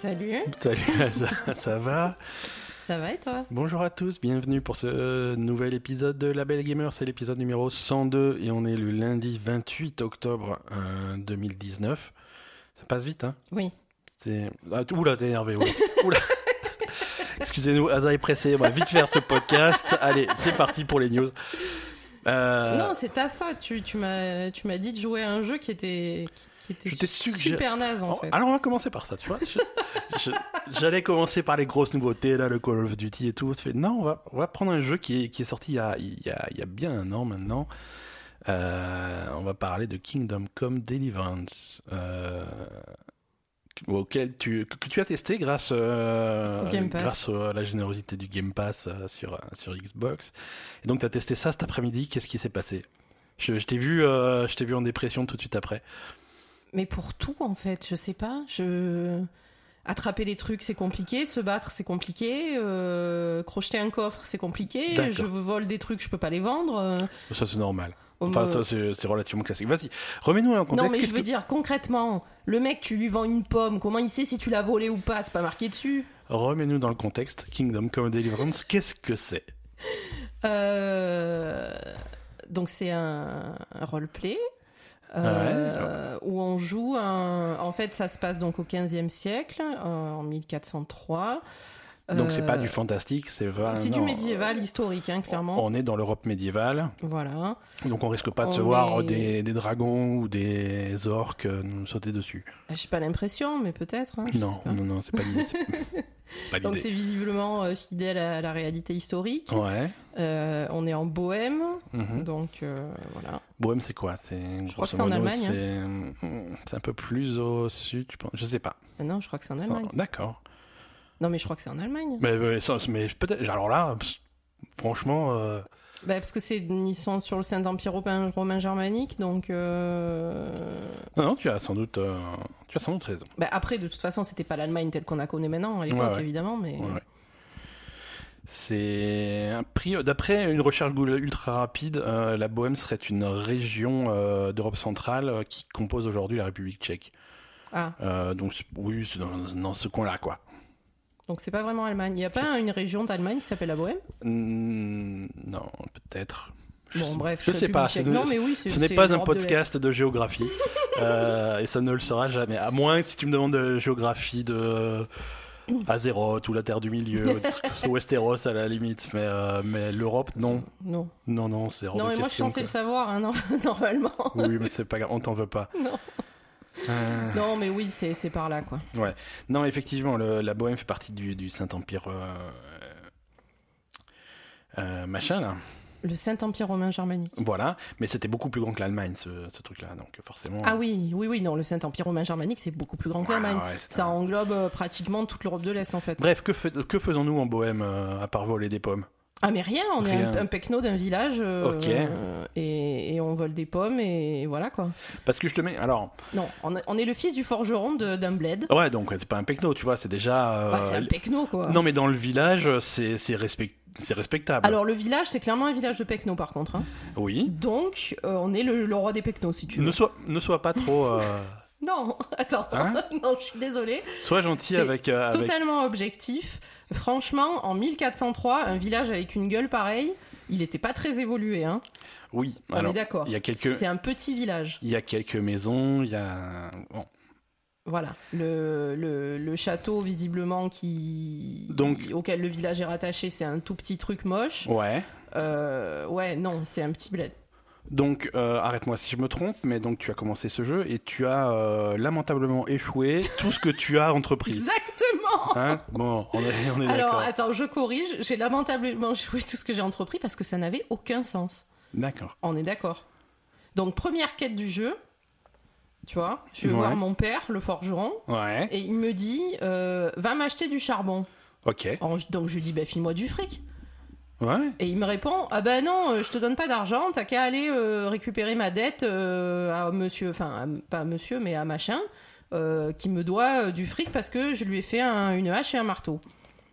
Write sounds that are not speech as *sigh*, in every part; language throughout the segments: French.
Salut, Salut, *laughs* ça, ça va ça va et toi? Bonjour à tous, bienvenue pour ce euh, nouvel épisode de La Belle Gamer. C'est l'épisode numéro 102 et on est le lundi 28 octobre euh, 2019. Ça passe vite, hein? Oui. C'est... Ah, oula, t'es énervé. Oula. *laughs* Oula. Excusez-nous, Asa est pressé. On va vite faire ce podcast. Allez, c'est parti pour les news. Euh, Non, c'est ta faute. Tu, tu m'as tu m'as dit de jouer à un jeu qui était, qui, était suggéré- super naze en Oh, fait. Alors on va commencer par ça, tu vois. J'allais commencer par les grosses nouveautés, là, le Call of Duty et tout. Fait, non, on va, on va prendre un jeu qui est, qui est sorti il y, a, il, y a, il y a bien un an maintenant. Euh, on va parler de Kingdom Come Deliverance. euh, auquel tu, que, tu as testé grâce, euh, grâce à la générosité du Game Pass euh, sur, euh, sur Xbox. Et donc tu as testé ça cet après-midi. Qu'est-ce qui s'est passé? Je, je t'ai vu, euh, je vu en dépression tout de suite après. Mais pour tout en fait, je sais pas. Je attraper les trucs c'est compliqué, se battre c'est compliqué, euh, crocheter un coffre c'est compliqué. Je vole des trucs, je peux pas les vendre. Ça c'est normal. Enfin, me- ça, c'est relativement classique. Vas-y, remets-nous dans le contexte. non mais je veux que- dire concrètement, le mec tu lui vends une pomme, comment il sait si tu l'as volée ou pas? C'est pas marqué dessus. Remets-nous dans le contexte. Kingdom Come Deliverance, qu'est-ce que c'est? Euh, donc c'est un, un roleplay euh, où on joue un... En fait, ça se passe donc au 15e siècle, euh, en 1403. Donc, c'est pas Euh, du fantastique, c'est. C'est du médiéval historique, hein, clairement. On est dans l'Europe médiévale, Voilà. donc on risque pas de se voir des, des dragons ou des orques euh, nous sauter dessus. J'ai pas l'impression, mais peut-être. hein, je Non, non, non, c'est *laughs* pas l'idée. Donc c'est visiblement euh, fidèle à la réalité historique. Ouais. Euh, on est en Bohème, mhm. donc euh, voilà. Bohème, c'est quoi? C'est crois grosso que c'est en Allemagne, hein. C'est c'est un peu plus au sud, tu penses Je sais pas. Ah non, je crois que c'est en Allemagne. D'accord. Non, mais je crois que c'est en Allemagne. Mais, mais, mais peut-être. Alors là, franchement. euh, Bah, parce que c'est ils sont sur le Saint-Empire romain, romain germanique, donc. euh, Non, non, tu as sans doute, euh, tu as sans doute raison. bah, après, de toute façon, c'était pas l'Allemagne telle qu'on la connaît maintenant à l'époque, Ouais, ouais. évidemment, mais. Ouais. C'est un prix. D'après une recherche Google ultra rapide, euh, la Bohème serait une région euh, d'Europe centrale euh, qui compose aujourd'hui la République tchèque. Ah, donc oui, c'est dans, dans ce coin-là, quoi. Donc c'est pas vraiment Allemagne. Il y a pas une région d'Allemagne qui s'appelle la Bohème? Non, peut-être. Bon, sais- bref, je sais République pas. ne- Non, mais oui, ce n'est pas un de podcast de, géographie *laughs* Euh, et ça ne le sera jamais. À moins que si tu me demandes de géographie de Azeroth ou la Terre du Milieu, ou *laughs* Westeros à la limite, mais, euh, mais l'Europe, non. Non. Non, non, c'est hors Non, de mais moi, je suis censée le savoir, hein, *laughs* non, normalement. Oui, mais c'est pas grave, on t'en veut pas. Non. Euh, Non, mais oui, c'est par là, quoi. Non, effectivement, le- la Bohème fait partie du, du Saint-Empire euh, euh, machin, là. Le Saint-Empire romain germanique. Voilà, mais c'était beaucoup plus grand que l'Allemagne, ce, ce truc-là, donc forcément... Ah oui, oui, oui, non, le Saint-Empire romain germanique, c'est beaucoup plus grand que l'Allemagne. ouais, Ça un- englobe pratiquement toute l'Europe de l'Est, en fait. Bref, que, que faisons-nous en Bohème, à part voler des pommes? Ah, mais rien, on est un, un pecno d'un village. euh, euh, et, et on vole des pommes, et voilà, quoi. Parce que je te mets... Alors, Non, on, est- on est le fils du forgeron d'un bled. ouais, donc c'est pas un pecno, tu vois, c'est déjà... euh, Bah, c'est un pecno, quoi. Non, mais dans le village, c'est c'est respect- c'est respectable. Alors, le village, c'est clairement un village de pecno, par contre. hein. Oui. Donc, euh, on est le, le roi des pecnos, si tu veux. Ne sois, ne sois pas trop... *laughs* Non, *laughs* attends. Hein *laughs* non, je suis désolée. sois gentil avec... euh, avec- Totalement objectif. Franchement, en 1403, un village avec une gueule pareille, il était pas très évolué, hein. Oui, On alors, est d'accord. il y a quelques... C'est un petit village. Il y a quelques maisons, il y a... Bon. Voilà. Le, le, le château, visiblement, qui... Donc- auquel le village est rattaché, c'est un tout petit truc moche. Ouais. Euh, ouais, non, c'est un petit bled. Donc, euh, arrête-moi si je me trompe, mais donc tu as commencé ce jeu et tu as euh, lamentablement échoué tout ce que tu as entrepris. Exactement Hein? Bon, on est, on est Alors, attends, je corrige. J'ai lamentablement joué tout ce que j'ai entrepris parce que ça n'avait aucun sens. D'accord. On est d'accord. Donc, première quête du jeu. Tu vois, je vais Ouais. voir mon père, le forgeron, Ouais. et il me dit euh, Va m'acheter du charbon. Ok. Donc, je lui dis bah, File-moi du fric. Ouais. Et il me répond Ah ben non, euh, je te donne pas d'argent, t'as qu'à aller euh, récupérer ma dette euh, à monsieur, enfin, pas à monsieur, mais à machin, euh, qui me doit du fric parce que je lui ai fait un- une hache et un marteau.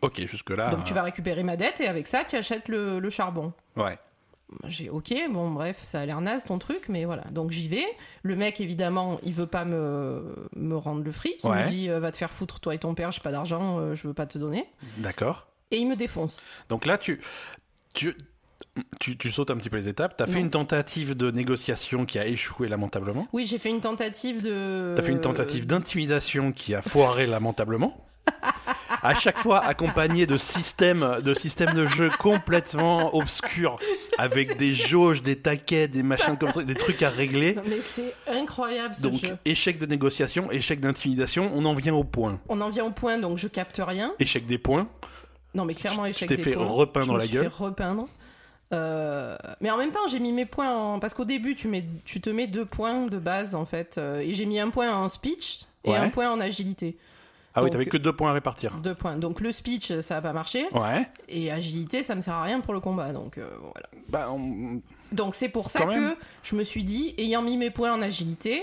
Ok, jusque-là. Donc tu vas récupérer ma dette et avec ça, tu achètes le, le charbon. Ouais. J'ai ok, bon bref, ça a l'air naze ton truc, mais voilà. Donc j'y vais. Le mec évidemment, il veut pas me, me rendre le fric. Il Ouais. me dit va te faire foutre toi et ton père, j'ai pas d'argent, je veux pas te donner. D'accord. Et il me défonce. Donc là, tu, tu, tu, tu sautes un petit peu les étapes. T'as fait Non. une tentative de négociation qui a échoué lamentablement. Oui, j'ai fait une tentative de. T'as fait une tentative d'intimidation qui a foiré *laughs* lamentablement. À chaque fois accompagné de systèmes de systèmes de jeu complètement obscurs avec des jauges, des taquets, des machins comme ça, des trucs à régler. Non, Mais c'est incroyable ce Donc jeu. échec de négociation, échec d'intimidation, on en vient au point. On en vient au point, donc je capte rien. Échec des points. Non, mais clairement, Tu échec t'es des fait points. repeindre Je me la suis gueule. fait repeindre. Euh, Mais en même temps, j'ai mis mes points en... Parce qu'au début, tu, mets... tu te mets deux points de base, en fait. Euh, Et j'ai mis un point en speech et Ouais. un point en agilité. Ah oui, Donc- t'avais que deux points à répartir. Deux points. Donc le speech, ça a pas marché. Ouais. Et agilité, ça me sert à rien pour le combat. Donc euh, voilà. Bah, on- Donc c'est pour ça Quand que même. je me suis dit, ayant mis mes points en agilité,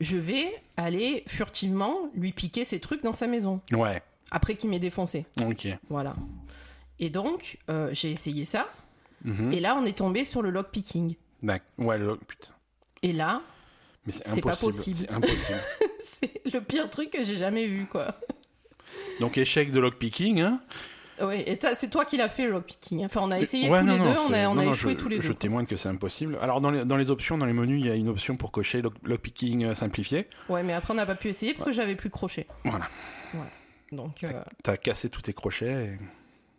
je vais aller furtivement lui piquer ses trucs dans sa maison. ouais. Après qu'il m'ait défoncé. Ok. Voilà. Et donc, euh, j'ai essayé ça. Mhm. Et là, on est tombé sur le lockpicking. D'ac- Ouais, le... putain. Et là, Mais c'est C'est pas impossible. possible. C'est impossible. *laughs* c'est le pire truc que j'ai jamais vu, quoi. Donc échec de lockpicking, hein Oui, et t'as- c'est toi qui l'as fait le lockpicking. Enfin, on a essayé Ouais, tous non, les non, deux, on c'est- a, on non, a non, échoué je, tous les Je deux. témoigne que c'est impossible. Alors dans les, dans les options, dans les menus, il y a une option pour cocher lock- lockpicking euh, simplifié. Ouais, mais après, on n'a pas pu essayer parce que j'avais plus crochet. Voilà. Donc, euh, T'as cassé tous tes crochets. et-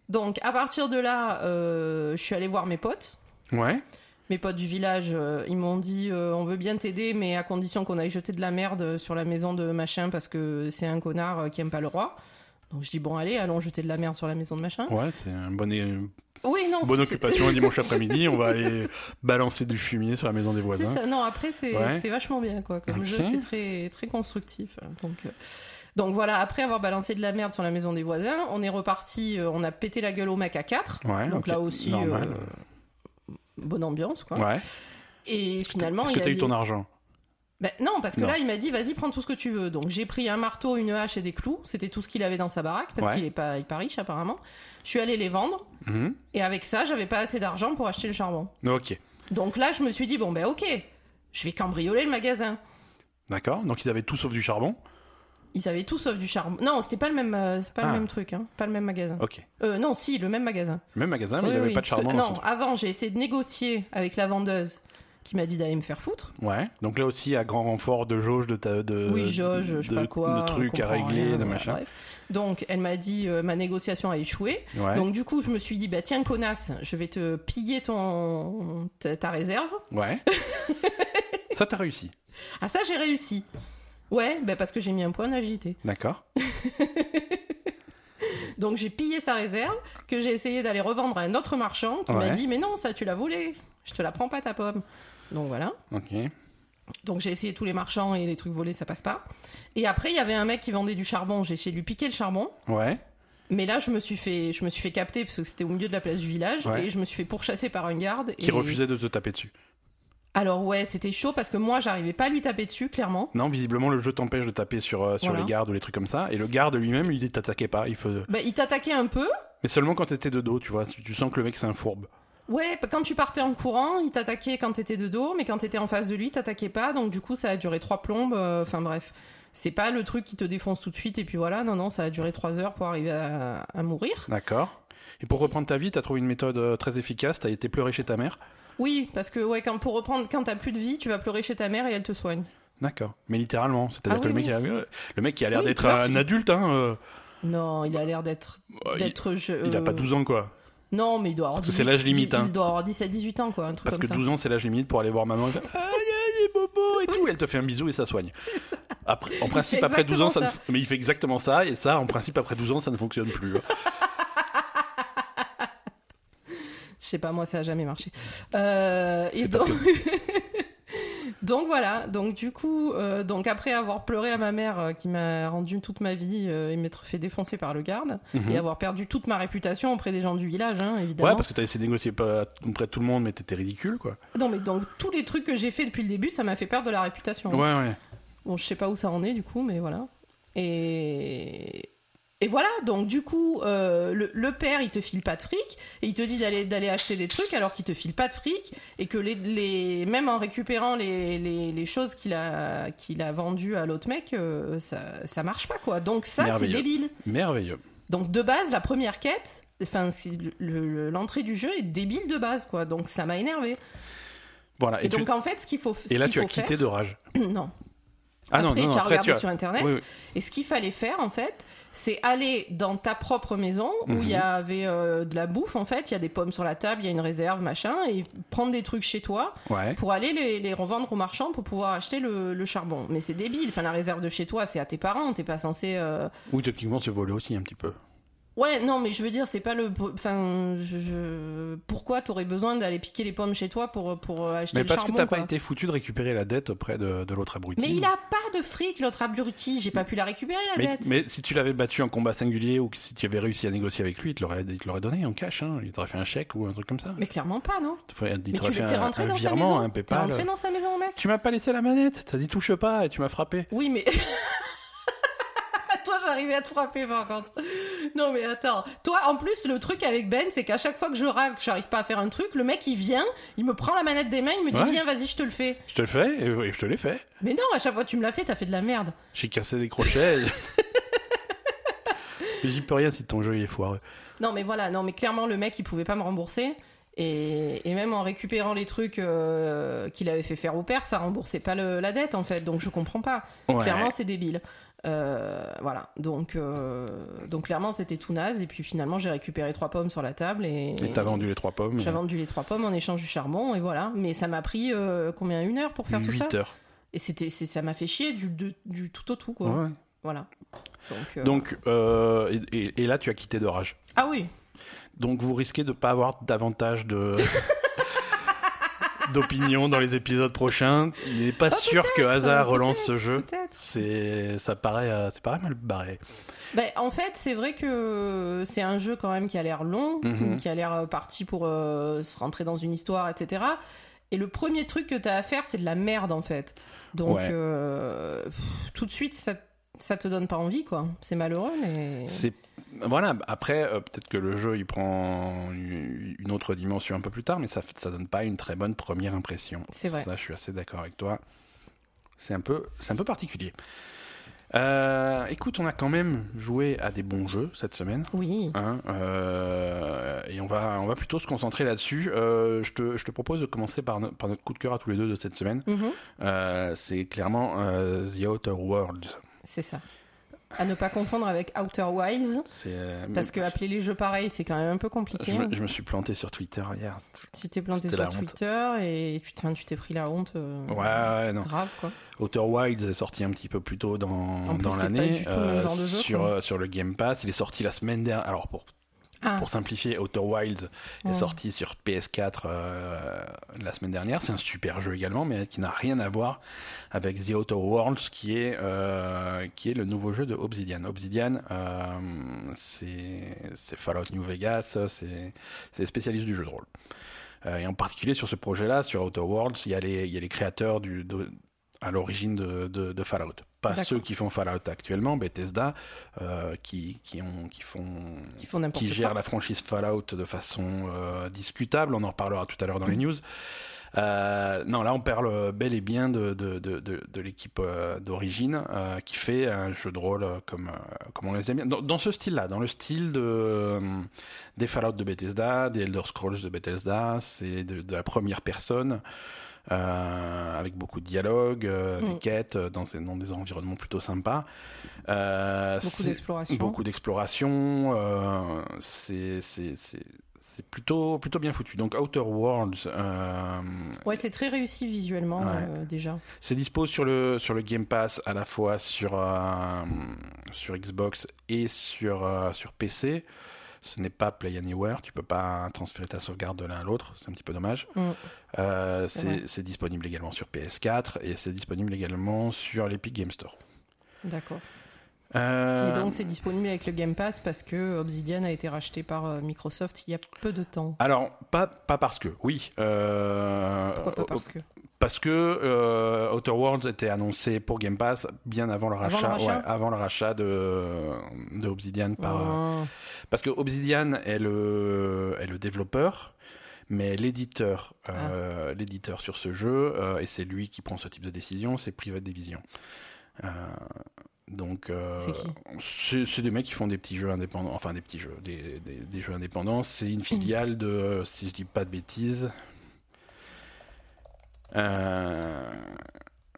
donc à partir de là, euh, je suis allée voir mes potes. Ouais. Mes potes du village, euh, ils m'ont dit euh, on veut bien t'aider, mais à condition qu'on aille jeter de la merde sur la maison de machin parce que c'est un connard euh, qui aime pas le roi. Donc je dis bon allez, allons jeter de la merde sur la maison de machin. Ouais, c'est une bonne, une Oui non. bonne occupation un *laughs* dimanche après-midi. On va aller balancer du fumier sur la maison des voisins. ça. Non après c'est Ouais. vachement bien quoi. Comme jeu c'est très très constructif. Donc donc voilà. Après avoir balancé de la merde sur la maison des voisins, on est reparti. euh, on a pété la gueule au mec à 4 Ouais, Donc là aussi. Euh, Bonne ambiance quoi. Ouais. Et Est-ce que finalement est-ce il que a t'as eu ton argent? Ben, non, parce que Non. là, il m'a dit, vas-y, prends tout ce que tu veux. Donc, j'ai pris un marteau, une hache et des clous. C'était tout ce qu'il avait dans sa baraque, parce Ouais. qu'il est pas, il est pas riche, apparemment. Je suis allée les vendre. Mhm. Et avec ça, j'avais pas assez d'argent pour acheter le charbon. Ok. Donc là, je me suis dit, bon, ben, ok, je vais cambrioler le magasin. D'accord. Donc ils avaient tout sauf du charbon. Ils avaient tout sauf du charbon. Non, c'était pas le même, euh, c'est pas Ah. le même truc, hein. Pas le même magasin. Ok. Euh, non, si, le même magasin. Même magasin, mais Oui, il n'avait oui, pas de que- charbon dans son Non, avant, j'ai essayé de négocier avec la vendeuse qui m'a dit d'aller me faire foutre. Ouais. Donc là aussi, à grand renfort de jauge, de, ta- de, oui, jauge, je sais de, pas quoi. de trucs à régler, rien, de machin. bref. Donc, elle m'a dit, euh, ma négociation a échoué. Ouais. Donc, du coup, je me suis dit, bah tiens, connasse, je vais te piller ton ta, ta réserve. Ouais. *laughs* ça, t'as réussi. Ah, ça, j'ai réussi. Ouais, bah parce que j'ai mis un point d'agilité. D'accord. *laughs* Donc, j'ai pillé sa réserve, que j'ai essayé d'aller revendre à un autre marchand qui Ouais. m'a dit, mais non, ça, tu l'as volé. Je te la prends pas, ta pomme. Donc, voilà. Ok. Donc j'ai essayé tous les marchands et les trucs volés, ça passe pas. Et après, il y avait un mec qui vendait du charbon. J'ai essayé de lui piquer le charbon. Ouais. Mais là, je me suis fait, je me suis fait capter parce que c'était au milieu de la place du village Ouais. et je me suis fait pourchasser par un garde. Qui et... refusait de te taper dessus. Alors ouais, c'était chaud parce que moi, j'arrivais pas à lui taper dessus, clairement. Non, visiblement, le jeu t'empêche de taper sur, euh, sur Voilà. les gardes ou les trucs comme ça. Et le garde lui-même, il t'attaquait pas. Il faut... Bah, il t'attaquait un peu. Mais seulement quand t'étais de dos, tu vois. Tu sens que le mec, c'est un fourbe. Ouais, quand tu partais en courant, il t'attaquait quand t'étais de dos, mais quand t'étais en face de lui, il t'attaquait pas. Donc du coup, ça a duré trois plombes. euh, Enfin bref, c'est pas le truc qui te défonce tout de suite et puis voilà. Non, non, ça a duré trois heures pour arriver à, à mourir. D'accord. Et pour reprendre ta vie, t'as trouvé une méthode euh, très efficace. T'as été pleurer chez ta mère. Oui, parce que ouais, quand pour reprendre, quand t'as plus de vie, tu vas pleurer chez ta mère et elle te soigne. D'accord. Mais littéralement. C'est-à-dire Ah que oui, le, mec, oui. a... le mec qui a l'air Oui, d'être un adulte, hein. euh, Non, il a l'air d'être euh, il... d'être il a euh, pas 12 ans, quoi. Non, mais il doit avoir Parce que 18 c'est l'âge limite, Il, hein. il doit avoir 17 18 ans quoi, un truc Parce que comme ça. 12 ans, c'est l'âge limite pour aller voir maman et faire *laughs* Aïe, aïe, bobo et tout. Et elle te fait un bisou et ça soigne. *laughs* Après, en principe, après 12 ans, ça ne... exactement mais il fait exactement ça. Et ça, en principe, après 12 ans, ça ne fonctionne plus. *laughs* Je sais pas, moi ça a jamais marché. Euh, et donc... *laughs* donc voilà, donc du coup, euh, donc après avoir pleuré à ma mère euh, qui m'a rendu toute ma vie euh, et m'être fait défoncer par le garde Mhm. et avoir perdu toute ma réputation auprès des gens du village, hein, évidemment. Ouais, parce que t'as essayé de négocier pas auprès de tout le monde, mais t'étais ridicule, quoi. Non mais donc tous les trucs que j'ai fait depuis le début, ça m'a fait perdre de la réputation. Ouais, ouais. Bon, je sais pas où ça en est du coup, mais voilà. Et Et voilà, donc du coup, euh, le, le père, il te file pas de fric, et il te dit d'aller d'aller acheter des trucs alors qu'il te file pas de fric, et que les, les même en récupérant les, les, les choses qu'il a qu'il a vendues à l'autre mec, euh, ça ça marche pas quoi. Donc ça c'est débile. Merveilleux. Donc de base, la première quête, enfin c'est le- le- l'entrée du jeu est débile de base quoi. Donc ça m'a énervé. Voilà. Et, Et, tu- donc en fait, ce qu'il faut ce et là, tu as quitté faire- de rage. *clears throat* non. Ah non, après, non, non, tu as après, regardé tu as... sur internet. Oui, oui. Et ce qu'il fallait faire, en fait, c'est aller dans ta propre maison où il Mhm. y avait euh, de la bouffe, en fait, il y a des pommes sur la table, il y a une réserve, machin, et prendre des trucs chez toi Ouais. pour aller les, les revendre aux marchands pour pouvoir acheter le, le charbon. Mais c'est débile, enfin, la réserve de chez toi, c'est à tes parents, t'es pas censé. euh, Ou techniquement, se voler aussi un petit peu. Ouais, non, mais je veux dire, c'est pas le. Enfin, je, je- pourquoi t'aurais besoin d'aller piquer les pommes chez toi pour, pour acheter Mais le parce charbon que t'as pas été foutu de récupérer la dette auprès de, de l'autre abruti. Mais il a pas de fric, l'autre abruti, j'ai pas pu la récupérer, la Mais, dette. mais si tu l'avais battu en combat singulier ou si tu avais réussi à négocier avec lui, il te l'aurait, donné en cash. Hein. Il t'aurait fait un chèque ou un truc comme ça. Mais clairement pas, non Il Mais tu fait un, rentré un dans sa virement, maison un PayPal. rentré dans sa maison, mec Tu m'as pas laissé la manette. T'as dit touche pas et tu m'as frappé. Oui, mais. *laughs* Toi, j'arrivais à te frapper par contre. Non, mais attends. Toi, en plus, le truc avec Ben, c'est qu'à chaque fois que je râle, que j'arrive pas à faire un truc, le mec il vient, il me prend la manette des mains, il me dit Ouais. Viens, vas-y, je te le fais. Je te le fais et oui, je te l'ai fait. Mais non, à chaque fois que tu me l'as fait, t'as fait de la merde. J'ai cassé des crochets. *laughs* Mais J'y peux rien si ton jeu il est foireux. Non, mais voilà, non, mais clairement, le mec il pouvait pas me rembourser. Et, et même en récupérant les trucs euh, qu'il avait fait faire au père, ça remboursait pas le- la dette en fait, donc je comprends pas. Ouais. Clairement, c'est débile. Euh, voilà, donc, euh, donc clairement, c'était tout naze. Et puis finalement, j'ai récupéré trois pommes sur la table et. T'as vendu les trois pommes. J'ai vendu les trois pommes en échange du charbon et voilà. Mais ça m'a pris euh, combien? Une heure pour faire tout 8 ça? heures. Et c'était, ça m'a fait chier du, tout au tout quoi. Ouais. Voilà. Donc, Donc, et, et- et là, tu as quitté de rage. Ah oui. Donc, vous risquez de pas avoir davantage de. *laughs* d'opinion dans les épisodes prochains. Il n'est pas Ah, sûr que Hazard relance ce jeu. Peut-être. C'est, ça paraît, euh, c'est paraît mal barré. Ben, en fait, c'est vrai que c'est un jeu quand même qui a l'air long, Mhm. qui a l'air euh, parti pour euh, se rentrer dans une histoire, etc. Et le premier truc que t'as à faire, c'est de la merde en fait. Donc Ouais. euh, pff, tout de suite, ça, ça te donne pas envie, quoi. C'est malheureux, mais C'est voilà. Après, euh, peut-être que le jeu il prend une autre dimension un peu plus tard, mais ça, ça donne pas une très bonne première impression. C'est vrai. Ça, je suis assez d'accord avec toi. C'est un peu, c'est un peu particulier. Euh, écoute, on a quand même joué à des bons jeux cette semaine. oui. Hein, euh, et on va, on va plutôt se concentrer là-dessus. Euh, je, te, je te propose de commencer par, no- par notre coup de cœur à tous les deux de cette semaine. Mhm. C'est clairement The Outer Worlds. C'est ça. À ne pas confondre avec Outer Wilds, euh, parce que appeler les jeux pareils, c'est quand même un peu je, compliqué. me, je me suis planté sur Twitter hier. Tu t'es planté sur honte. Twitter et tu t'es pris la honte euh, Ouais, ouais, non. grave, quoi. Outer Wilds est sorti un petit peu plus tôt dans, dans l'année jeu, sur, quoi. euh, sur le Game Pass. Il est sorti la semaine dernière. Alors pour, Ah, pour simplifier, Outer Wilds est sorti sur PS4 euh, la semaine dernière. C'est un super jeu également, mais qui n'a rien à voir avec The Outer Worlds, qui est, euh, qui est le nouveau jeu de Obsidian. Obsidian, euh, c'est Fallout New Vegas, c'est spécialistes du jeu de rôle. Et en particulier sur ce projet-là, sur Outer Worlds, il y a les, il y a les créateurs du, de- à l'origine de, de- de Fallout. Pas ceux qui font Fallout actuellement, Bethesda, euh, qui, qui, ont, qui font qui font n'importe qui quoi. gère la franchise Fallout de façon euh, discutable. On en reparlera tout à l'heure dans les news. Euh, non, là, on parle bel et bien de, de, de, l'équipe euh, d'origine euh, qui fait un jeu de rôle comme, comme on les aime bien. Dans, dans ce style-là, dans le style de, des Fallout de Bethesda, des Elder Scrolls de Bethesda, c'est de la première personne. Euh, avec beaucoup de dialogue, euh, des quêtes, euh, dans, des- dans des environnements plutôt sympas. Beaucoup d'exploration. Beaucoup d'exploration. c'est plutôt, plutôt bien foutu. Donc Outer Worlds, euh, Ouais, c'est très réussi visuellement Ouais. euh, déjà. c'est dispo sur le, sur le Game Pass à la fois sur, euh, sur Xbox et sur, sur PC. Ce n'est pas Play Anywhere, tu peux pas transférer ta sauvegarde de l'un à l'autre, c'est un petit peu dommage. Mm. Euh, C'est disponible également sur PS4 et c'est disponible également sur l'Epic Game Store. D'accord. Euh, Et donc c'est disponible avec le Game Pass parce que Obsidian a été racheté par euh, Microsoft il y a peu de temps. Alors, pas, pas parce que, oui. euh, Pourquoi pas parce que? Parce que euh, Outer Worlds était annoncé pour Game Pass bien avant le Avant le rachat, ouais, avant le rachat de, de Obsidian par. Ah, Parce que Obsidian est le, est le développeur, mais l'éditeur, euh, Ah. l'éditeur sur ce jeu, euh, et c'est lui qui prend ce type de décision, c'est Private Division. Euh, donc, euh, C'est qui c'est c'est des mecs qui font des petits jeux indépendants, enfin des petits jeux, des, des- des jeux indépendants. C'est une *clears throat* filiale de, euh, si je dis pas de bêtises, euh,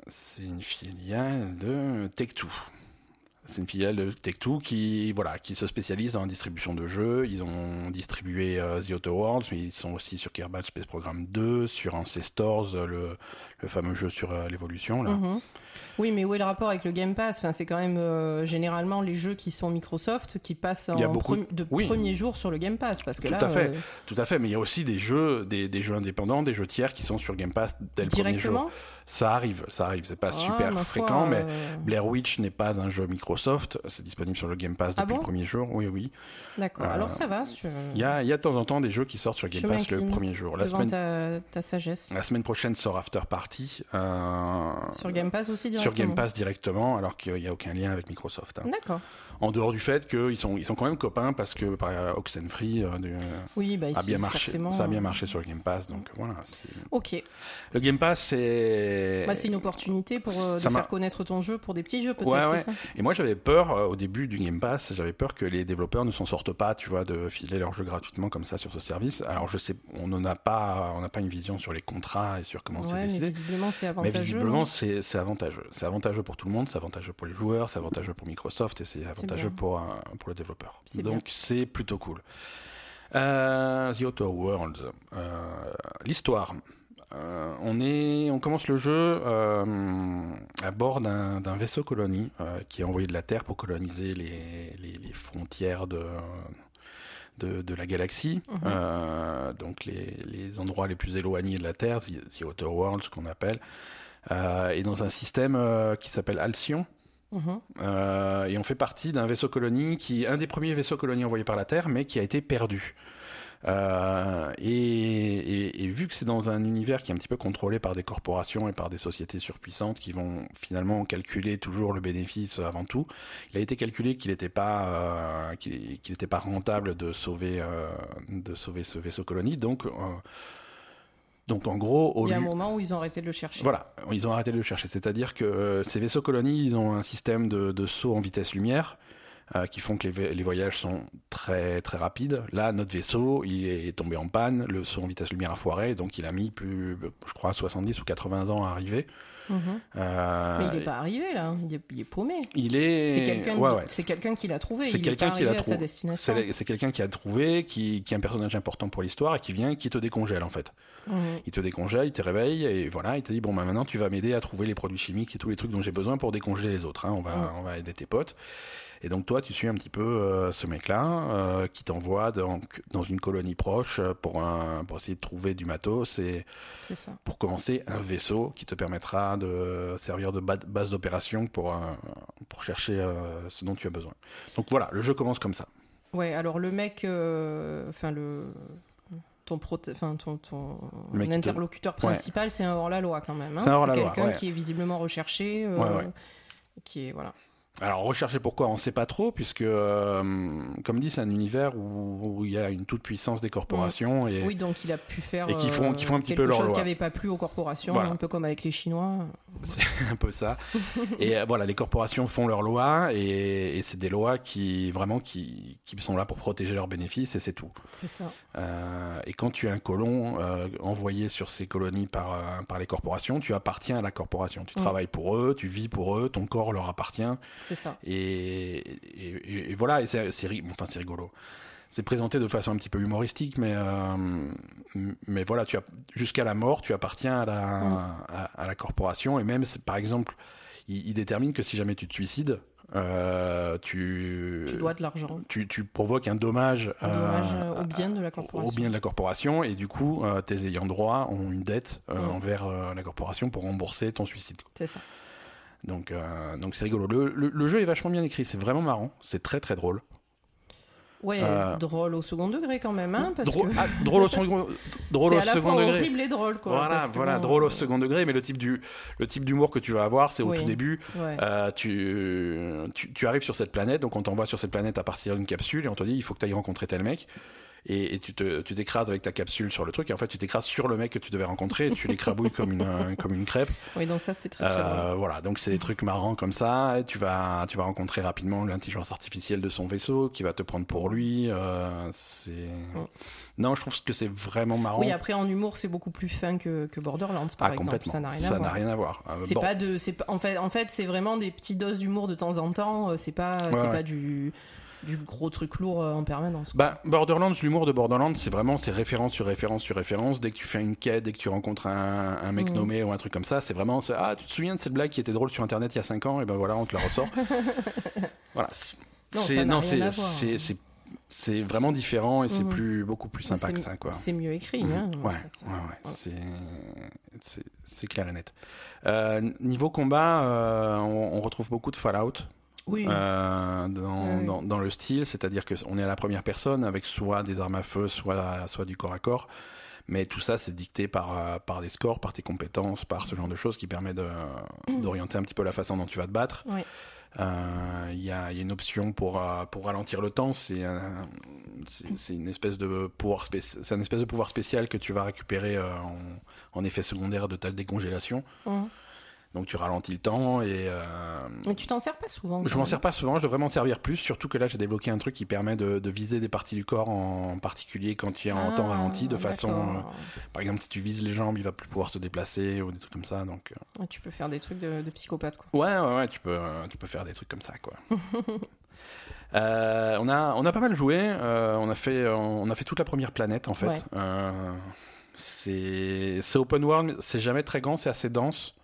c'est une filiale de Tech2. C'est une filiale de Tech2 qui, voilà, qui se spécialise dans la distribution de jeux. Ils ont distribué euh, The Outer Worlds, mais ils sont aussi sur Kerbal Space Program 2, sur Ancestors, le, le fameux jeu sur euh, l'évolution. là. mhm. Oui, mais où est le rapport avec le Game Pass? Enfin, C'est quand même euh, généralement les jeux qui sont Microsoft qui passent en beaucoup- de oui. premier jour sur le Game Pass. Parce que Tout là, à fait. Tout à fait, mais il y a aussi des jeux, des, des jeux indépendants, des jeux tiers qui sont sur Game Pass dès le premier jour. Ça arrive, ça arrive. C'est pas Ah, super foi, fréquent, mais euh, Blair Witch n'est pas un jeu Microsoft. C'est disponible sur le Game Pass Ah depuis bon le premier jour. Oui, oui. D'accord, Euh, alors ça va. je- Il y a, il y a de temps en temps des jeux qui sortent sur Game Je Pass le premier jour. La devant semaine, ta, ta sagesse. la semaine prochaine sort After Party euh, Sur Game Pass aussi sur directement Game Pass directement, alors qu'il n'y a aucun lien avec Microsoft. hein. D'accord. En dehors du fait qu'ils sont, ils sont quand même copains parce que par Oxenfree euh, de- Oui, bah a bien marché, ça a bien euh, marché sur le Game Pass. Donc voilà. c'est- Ok, Le Game Pass, c'est. bah, c'est une opportunité pour euh, de faire connaître ton jeu pour des petits jeux peut-être, Ouais, c'est ouais. ça? Et moi, j'avais peur euh, au début du Game Pass, j'avais peur que les développeurs ne s'en sortent pas, tu vois, de filer leur jeu gratuitement comme ça sur ce service. Alors, je sais, on n'en a pas, on n'a pas une vision sur les contrats et sur comment c'est Ouais, mais décidé. visiblement c'est Mais avantageux. visiblement, c'est c'est avantageux. C'est avantageux pour tout le monde, c'est avantageux pour les joueurs, c'est avantageux pour Microsoft et c'est avantageux bien. pour, euh, pour le développeur. Donc, c'est plutôt cool. Euh, The Outer Worlds. Euh, L'histoire. Euh, on, est, on commence le jeu à bord d'un vaisseau colonie qui est envoyé de la Terre pour coloniser les, les- les frontières de, de, de la galaxie, Mhm. Donc les, les endroits les plus éloignés de la Terre, The, The Outer Worlds, qu'on appelle, et dans un système qui s'appelle Alcyon. Mhm. Euh, et on fait partie d'un vaisseau colonie qui un des premiers vaisseaux colonies envoyés par la Terre, mais qui a été perdu. Euh, et, vu que c'est dans un univers qui est un petit peu contrôlé par des corporations et par des sociétés surpuissantes qui vont finalement calculer toujours le bénéfice avant tout, il a été calculé qu'il n'était pas euh, qu'il n'était pas rentable de sauver de sauver ce vaisseau colonie. Donc donc en gros, au Il y a un moment où ils ont arrêté de le chercher. voilà, ils ont arrêté de le chercher. C'est-à-dire que euh, ces vaisseaux colonies, ils ont un système de, de saut en vitesse lumière euh, qui font que les, les voyages sont très très rapides. Là, notre vaisseau, il est tombé en panne, le saut en vitesse lumière a foiré, donc il a mis plus, je crois, 70 ou 80 ans à arriver. Mhm. Euh, Mais il n'est pas arrivé là, il est, il est paumé. il est. C'est quelqu'un Ouais, ouais. qui l'a trouvé. C'est quelqu'un qui l'a arrivé à sa trouvé. destination. C'est quelqu'un qui a trouvé, qui, qui est un personnage important pour l'histoire et qui vient, qui te décongèle en fait. Mhm. Il te décongèle, il te réveille et voilà, il te dit bon bah maintenant tu vas m'aider à trouver les produits chimiques et tous les trucs dont j'ai besoin pour décongeler les autres. hein. On va Ouais. on va aider tes potes. Et donc toi tu suis un petit peu euh, ce mec-là euh, qui t'envoie dans, dans une colonie proche euh, pour un pour essayer de trouver du matos et ça. pour commencer un vaisseau qui te permettra de servir de ba- base d'opération pour pour chercher ce dont tu as besoin. Donc voilà, le jeu commence comme ça. Ouais, alors le mec, enfin le ton, enfin, te- interlocuteur principal, c'est un hors-la-loi quand même. hein. C'est quelqu'un ouais. qui est visiblement recherché, euh, Ouais, ouais. qui est voilà. Alors rechercher pourquoi on sait pas trop puisque euh, comme dit c'est un univers où, où il y a une toute puissance des corporations et Oui, donc il a pu faire Et qui font- qui font un petit quelque peu leur chose qui n'avait pas plu aux corporations, Voilà. un peu comme avec les Chinois. *laughs* c'est un peu ça. et euh, voilà, les corporations font leurs lois et, et c'est des lois qui vraiment qui, qui sont là pour protéger leurs bénéfices et c'est tout. C'est ça. Euh, et quand tu es un colon envoyé sur ces colonies par, par les corporations, tu appartiens à la corporation. Tu Mm. travailles pour eux, tu vis pour eux, ton corps leur appartient. C'est ça. Et, et- et voilà, et c'est c'est ri- enfin, c'est rigolo. C'est présenté de façon un petit peu humoristique, mais, euh, mais voilà, tu as jusqu'à la mort, tu appartiens à la, à, à la corporation. Et même, par exemple, il, il détermine que si jamais tu te suicides, euh, tu, Tu dois de l'argent. tu, tu provoques un dommage, Un dommage euh, au bien de la au corporation. bien de la corporation, et du coup, euh, tes ayants droit ont une dette Mm. envers la corporation pour rembourser ton suicide. C'est ça. Donc, euh, donc c'est rigolo. Le, le- le jeu est vachement bien écrit, c'est vraiment marrant, c'est très très drôle. Ouais, Euh, drôle au second degré quand même, hein, parce Drôle, que ah, drôle au second, *laughs* drôle au à la second fois degré. horrible et drôle, quoi. Voilà, voilà, drôle au euh, second degré, mais le type du le type d'humour que tu vas avoir, c'est au Oui. tout début. Ouais. Euh, tu, tu, tu arrives sur cette planète, donc on t'envoie sur cette planète à partir d'une capsule et on te dit il faut que tu ailles rencontrer tel mec. Et, et tu te- tu t'écrases avec ta capsule sur le truc, et en fait tu t'écrases sur le mec que tu devais rencontrer, et tu l'écrabouilles comme une, *laughs* comme une crêpe. Oui, donc ça c'est très. Euh, voilà, donc c'est des trucs marrants comme ça. Et tu vas, tu vas rencontrer rapidement l'intelligence artificielle de son vaisseau qui va te prendre pour lui. euh, c'est non, je trouve que c'est vraiment marrant. Oui, après en humour c'est beaucoup plus fin que, que Borderlands par ah, exemple. complètement. Ça n'a rien à voir. rien à voir. Euh, C'est bon, pas de, c'est en fait, en fait, c'est vraiment des petites doses d'humour de temps en temps. C'est pas, c'est ouais. pas du, du gros truc lourd euh, en permanence. quoi. Bah, Borderlands, l'humour de Borderlands, c'est vraiment c'est référence sur référence sur référence. Dès que tu fais une quête, dès que tu rencontres un, un mec Mhm. nommé ou un truc comme ça, c'est vraiment ah tu te souviens de cette blague qui était drôle sur internet il y a 5 ans? Et ben voilà on te la ressort. voilà. C'est, Non, c'est- vraiment différent et c'est Mhm. plus beaucoup plus sympa C'est- que ça quoi. C'est mieux écrit. Mhm. Hein, Ouais, ouais, ouais, c'est, clair et net. Euh, niveau combat, euh, on, on retrouve beaucoup de Fallout Oui. euh, dans, Oui, oui. Dans, dans le style, c'est-à-dire que on est à la première personne avec soit des armes à feu, soit, soit du corps à corps. Mais tout ça, c'est dicté par, euh, par des scores, par tes compétences, par ce genre de choses qui permet de, d'orienter un petit peu la façon dont tu vas te battre. Oui. Euh, Il y, a, il y a une option pour, pour ralentir le temps. C'est, un- c'est, c'est une espèce de pouvoir spéci- c'est un espèce de pouvoir spécial que tu vas récupérer en, en effet secondaire de ta décongélation. Mhm. Donc tu ralentis le temps et euh, Mais tu t'en sers pas souvent. je m'en sers pas souvent, je devrais m'en servir plus, surtout que là j'ai débloqué un truc qui permet de, de viser des parties du corps en particulier quand tu es en temps Ah, ralenti, de façon, euh, par exemple si tu vises les jambes, il va plus pouvoir se déplacer ou des trucs comme ça. Donc euh, Ouais, Tu peux faire des trucs de, de psychopathe. Quoi. ouais, ouais, ouais, tu peux, euh, tu peux faire des trucs comme ça quoi. *laughs* Euh, on a, on a pas mal joué. euh, on a fait, on a fait toute la première planète en fait. Ouais. Euh, c'est, open world, c'est jamais très grand, c'est assez dense.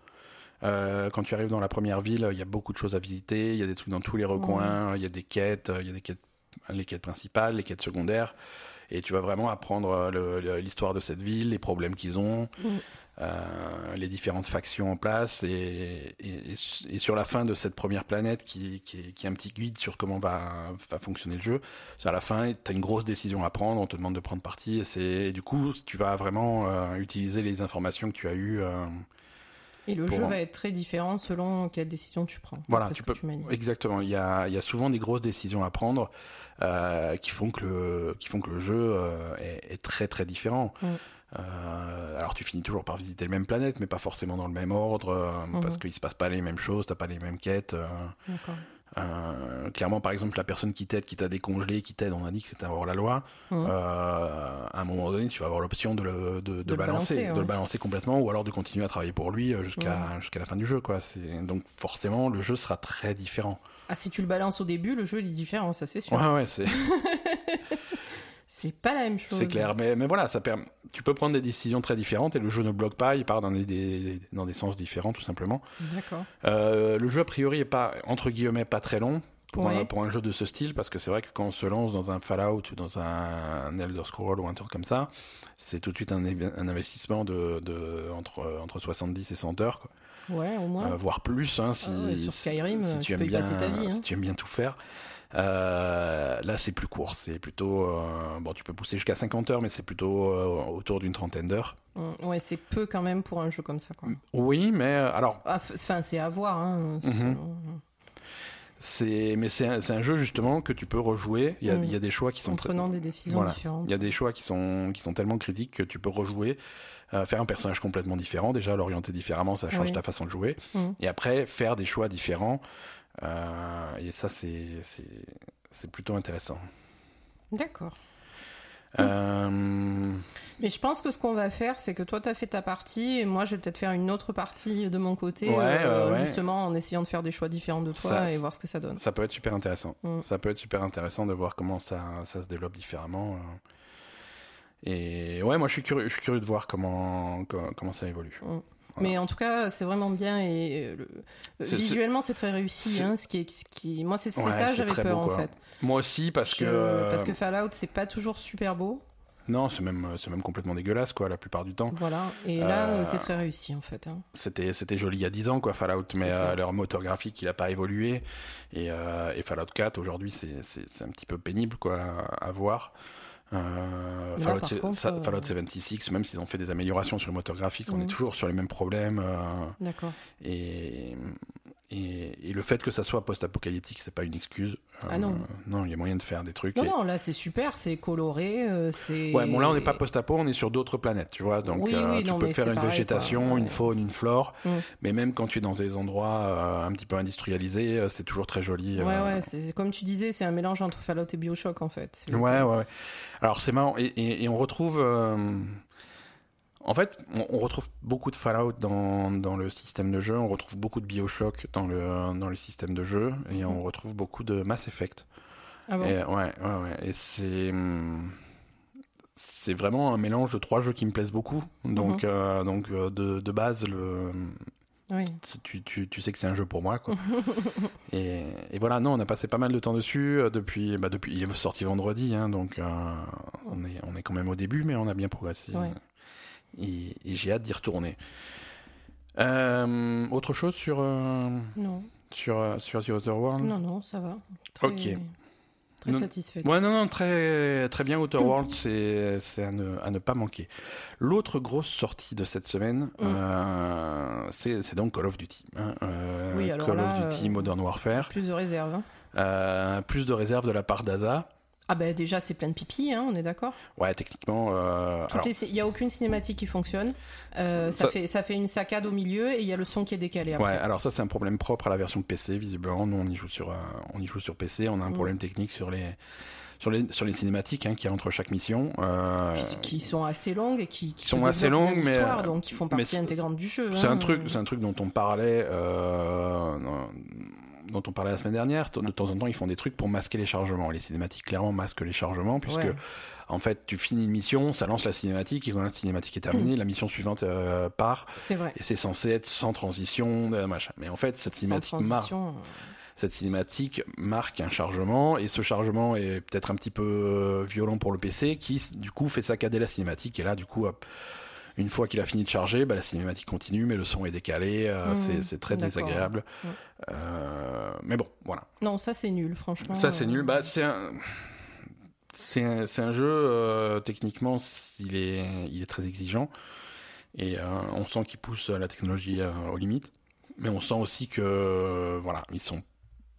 Euh, quand tu arrives dans la première ville, il y a beaucoup de choses à visiter. Il y a des trucs dans tous les recoins. Il y a des quêtes. Il y a des quêtes, les quêtes principales, les quêtes secondaires. Et tu vas vraiment apprendre euh, l'histoire de cette ville, les problèmes qu'ils ont, Mm. euh, les différentes factions en place. Et, et- et su- et sur la fin de cette première planète, qui, qui, est, qui est un petit guide sur comment va, va fonctionner le jeu, à la fin, tu as une grosse décision à prendre. On te demande de prendre parti. Et, et du coup, tu vas vraiment euh, utiliser les informations que tu as eues. euh, Et le Pour- jeu va être très différent selon quelle décision tu prends. Voilà, tu peux-. Exactement. Il y a, il y a souvent des grosses décisions à prendre euh, qui, font que le, qui font que le jeu euh, est, est très très différent. Mm. Euh, alors tu finis toujours par visiter les mêmes planètes, mais pas forcément dans le même ordre, euh, Mhm. parce qu'il se passe pas les mêmes choses, t'as pas les mêmes quêtes. euh, D'accord. Euh, clairement, par exemple, la personne qui t'aide, qui t'a décongelé, qui t'aide, on a dit que c'était hors la loi. Mhm. Euh, à un moment donné, tu vas avoir l'option de le, de, de le balancer, de le balancer complètement, ou alors de continuer à travailler pour lui euh, jusqu'à jusqu'à la fin du jeu. Quoi. Donc forcément, le jeu sera très différent. Ah, si tu le balances au début, le jeu il est différent, ça c'est sûr. Ouais, ouais, c'est *laughs* C'est pas la même chose. c'est clair. Mais, mais voilà, ça permet. Tu peux prendre des décisions très différentes et le jeu ne bloque pas, il part dans des, des- dans des sens différents, tout simplement. D'accord. Euh, le jeu, a priori, est pas, entre guillemets, pas très long. Pour, Ouais. un, pour un jeu de ce style, parce que c'est vrai que quand on se lance dans un Fallout ou dans un, un Elder Scroll ou un truc comme ça, c'est tout de suite un, investissement de, de entre, entre 70 et 100 heures, quoi. Ouais, au moins. Euh, voire plus, hein, si, Ah ouais, sur si- Skyrim, si tu tu, peux aimes y bien, ta vie, hein. si tu aimes bien tout faire. Euh, là, c'est plus court, c'est plutôt euh, bon, tu peux pousser jusqu'à 50 heures, mais c'est plutôt euh, autour d'une trentaine d'heures. Mm, Ouais, c'est peu quand même pour un jeu comme ça. Quoi. Oui, mais alors Ah, Enfin, c'est à voir. Hein, Mhm. mais c'est un, un jeu justement que tu peux rejouer. Il y a, Mm. il y a des choix qui sont en prenant des décisions Voilà. différentes. Il y a des choix qui sont, qui sont tellement critiques que tu peux rejouer, euh, faire un personnage complètement différent. Déjà, l'orienter différemment, ça change Oui. ta façon de jouer. Et après, faire des choix différents. Euh, et ça, c'est, c'est, c'est plutôt intéressant. D'accord. Euh, Mais je pense que ce qu'on va faire, c'est que toi, tu as fait ta partie, et moi, je vais peut-être faire une autre partie de mon côté, Ouais, euh, ouais, justement en essayant de faire des choix différents de toi Ça, et voir ce que ça donne. ça peut être super intéressant. Mm. Ça peut être super intéressant de voir comment ça, ça se développe différemment. Et ouais, moi, je suis curieux, je suis curieux de voir comment, comment, comment ça évolue. Mm. Voilà. Mais en tout cas, c'est vraiment bien et euh, le- visuellement, c'est très réussi. Hein, ce qui est, ce qui... Moi, c'est Ouais, ça, j'avais peur beau, en fait. Moi aussi, parce que. Je- euh, Parce que Fallout, c'est pas toujours super beau. Non, c'est même, c'est même complètement dégueulasse, quoi, la plupart du temps. Voilà. Et là, Euh, euh, c'est très réussi, en fait. hein. C'était, c'était joli il y a 10 ans, quoi, Fallout, mais euh, leur moteur graphique, il n'a pas évolué. Et, euh, et Fallout 4, aujourd'hui, c'est, un petit peu pénible, quoi, à voir. Euh, Là, Fallout, contre, euh, Fallout 76, même s'ils ont fait des améliorations sur le moteur graphique, on Mhm. est toujours sur les mêmes problèmes. euh, D'accord. et, et, et le fait que ça soit post-apocalyptique, c'est pas une excuse. Ah non. non, il y a moyen de faire des trucs. Non, et- non, là, c'est super, c'est coloré, euh, c'est... Ouais, bon là on n'est pas post-apo, on est sur d'autres planètes, tu vois. Donc Oui, euh, oui, tu non, peux faire une pareil, végétation, quoi. une faune, une flore, Mm. mais même quand tu es dans des endroits euh, un petit peu industrialisés, euh, c'est toujours très joli. Ouais, euh. ouais, c'est comme tu disais, c'est un mélange entre Fallout et Bioshock, en fait. Ouais, ouais, ouais. Alors c'est marrant et on retrouve. Euh, En fait, on, retrouve beaucoup de Fallout dans, dans le système de jeu, on retrouve beaucoup de Bioshock dans le, dans le système de jeu, et on retrouve beaucoup de Mass Effect. Ah bon? Et, ouais, ouais, ouais. Et c'est. hum, C'est vraiment un mélange de trois jeux qui me plaisent beaucoup. Donc, Mhm. euh, donc euh, de, de base, le, Oui. tu, tu, tu sais que c'est un jeu pour moi. Quoi. *laughs* et, et voilà, non, on a passé pas mal de temps dessus. euh, depuis, bah, depuis, il est sorti vendredi, hein, donc euh, on, est, on est quand même au début, mais on a bien progressé. Ouais. Et, et j'ai hâte d'y retourner. Euh, autre chose sur, euh, Non, sur, euh, sur The Other World? Non, non, ça va. Très, Ok. Très Non- satisfaite. Ouais, non, non, très, très bien. Outer World, *laughs* c'est, c'est à ne, à ne pas manquer. L'autre grosse sortie de cette semaine, Mm. euh, c'est, donc Call of Duty. hein. Oui, alors Call là, of Duty Modern Warfare. Plus de réserve. hein. Plus de réserve de la part d'Aza. Ah ben déjà, c'est plein de pipi, hein, on est d'accord Ouais, techniquement. euh, Il n'y a aucune cinématique qui fonctionne. Euh, Ça- ça, fait, ça fait une saccade au milieu et il y a le son qui est décalé. Après. Ouais, alors ça c'est un problème propre à la version PC visiblement. Nous on y joue sur, euh, on y joue sur PC. On a un Mm. problème technique sur les, sur les, sur les cinématiques hein, qu'il y a entre chaque mission. Qui, qui sont assez longues et qui, qui Qui sont assez longues, mais, donc ils font partie intégrante du jeu. C'est hein. un truc, c'est un truc dont on parlait, dont on parlait la semaine dernière. De temps en temps, ils font des trucs pour masquer les chargements. Les cinématiques clairement masquent les chargements puisque Ouais. en fait, tu finis une mission, ça lance la cinématique et quand la cinématique est terminée, la mission suivante euh, part C'est vrai. et c'est censé être sans transition, euh, machin. Mais en fait, cette cinématique marque, euh, cette cinématique marque un chargement et ce chargement est peut-être un petit peu violent pour le PC qui du coup fait saccader la cinématique et là du coup hop, une fois qu'il a fini de charger bah, la cinématique continue mais le son est décalé euh, Mhm, c'est- très désagréable. Ouais. Euh, mais bon voilà. Non, ça c'est nul, franchement. ça c'est euh, nul. Bah c'est un c'est un, c'est un jeu euh, techniquement il est il est très exigeant. Et euh, on sent qu'il pousse la technologie euh, aux limites. Mais on sent aussi que euh, voilà ils sont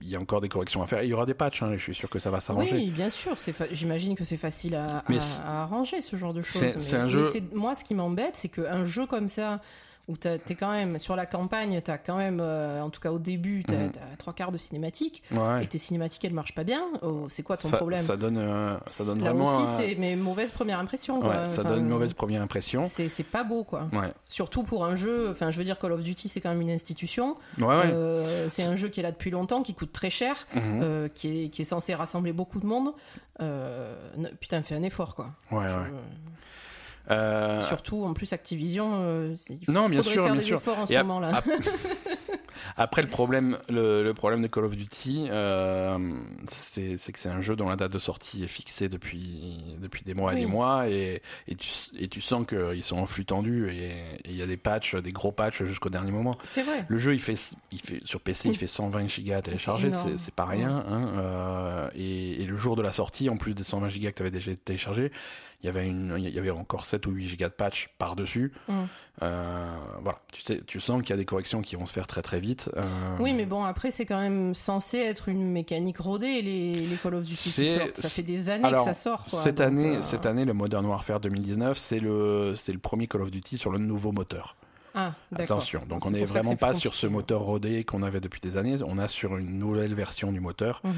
il y a encore des corrections à faire et il y aura des patchs hein, je suis sûr que ça va s'arranger Oui, bien sûr. fa- J'imagine que c'est facile à, arranger ce genre de choses. c'est- un jeu- Moi, ce qui m'embête, c'est qu'un jeu comme ça, où t'es quand même sur la campagne, t'as quand même, euh, en tout cas au début, t'as t'as trois quarts de cinématique, ouais et tes cinématiques elles marchent pas bien. Oh, c'est quoi ton ça, problème ça donne euh, ça donne Là vraiment aussi, un- c'est mes mauvaises premières impressions. ouais, quoi. ça Enfin, donne une mauvaise première impression C'est pas beau, quoi. ouais Surtout pour un jeu. Enfin, je veux dire, Call of Duty, c'est quand même une institution. ouais ouais Euh, c'est un jeu qui est là depuis longtemps, qui coûte très cher, Mhm. euh, qui, est, qui est censé rassembler beaucoup de monde. Euh, putain, fais un effort, quoi. ouais, Je- ouais. Euh, Surtout, en plus, Activision, euh, c'est- il Non, bien sûr, faire bien des sûr. efforts en ce Et moment-là. ap- *laughs* Après, le problème, le, le problème de Call of Duty, euh, c'est que c'est un jeu dont la date de sortie est fixée depuis, depuis des mois et Oui. des mois, et, et, tu, et tu sens qu'ils sont en flux tendu, et il y a des patchs, des gros patchs jusqu'au dernier moment. C'est vrai. Le jeu, il fait, il fait sur PC, il fait 120 gigas à télécharger, C'est pas rien. Hein, euh, et, et le jour de la sortie, en plus des 120 gigas que tu avais déjà téléchargé, il y avait une, il y avait encore 7 ou 8 gigas de patch par dessus. Mm. Euh, voilà, tu sais, tu sens qu'il y a des corrections qui vont se faire très très vite. Euh, Oui, mais bon, après, c'est quand même censé être une mécanique rodée, les, les Call of Duty qui sortent. Ça fait des années Alors, que ça sort, quoi. cette Donc, année, euh, cette année, le Modern Warfare 2019, c'est le, c'est le premier Call of Duty sur le nouveau moteur. Ah. Attention, donc on n'est vraiment pas sur ce moteur rodé qu'on avait depuis des années. On a sur une nouvelle version du moteur Mhm.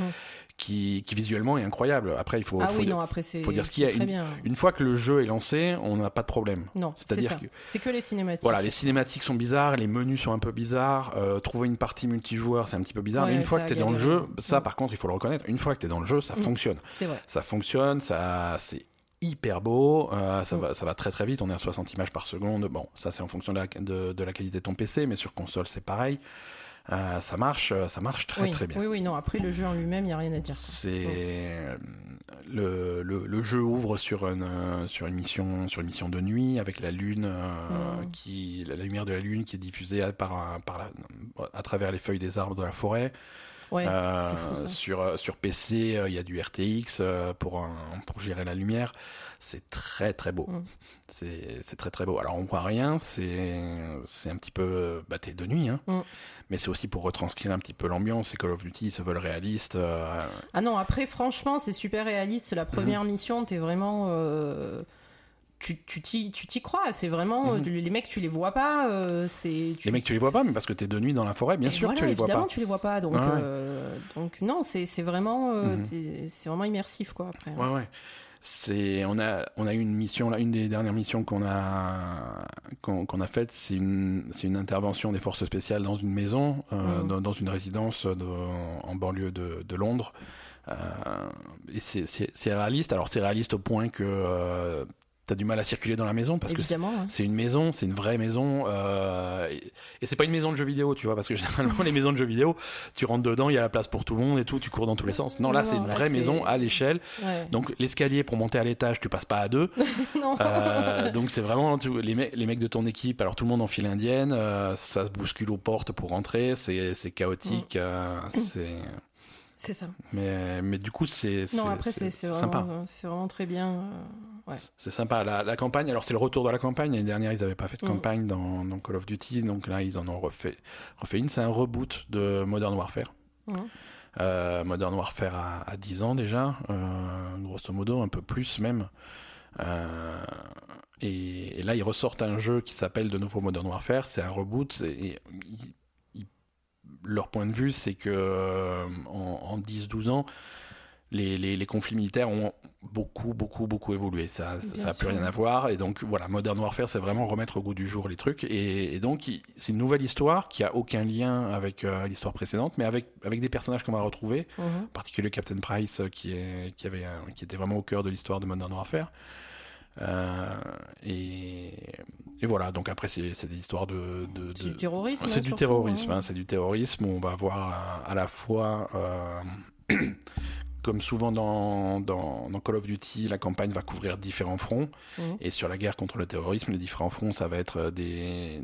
qui, qui visuellement est incroyable. Après, il faut, ah faut oui, dire- non, après, c'est faut dire ce qu'il y a. Une- fois que le jeu est lancé, on n'a pas de problème. Non, c'est c'est-à-dire que- C'est que les cinématiques. Voilà, les cinématiques sont bizarres, les menus sont un peu bizarres, euh, trouver une partie multijoueur, c'est un petit peu bizarre. Ouais, mais une fois que tu es dans le jeu, ça Mm. par contre, il faut le reconnaître, une fois que tu es dans le jeu, ça Mm. fonctionne. C'est vrai. Ça fonctionne, ça c'est hyper beau, euh, ça, Mm. va, ça va très très vite, on est à 60 images par seconde. Bon, ça c'est en fonction de la, de, de la qualité de ton PC, mais sur console c'est pareil. Euh, ça marche, ça marche très oui. très bien. Oui, oui, non. Après le jeu en lui-même, il y a rien à dire. C'est le, le, le, jeu ouvre sur une sur une mission sur une mission de nuit avec la lune euh, Mm. qui la lumière de la lune qui est diffusée par par la, à travers les feuilles des arbres de la forêt. Ouais, Euh, fou ça. sur sur PC, euh, il y a du RTX euh, pour un- pour gérer la lumière. C'est très très beau. Mm. C'est très très beau. Alors on voit rien, c'est un petit peu bah t'es de nuit hein. Mm. Mais c'est aussi pour retranscrire un petit peu l'ambiance. Et Call of Duty ils se veulent réalistes. euh, Ah non, après, franchement, c'est super réaliste. La première Mhm. mission, t'es vraiment. euh, Tu t'y tu t'y crois. C'est vraiment. Mhm. euh, Les mecs, tu les vois pas. euh, c'est tu- Les mecs tu les vois pas, mais parce que t'es de nuit dans la forêt, bien Et sûr voilà, que tu les vois évidemment, pas. tu les vois pas. Donc, Ouais, ouais. euh, donc non, c'est c'est vraiment, euh, Mhm. c'est vraiment immersif, quoi. Après. Ouais ouais. C'est on a on a eu une mission là, une des dernières missions qu'on a qu'on a faite, c'est une c'est une intervention des forces spéciales dans une maison, Mhm. dans, dans une résidence de, en banlieue de, de Londres. Et c'est réaliste. Alors c'est réaliste au point que t'as du mal à circuler dans la maison parce que c'est- une maison, c'est une vraie maison, euh, et, et c'est pas une maison de jeux vidéo, tu vois, parce que *laughs* généralement les maisons de jeux vidéo, tu rentres dedans, il y a la place pour tout le monde et tout, tu cours dans tous les sens. Non, là c'est une là, vraie maison à l'échelle, Ouais. donc l'escalier pour monter à l'étage, tu passes pas à deux. *laughs* non. Euh, donc c'est vraiment tu- les, mecs, les mecs de ton équipe, alors tout le monde en file indienne, euh, ça se bouscule aux portes pour rentrer, c'est c'est chaotique, Mm. euh, c'est C'est ça. mais mais du coup c'est Non, sympa. vraiment, euh, c'est vraiment très bien. euh, Ouais. C'est sympa. La, la campagne, alors c'est le retour de la campagne. L'année dernière, ils n'avaient pas fait de Mm. campagne dans, dans Call of Duty. Donc là, ils en ont refait, refait une. C'est un reboot de Modern Warfare. Euh, Modern Warfare a, a 10 ans déjà, euh, grosso modo, un peu plus même. Euh, et, et là, ils ressortent un jeu qui s'appelle de nouveau Modern Warfare. C'est un reboot. Et, leur point de vue, c'est que euh, en, en 10-12 ans, les, les, les conflits militaires ont beaucoup, beaucoup, beaucoup évolué. Ça n'a plus rien à voir. Et donc, voilà, Modern Warfare, c'est vraiment remettre au goût du jour les trucs. Et, et donc, c'est une nouvelle histoire qui a aucun lien avec euh, l'histoire précédente, mais avec, avec des personnages qu'on va retrouver Mhm. en particulier Captain Price euh, qui, est, qui, avait, qui était vraiment au cœur de l'histoire de Modern Warfare. Euh, et, et voilà, donc après c'est des histoires de... de- C'est du terrorisme. c'est du terrorisme, hein. hein, c'est du terrorisme. On va voir à, à la fois, euh, *clears throat* comme souvent dans, dans, dans Call of Duty, la campagne va couvrir différents fronts. Mhm. Et sur la guerre contre le terrorisme, les différents fronts, ça va être des...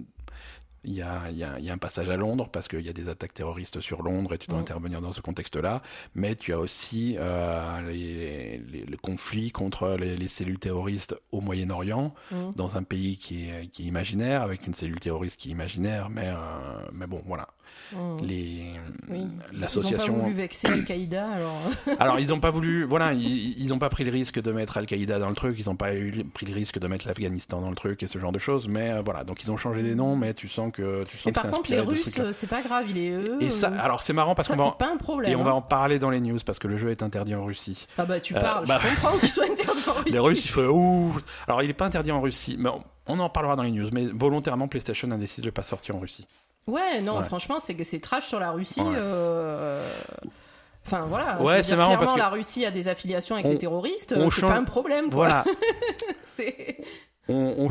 Il y, a, il, y a, il y a un passage à Londres parce qu'il y a des attaques terroristes sur Londres et tu dois Mhm. intervenir dans ce contexte-là. Mais tu as aussi euh, les, les- le conflit contre les, les cellules terroristes au Moyen-Orient Mhm. dans un pays qui est, qui est imaginaire, avec une cellule terroriste qui est imaginaire, mais, euh, mais bon, voilà. Mhm. Les, Oui. Ils n'ont pas L'association. voulu vexer Al-Qaïda, alors. *coughs* Alors, ils n'ont pas voulu, voilà, ils ils ont pas pris le risque de mettre Al-Qaïda dans le truc, ils n'ont pas eu, pris le risque de mettre l'Afghanistan dans le truc et ce genre de choses, mais euh, voilà, donc ils ont changé les noms, mais tu sens que tu sens Mais que par contre, les Russes, euh, c'est pas grave, il est eux. Et ça, euh, alors c'est marrant parce qu'on va, pas un en, problème. et on va en parler dans les news parce que le jeu est interdit en Russie. Ah bah tu Euh, parles, bah- je comprends qu'ils soient *laughs* interdits en Russie. Les Russes, il faut ouh. Alors, il est pas interdit en Russie, mais on, on en parlera dans les news. Mais volontairement, PlayStation a décidé de le pas sortir en Russie. Ouais, non, Ouais. franchement, c'est que c'est trash sur la Russie. Ouais. euh, Enfin voilà, Ouais, c'est marrant parce que la Russie a des affiliations avec on- les terroristes, c'est change- pas un problème. Quoi. Voilà. *laughs* On,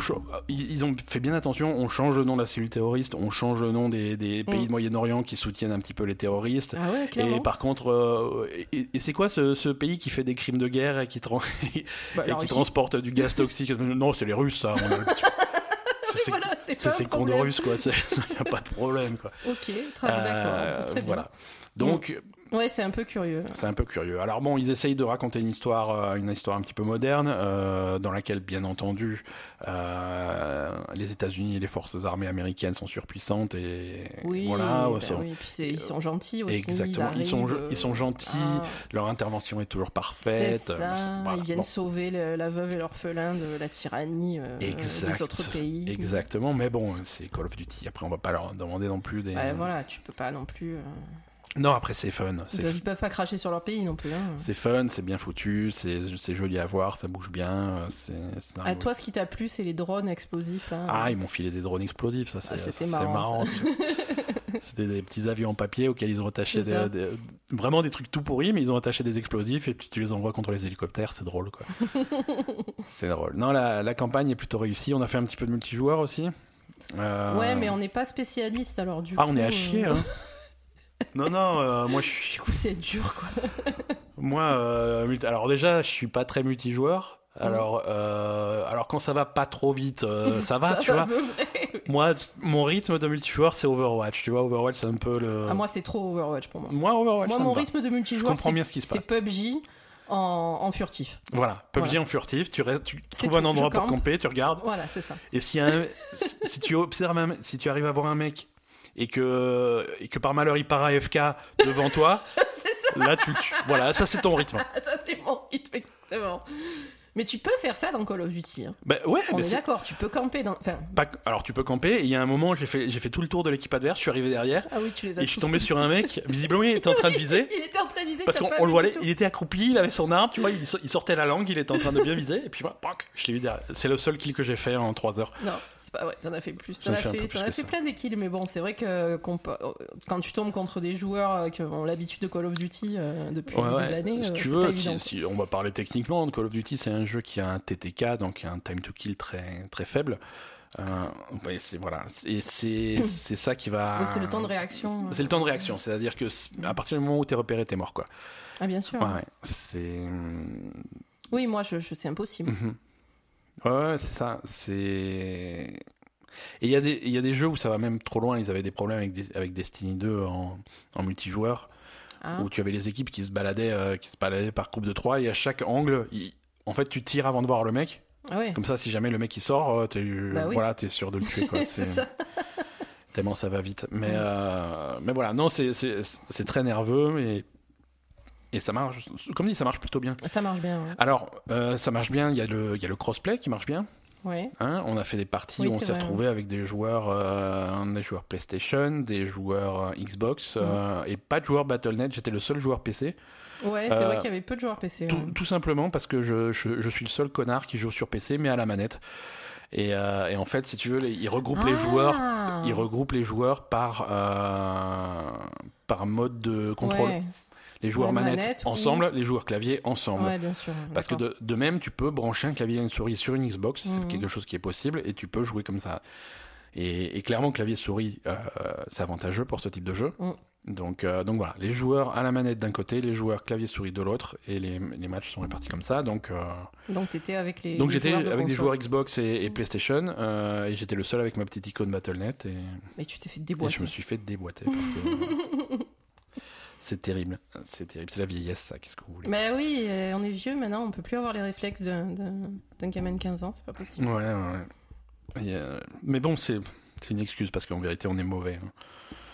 ils ont fait bien attention, on change le nom de la cellule terroriste, on change le nom des, des pays Mm. de Moyen-Orient qui soutiennent un petit peu les terroristes. Ah ouais. Et par contre, euh, et, et c'est quoi ce, ce pays qui fait des crimes de guerre et qui, *laughs* Bah, et qui transporte du gaz toxique? Non, c'est les Russes, ça. on a- *laughs* c'est voilà, c'est c'est pas un ces cons de problème. Russes, quoi. Il *laughs* n'y a pas de problème, quoi. Ok, très bien, Euh, d'accord. Très bien. voilà. Donc, Ouais, c'est un peu curieux. C'est un peu curieux. Alors bon, ils essayent de raconter une histoire, euh, une histoire un petit peu moderne, euh, dans laquelle, bien entendu, euh, les États-Unis et les forces armées américaines sont surpuissantes et Oui, voilà. bah sont- oui, puis ils sont gentils aussi. Exactement. Ils, Ils, sont, ils sont gentils. ah, Leur intervention est toujours c'est parfaite. ça, voilà. ils viennent Bon. sauver le- la veuve et l'orphelin de la tyrannie euh, des autres pays. Exactement. Mais bon, c'est Call of Duty. Après, on va pas leur demander non plus des. Ouais, voilà, tu peux pas non plus. Non, après c'est fun. Ils peuvent, peuvent pas cracher sur leur pays non plus. Hein. c'est fun, c'est bien foutu, c'est joli à voir, ça bouge bien. euh, C'est. À toi, ce qui t'a plu, c'est les drones explosifs. Ah, ils m'ont filé des drones explosifs, ça c'est Ah, c'est marrant. *laughs* C'était des petits avions en papier auxquels ils ont attaché des, des- vraiment des trucs tout pourris, mais ils ont attaché des explosifs et puis tu les envoies contre les hélicoptères, c'est drôle quoi. *laughs* c'est drôle. Non, la, la campagne est plutôt réussie. On a fait un petit peu de multijoueur aussi. Euh, Ouais, mais on n'est pas spécialiste alors du Ah, coup. on est à chier. euh, Hein. *laughs* Non, non, euh, moi je suis. Du coup, c'est dur, quoi. Moi, euh, alors déjà, je suis pas très multijoueur. Alors, euh, alors quand ça va pas trop vite, *laughs* ça va, tu vois. Moi, mon rythme de multijoueur, c'est Overwatch. Tu vois, Overwatch, c'est un peu le. Ah, moi, c'est trop Overwatch pour moi. Moi, Overwatch, Moi, ça me mon va. rythme de multijoueur, c'est bien ce qui se c'est passe. PUBG en, en furtif. Voilà, PUBG Voilà. en furtif, tu, restes, tu trouves un endroit pour campe. camper, tu regardes. Voilà, c'est ça. Et si, un, *laughs* si- si tu observes, un- si tu arrives à voir un mec et que, et que par malheur il part AFK devant toi, *laughs* là tu tues. Voilà, ça c'est ton rythme. *laughs* ça c'est mon rythme, exactement. Mais tu peux faire ça dans Call of Duty. hein. Bah ouais, On mais est c'est d'accord, tu peux camper dans. Enfin, pas... Alors tu peux camper, et il y a un moment, j'ai fait, j'ai fait tout le tour de l'équipe adverse, je suis arrivé derrière, ah oui, tu les as et je suis tombé sur un mec, *laughs* visiblement il était en train de viser. Il était en train de viser, Parce qu'on le voyait, il était accroupi, il avait son arme, tu vois, il, so- il sortait la langue, il était en train de bien viser, et puis voilà, pac, je l'ai vu derrière. C'est le seul kill que j'ai fait en 3 heures. Non, c'est pas vrai, t'en as fait plus. T'en as fait t'en as fait plein des kills, mais bon, c'est vrai que quand tu tombes contre des joueurs euh, qui ont l'habitude de Call of Duty euh, depuis Ouais, des ouais. années, si euh, tu veux, si, si on va parler techniquement, Call of Duty c'est un jeu qui a un TTK, donc un time to kill très très faible. Euh, ouais, c'est voilà, et c'est *laughs* c'est ça qui va. Oui, c'est le temps de réaction. C'est le temps de réaction, c'est-à-dire que à partir du moment où t'es repéré, t'es mort quoi. Ah, bien sûr. Ouais, ouais. c'est. Oui, moi, je, je- c'est impossible. Mhm. Ouais, c'est ça. C'est. Et il y, a des- y a des jeux où ça va même trop loin. Ils avaient des problèmes avec, des- avec Destiny 2 en, en multijoueur, Ah. où tu avais les équipes qui se baladaient, euh, qui se baladaient par groupe de 3 et à chaque angle, il- en fait, tu tires avant de voir le mec. Ah ouais. Comme ça, si jamais le mec il sort, euh, t'es Bah oui. voilà, t'es sûr de le tuer. *laughs* C'est ça. Tellement ça va vite. Mais, Ouais. euh, mais voilà, non, c'est- c'est c'est très nerveux et, et ça marche. Comme dit, ça marche plutôt bien. Ça marche bien. Ouais. Alors, euh, ça marche bien. Il y, a le- il y a le crossplay qui marche bien. Ouais. Hein, on a fait des parties Oui, où on s'est retrouvé avec des joueurs, euh, des joueurs PlayStation, des joueurs euh, Xbox euh, et pas de joueurs Battle.net. J'étais le seul joueur PC. Ouais, c'est Euh, vrai qu'il y avait peu de joueurs PC. Tout, ouais. tout simplement parce que je, je, je suis le seul connard qui joue sur PC mais à la manette. Et, et en fait, si tu veux, les- ils regroupent les Ah joueurs. Ils regroupent les joueurs par, par mode de contrôle. Les joueurs manettes manette, oui. ensemble, les joueurs clavier ensemble. ouais, bien sûr. Parce que de, de même, tu peux brancher un clavier et une souris sur une Xbox, c'est Mhm. quelque chose qui est possible, et tu peux jouer comme ça. Et, et clairement, clavier-souris, euh, c'est avantageux pour ce type de jeu. Mhm. Donc, euh, donc voilà, les joueurs à la manette d'un côté, les joueurs clavier-souris de l'autre, et les, les matchs sont répartis comme ça. Donc, euh, Donc t'étais avec les. donc j'étais avec des joueurs Xbox et, et PlayStation, euh, et j'étais le seul avec ma petite icône Battle.net, et, Mais tu t'es fait et déboîter. je me suis fait déboîter. par *laughs* ces- c'est terrible, c'est terrible, c'est la vieillesse ça, qu'est-ce que vous voulez? Mais oui, euh, on est vieux maintenant, on peut plus avoir les réflexes d'un gamin de 15 ans, c'est pas possible. Ouais, ouais. Et, euh, mais bon, c'est une excuse parce qu'en vérité, on est mauvais. hein.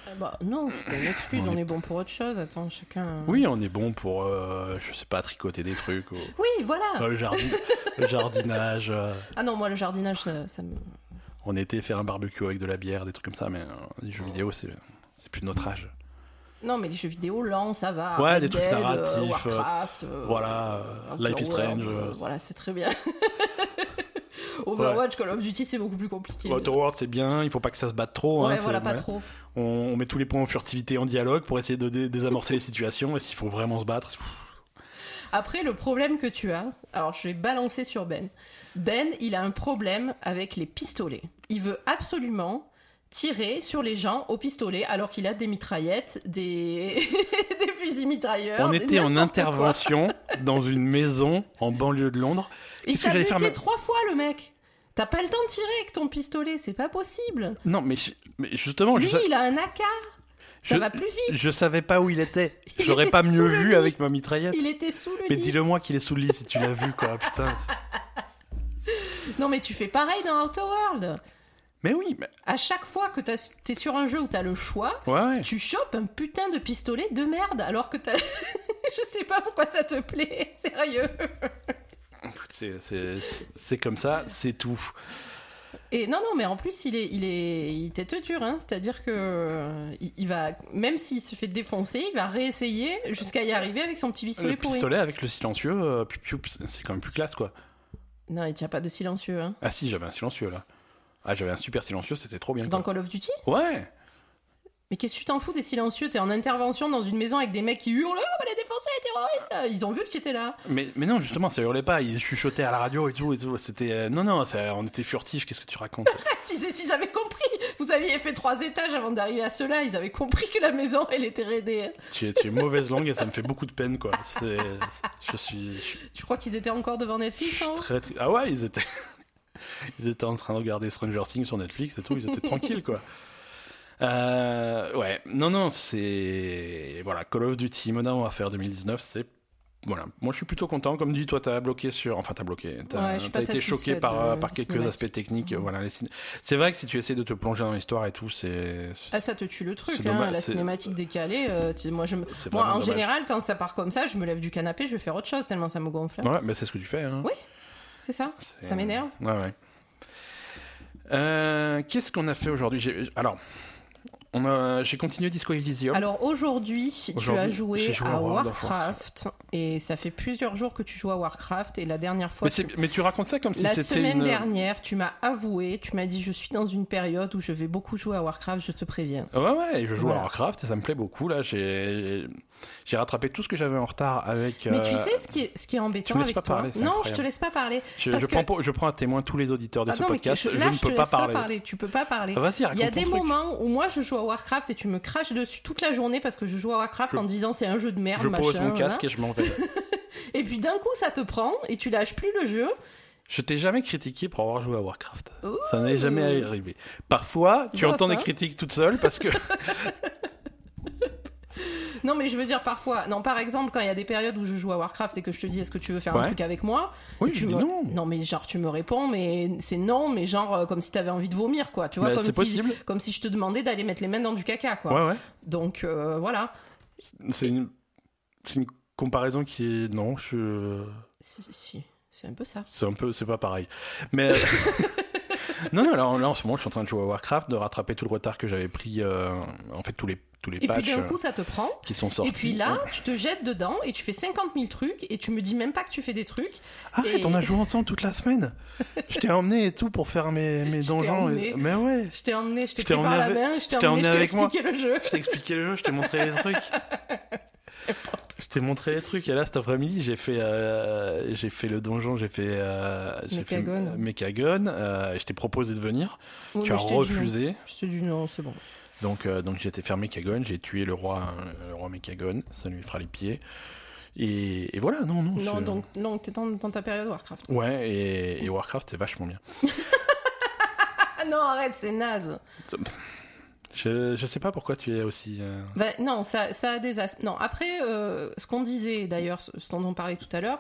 Ah Bah, non, c'est pas une excuse, On on est- est bon pour autre chose. Attends, chacun. Oui, on est bon pour, euh, je sais pas, tricoter des trucs, ou- Oui, voilà. euh, le, jardin- le jardinage. euh, Ah non, moi le jardinage, ça, ça me. on était faire un barbecue avec de la bière, des trucs comme ça, mais euh, les jeux vidéo, c'est c'est plus notre âge. Non, mais les jeux vidéo lents, ça va. Ouais, Red des trucs Dead, euh, narratifs, euh, Warcraft. euh, voilà, Life is Strange, voilà, c'est très bien. *laughs* Overwatch, Call of Duty, c'est beaucoup plus compliqué. Outer Worlds, c'est bien, il faut pas que ça se batte trop. hein, ouais, c'est- voilà, pas ouais. trop. On, on met tous les points en furtivité en dialogue pour essayer de dé- désamorcer les situations, et s'il faut vraiment se battre. Après, le problème que tu as, alors je vais balancer sur Ben. Ben, il a un problème avec les pistolets. Il veut absolument tirer sur les gens au pistolet alors qu'il a des mitraillettes, des, *laughs* des fusils mitrailleurs. On était en intervention dans une maison en banlieue de Londres. Il j'allais buté faire trois fois, le mec. T'as pas le temps de tirer avec ton pistolet, c'est pas possible. Non, mais, je- mais justement, Lui, je, il a un AK. Ça je- va plus vite. je savais pas où il était. *laughs* Il Je l'aurais était pas mieux vu lit. avec ma mitraillette. Il était sous le Mais lit. dis-le-moi qu'il est sous le lit si tu l'as vu, quoi. Putain. *laughs* Non, mais tu fais pareil dans Outer World. Mais oui, mais... À chaque fois que t'es sur un jeu où t'as le choix, ouais, ouais. tu chopes un putain de pistolet de merde alors que t'as. *laughs* Je sais pas pourquoi ça te plaît, *laughs* sérieux. Écoute, c'est- c'est c'est comme ça, c'est tout. Et non, non, mais en plus, il est, il est, il tête dur, hein. C'est-à-dire que euh, il, il va, même s'il se fait défoncer, il va réessayer jusqu'à y arriver avec son petit pistolet Le pourri. pistolet avec le silencieux, euh, c'est quand même plus classe, quoi. Non, il tient pas de silencieux, hein. Ah si, j'avais un silencieux, là. Ah, j'avais un super silencieux, c'était trop bien, Dans quoi. Call of Duty? Ouais Mais qu'est-ce que tu t'en fous des silencieux? T'es en intervention dans une maison avec des mecs qui hurlent, oh, va les défoncer c'est terroriste Ils ont vu que tu étais là. Mais, mais non, justement, ça hurlait pas. Ils chuchotaient à la radio et tout. Et tout. C'était, euh, non, non, ça- on était furtifs. Qu'est-ce que tu racontes? *laughs* Ils, ils avaient compris. Vous aviez fait trois étages avant d'arriver à ceux-là. Ils avaient compris que la maison, elle était raidée. tu, es, tu es mauvaise langue et ça me fait beaucoup de peine, quoi. C'est, je suis, je suis Tu crois qu'ils étaient encore devant Netflix en haut très, très- Ah ouais, ils étaient, ils étaient en train de regarder Stranger Things sur Netflix et tout. Ils étaient *laughs* tranquilles, quoi. Euh, ouais, non, non, c'est voilà, Call of Duty Modern Warfare 2019, c'est voilà. Moi, je suis plutôt content. Comme dit, toi, t'as bloqué sur, enfin, t'as bloqué. T'as Ouais, été choqué par de- par quelques aspects techniques. Mhm. Voilà, les c'est vrai que si tu essaies de te plonger dans l'histoire et tout, c'est Ah, ça te tue le truc, hein, la cinématique décalée. euh, tu- moi, je me- c'est moi en dommage. général, quand ça part comme ça, je me lève du canapé, je vais faire autre chose tellement ça me gonfle. Ouais, mais c'est ce que tu fais. Hein. Oui. C'est ça? Ça m'énerve. Ouais, ouais. Euh, Qu'est-ce qu'on a fait aujourd'hui? Alors, j'ai continué Disco Elysium. Alors aujourd'hui, tu as joué, à World Warcraft et ça fait plusieurs jours que tu joues à Warcraft et la dernière fois, mais, tu racontes ça comme si la c'était semaine une... dernière, tu m'as avoué, tu m'as dit je suis dans une période où je vais beaucoup jouer à Warcraft, je te préviens. Ouais, ouais, je joue Voilà. à Warcraft et ça me plaît beaucoup. Là, j'ai j'ai rattrapé tout ce que j'avais en retard avec. Mais euh, tu sais ce qui est, ce qui est embêtant me avec pas toi parler, Non, je incroyable. te laisse pas parler. je, je que- prends, pour- je prends à témoin tous les auditeurs de Ah ce non, podcast. je- Je, là, ne je peux te pas laisse pas parler. parler. Tu peux pas parler. Ah, Vas-y, Il y a des moments où moi je joue à Warcraft et tu me craches dessus toute la journée parce que je joue à Warcraft Je- en disant c'est un jeu de merde, Je machin. pose mon voilà. casque et je m'en vais. *laughs* Et puis d'un coup ça te prend et tu lâches plus le jeu. Je t'ai jamais critiqué pour avoir joué à Warcraft. Ouh. Ça n'est jamais arrivé. Parfois, tu entends des hein. critiques toute seule parce que. *laughs* *laughs* Non mais je veux dire parfois, non par exemple quand il y a des périodes où je joue à Warcraft et que je te dis est-ce que tu veux faire un truc avec moi Oui, je tu dis me... non. mais genre tu me réponds mais c'est non mais genre euh, comme si t'avais envie de vomir quoi, tu vois Mais comme si possible. comme si je te demandais d'aller mettre les mains dans du caca quoi. Ouais, ouais. Donc euh, voilà. C'est une... c'est une comparaison qui est. Non, je. Si, si, c'est un peu ça. C'est un peu, c'est pas pareil. Mais euh, *laughs* *laughs* non, non, là, là, en ce moment, je suis en train de jouer à Warcraft, de rattraper tout le retard que j'avais pris, euh, en fait, tous les tous les Et puis patchs d'un euh, coup ça te prend qui sont sortis. Et puis là, tu te jettes dedans et tu fais 50 000 trucs et tu me dis même pas que tu fais des trucs. arrête, et- on a joué ensemble toute la semaine. *laughs* je t'ai emmené et tout pour faire mes mes donjons. et- Mais ouais, Je t'ai emmené, je t'ai pris par emmené la avec- main, je t'ai emmené, je t'ai avec moi. expliqué le jeu. je t'ai expliqué le jeu, je t'ai montré les trucs. *laughs* Je t'ai montré les trucs et là cet après-midi j'ai fait euh, j'ai fait le donjon j'ai fait euh, j'ai fait Mechagon. Mechagon, euh, je t'ai proposé de venir Oui, tu as je t'ai dit non. refusé c'est bon. Donc, euh, donc j'ai été faire Mechagon, j'ai tué le roi, le roi Mechagon, ça lui fera les pieds. Et, et voilà, non, non. Non, donc non, t'es dans, dans ta période Warcraft. Ouais, et, et Warcraft, c'est vachement bien. *laughs* Non, arrête, c'est naze. Je, je sais pas pourquoi tu es aussi. euh, Ben, non, ça, ça a des aspects. Non, après, euh, ce qu'on disait d'ailleurs, ce ce dont on parlait tout à l'heure,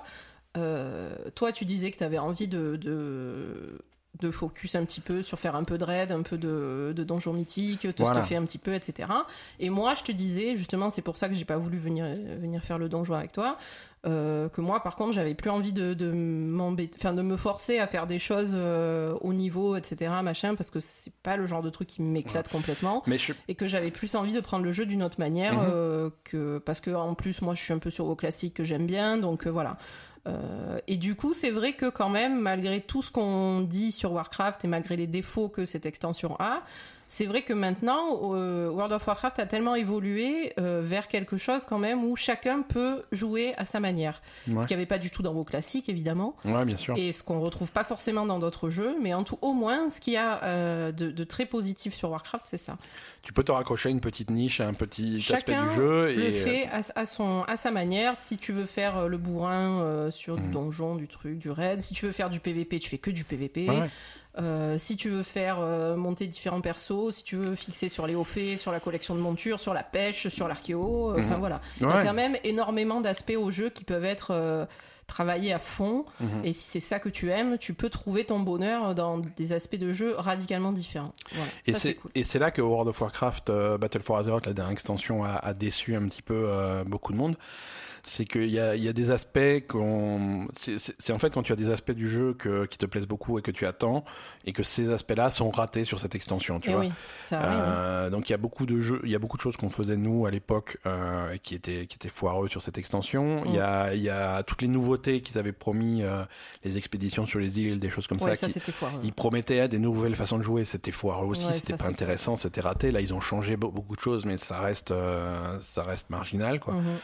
euh, toi, tu disais que tu avais envie de, de, de focus un petit peu sur faire un peu de raid, un peu de, de donjon mythique, te Voilà. stuffer un petit peu, etc. Et moi, je te disais, justement, c'est pour ça que j'ai pas voulu venir, venir faire le donjon avec toi. Euh, que moi, par contre, j'avais plus envie de, de m'embêter, enfin, de me forcer à faire des choses euh, au niveau, etc., machin, parce que c'est pas le genre de truc qui m'éclate complètement Mais je, et que j'avais plus envie de prendre le jeu d'une autre manière Mhm. euh, que parce que en plus moi je suis un peu sur vos classiques que j'aime bien donc voilà et du coup c'est vrai que quand même malgré tout ce qu'on dit sur Warcraft et malgré les défauts que cette extension a c'est vrai que maintenant euh, World of Warcraft a tellement évolué euh, vers quelque chose quand même où chacun peut jouer à sa manière ouais. ce qu'il n'y avait pas du tout dans vos classiques évidemment ouais, bien sûr. et ce qu'on retrouve pas forcément dans d'autres jeux, mais en tout au moins ce qu'il y a euh, de, de très positif sur Warcraft, c'est ça. Tu peux te raccrocher à une petite niche, à un petit aspect Chacun du jeu. Le Et, fait à, à son, à sa manière. Si tu veux faire le bourrin sur du Mhm. donjon, du truc, du raid, si tu veux faire du PVP, tu fais que du PVP. Ouais. Euh, si tu veux faire euh, monter différents persos, si tu veux fixer sur les hauts faits, sur la collection de montures, sur la pêche, sur l'archéo, euh, enfin Mhm. voilà. Il y a quand même énormément d'aspects au jeu qui peuvent être travaillés à fond. Mhm. Et si c'est ça que tu aimes, tu peux trouver ton bonheur dans des aspects de jeu radicalement différents. Voilà, Et c'est cool. là que World of Warcraft Battle for Azeroth, la dernière extension, a, a déçu un petit peu beaucoup de monde. C'est qu'il y a, il y a des aspects qu'on. C'est en fait quand tu as des aspects du jeu que, qui te plaisent beaucoup et que tu attends, et que ces aspects-là sont ratés sur cette extension, tu Et vois. oui, ça arrive. Euh, donc il y a beaucoup de jeux, il y a beaucoup de choses qu'on faisait nous à l'époque euh, qui étaient qui étaient foireux sur cette extension. Il y a il y a toutes les nouveautés qu'ils avaient promis, euh, les expéditions sur les îles, des choses comme ouais, ça. ça qui- c'était foireux. ils promettaient des nouvelles façons de jouer, c'était foireux aussi, Ouais, c'était pas intéressant, c'était raté. Là ils ont changé be- beaucoup de choses, mais ça reste euh, ça reste marginal quoi. Mhm.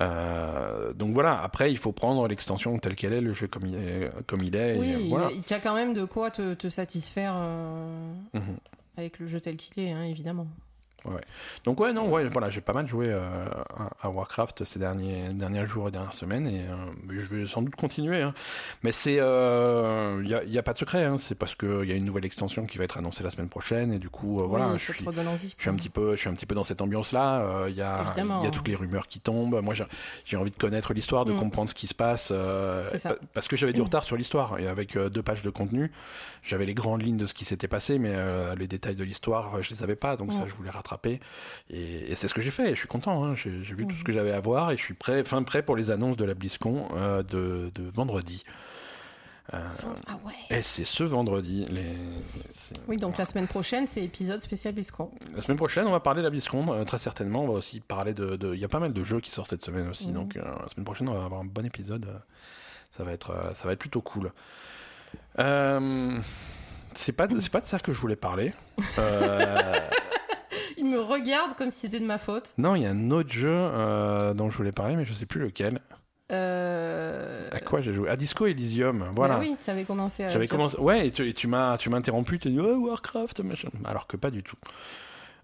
Euh, donc voilà, après il faut prendre l'extension telle qu'elle est, le jeu comme il est. Comme il est et Oui, voilà. il y a quand même de quoi te, te satisfaire euh, Mhm. avec le jeu tel qu'il est, hein, évidemment. Donc ouais, non, ouais, voilà, j'ai pas mal joué euh, à, Warcraft ces derniers, derniers jours et dernières semaines et euh, je vais sans doute continuer. hein. Mais c'est, il n'y a, y a pas de secret, hein, c'est parce qu'il y a une nouvelle extension qui va être annoncée la semaine prochaine et du coup, euh, voilà, oui, je suis, je un petit peu, je suis un petit peu dans cette ambiance-là. Il y a, il y a toutes les rumeurs qui tombent. Moi, j'ai envie de connaître l'histoire, de Mm. comprendre ce qui se passe, euh, parce que j'avais du retard sur l'histoire et avec euh, deux pages de contenu, j'avais les grandes lignes de ce qui s'était passé, mais euh, les détails de l'histoire, euh, je les avais pas, donc ça, je voulais rattraper. Et, et c'est ce que j'ai fait. Et je suis content. hein. J'ai vu tout ce que j'avais à voir et je suis prêt, fin prêt pour les annonces de la BlizzCon euh, de, de vendredi. Euh, Ah ouais. et c'est ce vendredi. Les... Oui, donc la semaine prochaine, c'est épisode spécial BlizzCon. la semaine prochaine, on va parler de la BlizzCon, euh, très certainement. On va aussi parler de. de- Il y a pas mal de jeux qui sortent cette semaine aussi. Mhm. Donc, euh, la semaine prochaine, on va avoir un bon épisode. Ça va être, ça va être plutôt cool. Euh, C'est pas, de- c'est pas de ça que je voulais parler. Euh, *laughs* Il me regarde comme si c'était de ma faute. non, il y a un autre jeu euh, dont je voulais parler, mais je sais plus lequel. Euh... À quoi j'ai joué? À Disco Elysium. Voilà. bah oui, tu avais commencé à. J'avais dire. commencé. Ouais, et tu, et tu m'as, tu m'as interrompu. Tu as dit oh, Warcraft, machin. Alors que pas du tout.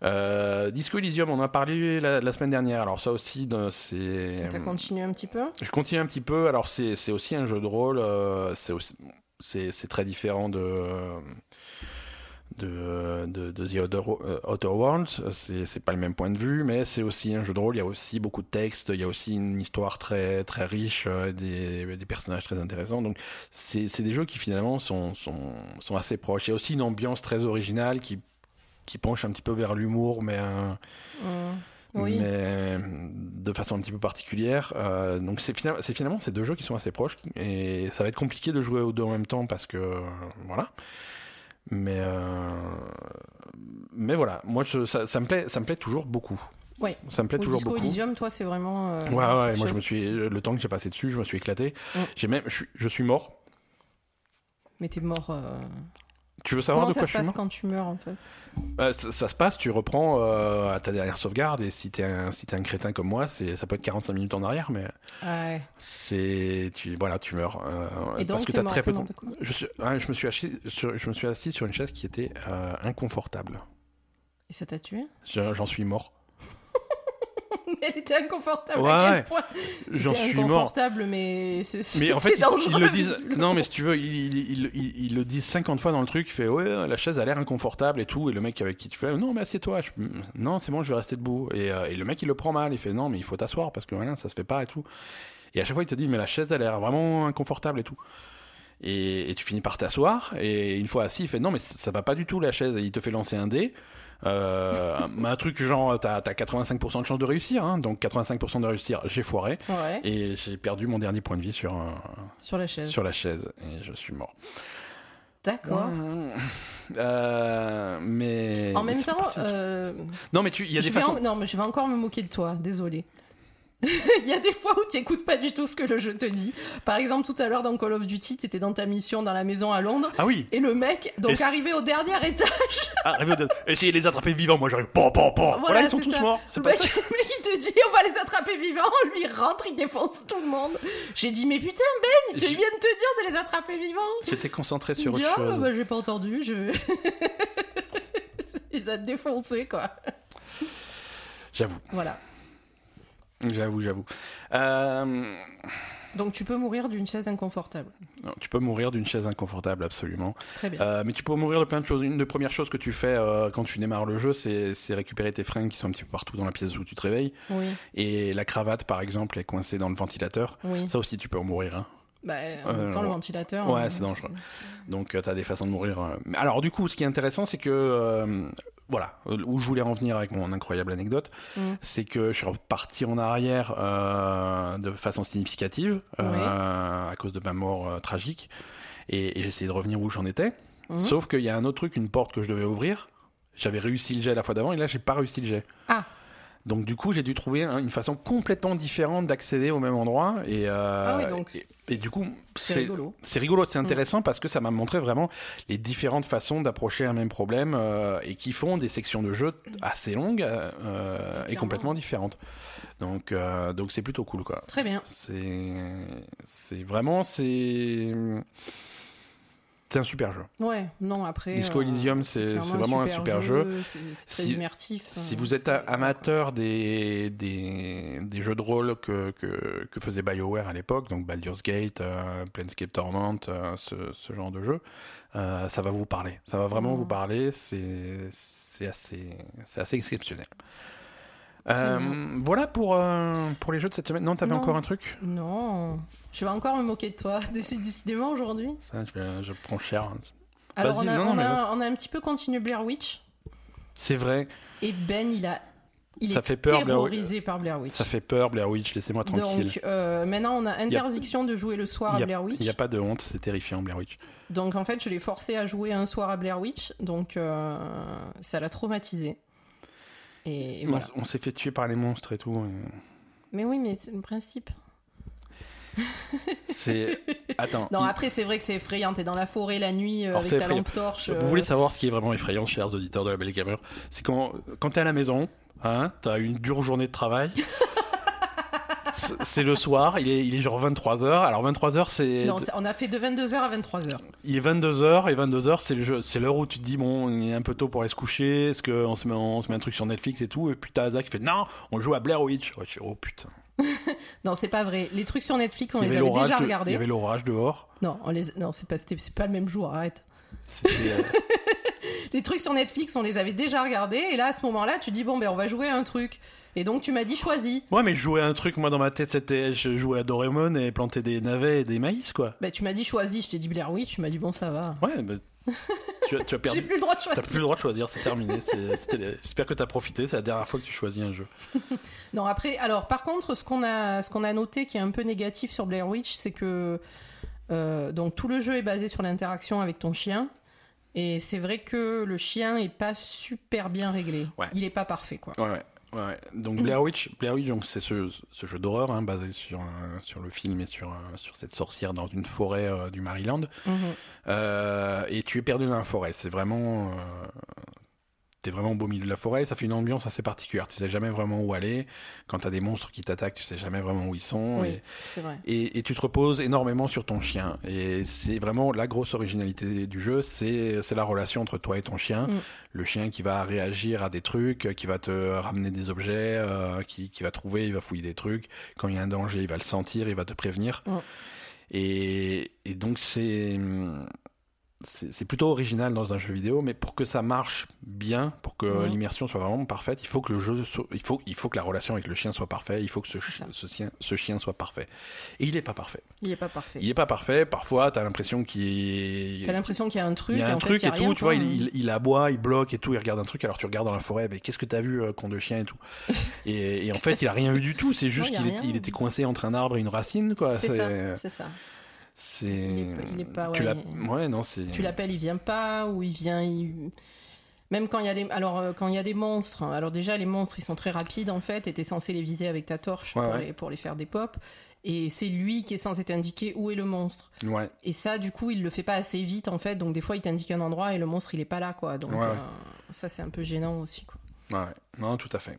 Euh, Disco Elysium, on en a parlé la, la semaine dernière. Alors ça aussi, de- c'est. T'as continué un petit peu? Je continue un petit peu. Alors c'est, c'est aussi un jeu de rôle. euh, c'est aussi, c'est, très différent de. De, de, de The Outer, euh, Outer Worlds, c'est, pas le même point de vue, mais c'est aussi un jeu de rôle. Il y a aussi beaucoup de textes, il y a aussi une histoire très très riche, euh, des, des personnages très intéressants. Donc c'est, des jeux qui finalement sont, sont, sont assez proches. Il y a aussi une ambiance très originale qui, qui penche un petit peu vers l'humour, mais Hum, Oui. mais de façon un petit peu particulière. Euh, donc c'est finalement, c'est finalement ces deux jeux qui sont assez proches et ça va être compliqué de jouer aux deux en même temps parce que euh, voilà. Mais euh, mais voilà, moi je- ça, ça me plaît, ça me plaît toujours beaucoup. Ouais. Ça me plaît Au toujours Disco beaucoup. Elysium, toi, c'est vraiment. euh, Ouais, ouais, moi je me suis le temps que j'ai passé dessus, je me suis éclaté. Mm. J'ai même, je suis, je suis mort. Mais t'es mort. euh, Tu veux savoir Comment de quoi ça se passe quand tu meurs, en fait Euh, ça, ça se passe, tu reprends euh, à ta dernière sauvegarde et si t'es un, si un crétin comme moi, ça peut être 45 minutes en arrière, mais Ouais. c'est, tu, voilà, tu meurs. euh, Et donc, parce que t'as très peu de de quoi Je, suis, ouais, je, me suis assis sur, je me suis assis sur une chaise qui était euh, inconfortable. Et ça t'a tué? Je- J'en suis mort. *laughs* Elle était inconfortable Ouais, à ouais. quel point J'en suis mort. mais c'est Mais en *laughs* fait, ils, le disent. Non, mais si tu veux, ils, le disent 50 fois dans le truc. Il fait Ouais, la chaise a l'air inconfortable et tout. Et le mec avec qui tu fais Non, mais assieds-toi. Je- Non, c'est bon, je vais rester debout. Et, euh, et le mec, il le prend mal. Il fait Non, mais il faut t'asseoir parce que rien, ça se fait pas et tout. Et à chaque fois, il te dit Mais la chaise a l'air vraiment inconfortable et tout. Et, et tu finis par t'asseoir. Et une fois assis, il fait Non, mais ça ça va pas du tout la chaise. Et il te fait lancer un dé. Euh, *laughs* un, truc genre, t'as as 85% de chance de réussir. hein. donc 85% de réussir, j'ai foiré. Ouais, Et j'ai perdu mon dernier point de vie sur, un- sur la chaise. sur la chaise. Et je suis mort. D'accord. Euh, mais. En même temps, euh, Non, mais tu, il y a je des façons. en- non, mais je vais encore me moquer de toi, désolé. *laughs* Il y a des fois où tu écoutes pas du tout ce que le jeu te dit. Par exemple, tout à l'heure dans Call of Duty, tu étais dans ta mission dans la maison à Londres. Ah oui, Et le mec, donc arrivé au dernier étage, *laughs* arrivé de... essayez de les attraper vivants. Moi, j'arrive. Pan, pan, pan. Voilà, ils sont tous ça. morts. C'est pas mec, ça. *laughs* le mec, il te dit on va les attraper vivants, lui il rentre, il défonce tout le monde. J'ai dit mais putain Ben, tu J- viens de te dire de les attraper vivants. J'étais concentré sur autre ah, chose. bah, j'ai pas entendu, je... il les a défoncés quoi. J'avoue, Voilà. J'avoue, j'avoue. Euh, Donc tu peux mourir d'une chaise inconfortable. non, tu peux mourir d'une chaise inconfortable, absolument. Très bien. Euh, mais tu peux mourir de plein de choses. Une des premières choses que tu fais euh, quand tu démarres le jeu, c'est récupérer tes fringues qui sont un petit peu partout dans la pièce où tu te réveilles. Oui, Et la cravate, par exemple, est coincée dans le ventilateur. oui. Ça aussi, tu peux en mourir. hein. Bah, en même temps, le ventilateur. Ouais, hein, c'est dangereux. Donc, tu as des façons de mourir. Mais Alors, du coup, ce qui est intéressant, c'est que. Voilà, où je voulais en venir avec mon incroyable anecdote, Mm. c'est que je suis reparti en arrière euh, de façon significative euh, à cause de ma mort euh, tragique. Et, et j'ai essayé de revenir où j'en étais. Mhm. Sauf qu'il y a un autre truc, une porte que je devais ouvrir. J'avais réussi le jet la fois d'avant et là, j'ai pas réussi le jet. Ah. Donc du coup, j'ai dû trouver hein, une façon complètement différente d'accéder au même endroit. Et, euh, Ah oui, donc et, et du coup, C'est rigolo. c'est rigolo, c'est intéressant parce que ça m'a montré vraiment les différentes façons d'approcher un même problème euh, et qui font des sections de jeu assez longues euh, et complètement différentes. Donc donc c'est plutôt cool quoi. Très bien. C'est c'est vraiment c'est c'est un super jeu. Ouais, non, après. Disco euh, Elysium, c'est- clairement c'est vraiment un super jeu. C'est c'est très Si- immersif. Si euh, vous êtes amateur des, des, des jeux de rôle que, que, que faisait BioWare à l'époque, donc Baldur's Gate, euh, Planescape Torment, euh, ce, ce genre de jeu, euh, ça va vous parler. Ça va vraiment Mm. vous parler. C'est assez, assez exceptionnel. Euh, voilà pour, euh, pour les jeux de cette semaine. Non, t'avais encore un truc? Non, je vais encore me moquer de toi, *laughs* déc- décidément aujourd'hui. Ça, je, prends cher. hein. Alors, on a, non, on, a, on a un petit peu continué Blair Witch, C'est vrai, et Ben, il a. Il Ça est fait peur, Blair Witch. terrorisé par Blair Witch. ça fait peur, Blair Witch, laissez-moi tranquille. Donc euh, maintenant, on a interdiction de jouer le soir à Blair Witch. Il n'y a pas de honte, c'est terrifiant, Blair Witch. Donc en fait, je l'ai forcé à jouer un soir à Blair Witch, donc euh, ça l'a traumatisé. Et, On- voilà. On, s'est fait tuer par les monstres et tout. et- Mais oui, mais c'est le principe. *laughs* C'est. Attends. Non, il- après, c'est vrai que c'est effrayant. T'es dans la forêt la nuit euh, Alors, avec ta lampe torche. Vous euh, voulez savoir ce qui est vraiment effrayant, chers auditeurs de la Belle Gamer C'est quand, quand t'es à la maison, hein, t'as une dure journée de travail. *laughs* C'est- le soir, il est, il est genre 23h. Alors 23h, c'est. Non, on a fait de 22h à 23h. Il est 22h et 22h, c'est l'heure où tu te dis, bon, il est un peu tôt pour aller se coucher. Est-ce qu'on se, met- on se met un truc sur Netflix et tout Et puis t'as Asa qui fait, non, on joue à Blair Witch. Ouais, je fais, oh putain. *laughs* Non, c'est pas vrai. Les trucs sur Netflix, on les avait déjà regardés. il y avait l'orage dehors. Non, on les... non c'est pas, c'est pas le même jour, arrête. Euh, *laughs* Les trucs sur Netflix, on les avait déjà regardés. Et là, à ce moment-là, tu dis, bon, ben, on va jouer à un truc. Et donc, tu m'as dit, choisis. Ouais, mais je jouais à un truc, moi dans ma tête, c'était je jouais à Doraemon et planter des navets et des maïs, quoi. Ben, tu m'as dit, choisis. Je t'ai dit Blair Witch. Tu m'as dit, bon, ça va. Ouais, bah, tu, as, tu as J'ai perdu. plus le droit de T'as choisir. plus le droit de choisir, c'est terminé. c'est- *laughs* c'était les- J'espère que t'as profité, c'est la dernière fois que tu choisis un jeu. *laughs* Non, après, alors par contre, ce qu'on a, ce qu'on a noté qui est un peu négatif sur Blair Witch, c'est que euh, donc tout le jeu est basé sur l'interaction avec ton chien. Et c'est vrai que le chien est pas super bien réglé. Ouais. Il est pas parfait, quoi. Ouais, ouais. Ouais. Donc Blair Witch, Blair Witch donc, c'est ce, ce jeu d'horreur hein, basé sur, sur le film et sur, euh, sur cette sorcière dans une forêt euh, du Maryland. Mhm. Euh, et tu es perdu dans la forêt. C'est vraiment. T'es vraiment au beau milieu de la forêt, ça fait une ambiance assez particulière. Tu sais jamais vraiment où aller. Quand t'as des monstres qui t'attaquent, tu sais jamais vraiment où ils sont. Oui, Et, c'est vrai. et, et tu te reposes énormément sur ton chien. Et c'est vraiment la grosse originalité du jeu, c'est c'est la relation entre toi et ton chien. Mm. Le chien qui va réagir à des trucs, qui va te ramener des objets, euh, qui, qui va trouver, il va fouiller des trucs. Quand il y a un danger, il va le sentir, il va te prévenir. Mm. Et, et donc c'est c'est plutôt original dans un jeu vidéo, mais pour que ça marche bien, pour que l'immersion soit vraiment parfaite, il faut que le jeu, il faut, il faut que la relation avec le chien soit parfaite, il faut que ce, ch- chien, ce chien soit parfait. Et il n'est pas parfait. Il est pas parfait. Il est pas parfait. Parfois, t'as l'impression qu'il T'as l'impression qu'il y a un truc. il y a et un fait, truc et rien, tout. Tu vois, il, il, il aboie, il bloque et tout. Il regarde un truc. Alors tu regardes dans la forêt. Mais qu'est-ce que t'as vu, euh, con de chien et tout *laughs* Et, et en fait, il a rien vu du tout. C'est juste qu'il rien. était, il était coincé entre un arbre et une racine, quoi. C'est ça, c'est ça. C'est. Il est pas- il est pas- Tu ouais, l'as- il- Ouais, non, c'est. Tu l'appelles, il vient pas, ou il vient, il- Même quand il y a des, alors euh, quand il y a des monstres, hein, alors déjà les monstres ils sont très rapides en fait, et t'es censé les viser avec ta torche Ouais, pour, ouais. Les, pour les faire des pops, et c'est lui qui est censé t'indiquer où est le monstre. Ouais. Et ça, du coup, il le fait pas assez vite en fait, donc des fois il t'indique un endroit et le monstre il est pas là quoi, donc euh, ça c'est un peu gênant aussi quoi. Ouais. Non, tout à fait.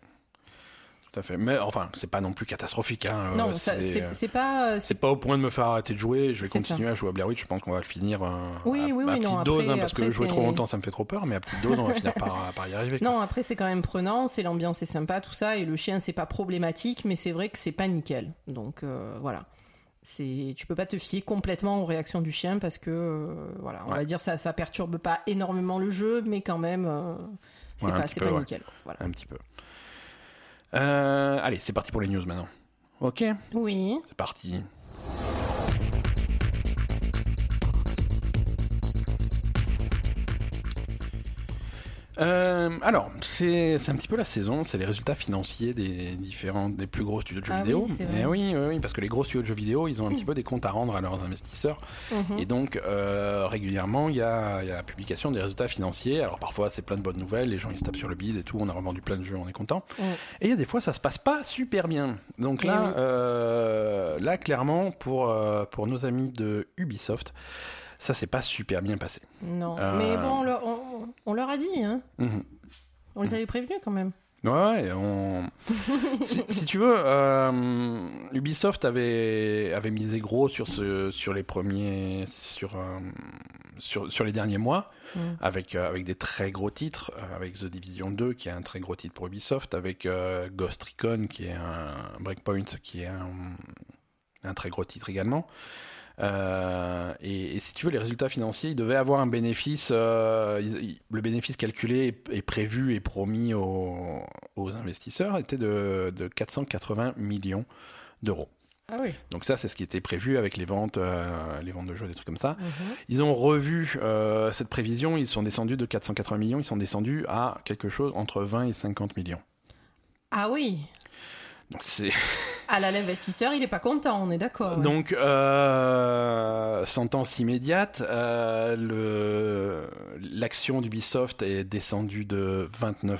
Tout à fait. Mais enfin, c'est pas non plus catastrophique. Hein. non, Euh, c'est. c'est euh, c'est pas, euh, C'est pas au point de me faire arrêter de jouer. Je vais continuer à jouer à Blair Witch. Je pense qu'on va le finir Oui, à, oui, à oui, petite non, dose, après- hein, parce que jouer trop longtemps, ça me fait trop peur. Mais à petite dose, on va finir par, *laughs* par y arriver. quoi. Non, après c'est quand même prenant, c'est l'ambiance est sympa, tout ça, et le chien c'est pas problématique, mais c'est vrai que c'est pas nickel. Donc euh, voilà. C'est, tu peux pas te fier complètement aux réactions du chien parce que euh, voilà, on Ouais. va dire ça, ça perturbe pas énormément le jeu, mais quand même euh, c'est Ouais, pas, pas nickel. Voilà. Un petit peu. Euh, allez, c'est parti pour les news maintenant. Ok, Oui. c'est parti. Euh, alors, c'est c'est un petit peu la saison, c'est les résultats financiers des différents, des plus gros studios de jeux Ah vidéo. oui, vrai. oui, oui, oui, parce que les gros studios de jeux vidéo, ils ont un petit peu des comptes à rendre à leurs investisseurs. Mhm. Et donc, euh, régulièrement, il y a, il y a publication des résultats financiers. Alors, parfois, c'est plein de bonnes nouvelles, les gens ils se tapent sur le bide et tout, on a revendu plein de jeux, on est content. Ouais. Et il y a des fois, ça se passe pas super bien. Donc Eh là, oui. euh, là clairement, pour, pour nos amis de Ubisoft, ça s'est pas super bien passé. Non, mais bon, on leur, on- on leur a dit, hein. Mhm. On les avait prévenus quand même. Ouais, on... *laughs* si, si tu veux, euh, Ubisoft avait, avait misé gros sur, ce, sur les premiers, sur, euh, sur, sur les derniers mois, Mm. avec, euh, avec des très gros titres, avec The Division 2 qui est un très gros titre pour Ubisoft, avec Ghost Recon qui est un Breakpoint qui est un, un très gros titre également. Euh, et, et si tu veux, les résultats financiers, ils devaient avoir un bénéfice. euh, ils- ils- le bénéfice calculé et, et prévu et promis aux, aux investisseurs était de, de 480 millions d'euros. Ah oui. Donc ça, c'est ce qui était prévu avec les ventes, euh, les ventes de jeux, des trucs comme ça. Mhm. Ils ont revu euh, cette prévision. Ils sont descendus de 480 millions. Ils sont descendus à quelque chose entre 20 et 50 millions. Ah oui. Donc c'est Ah là, l'investisseur, il est pas content, on est d'accord. ouais. Donc, euh, sentence immédiate, euh, l'action d'Ubisoft est descendue de 29%,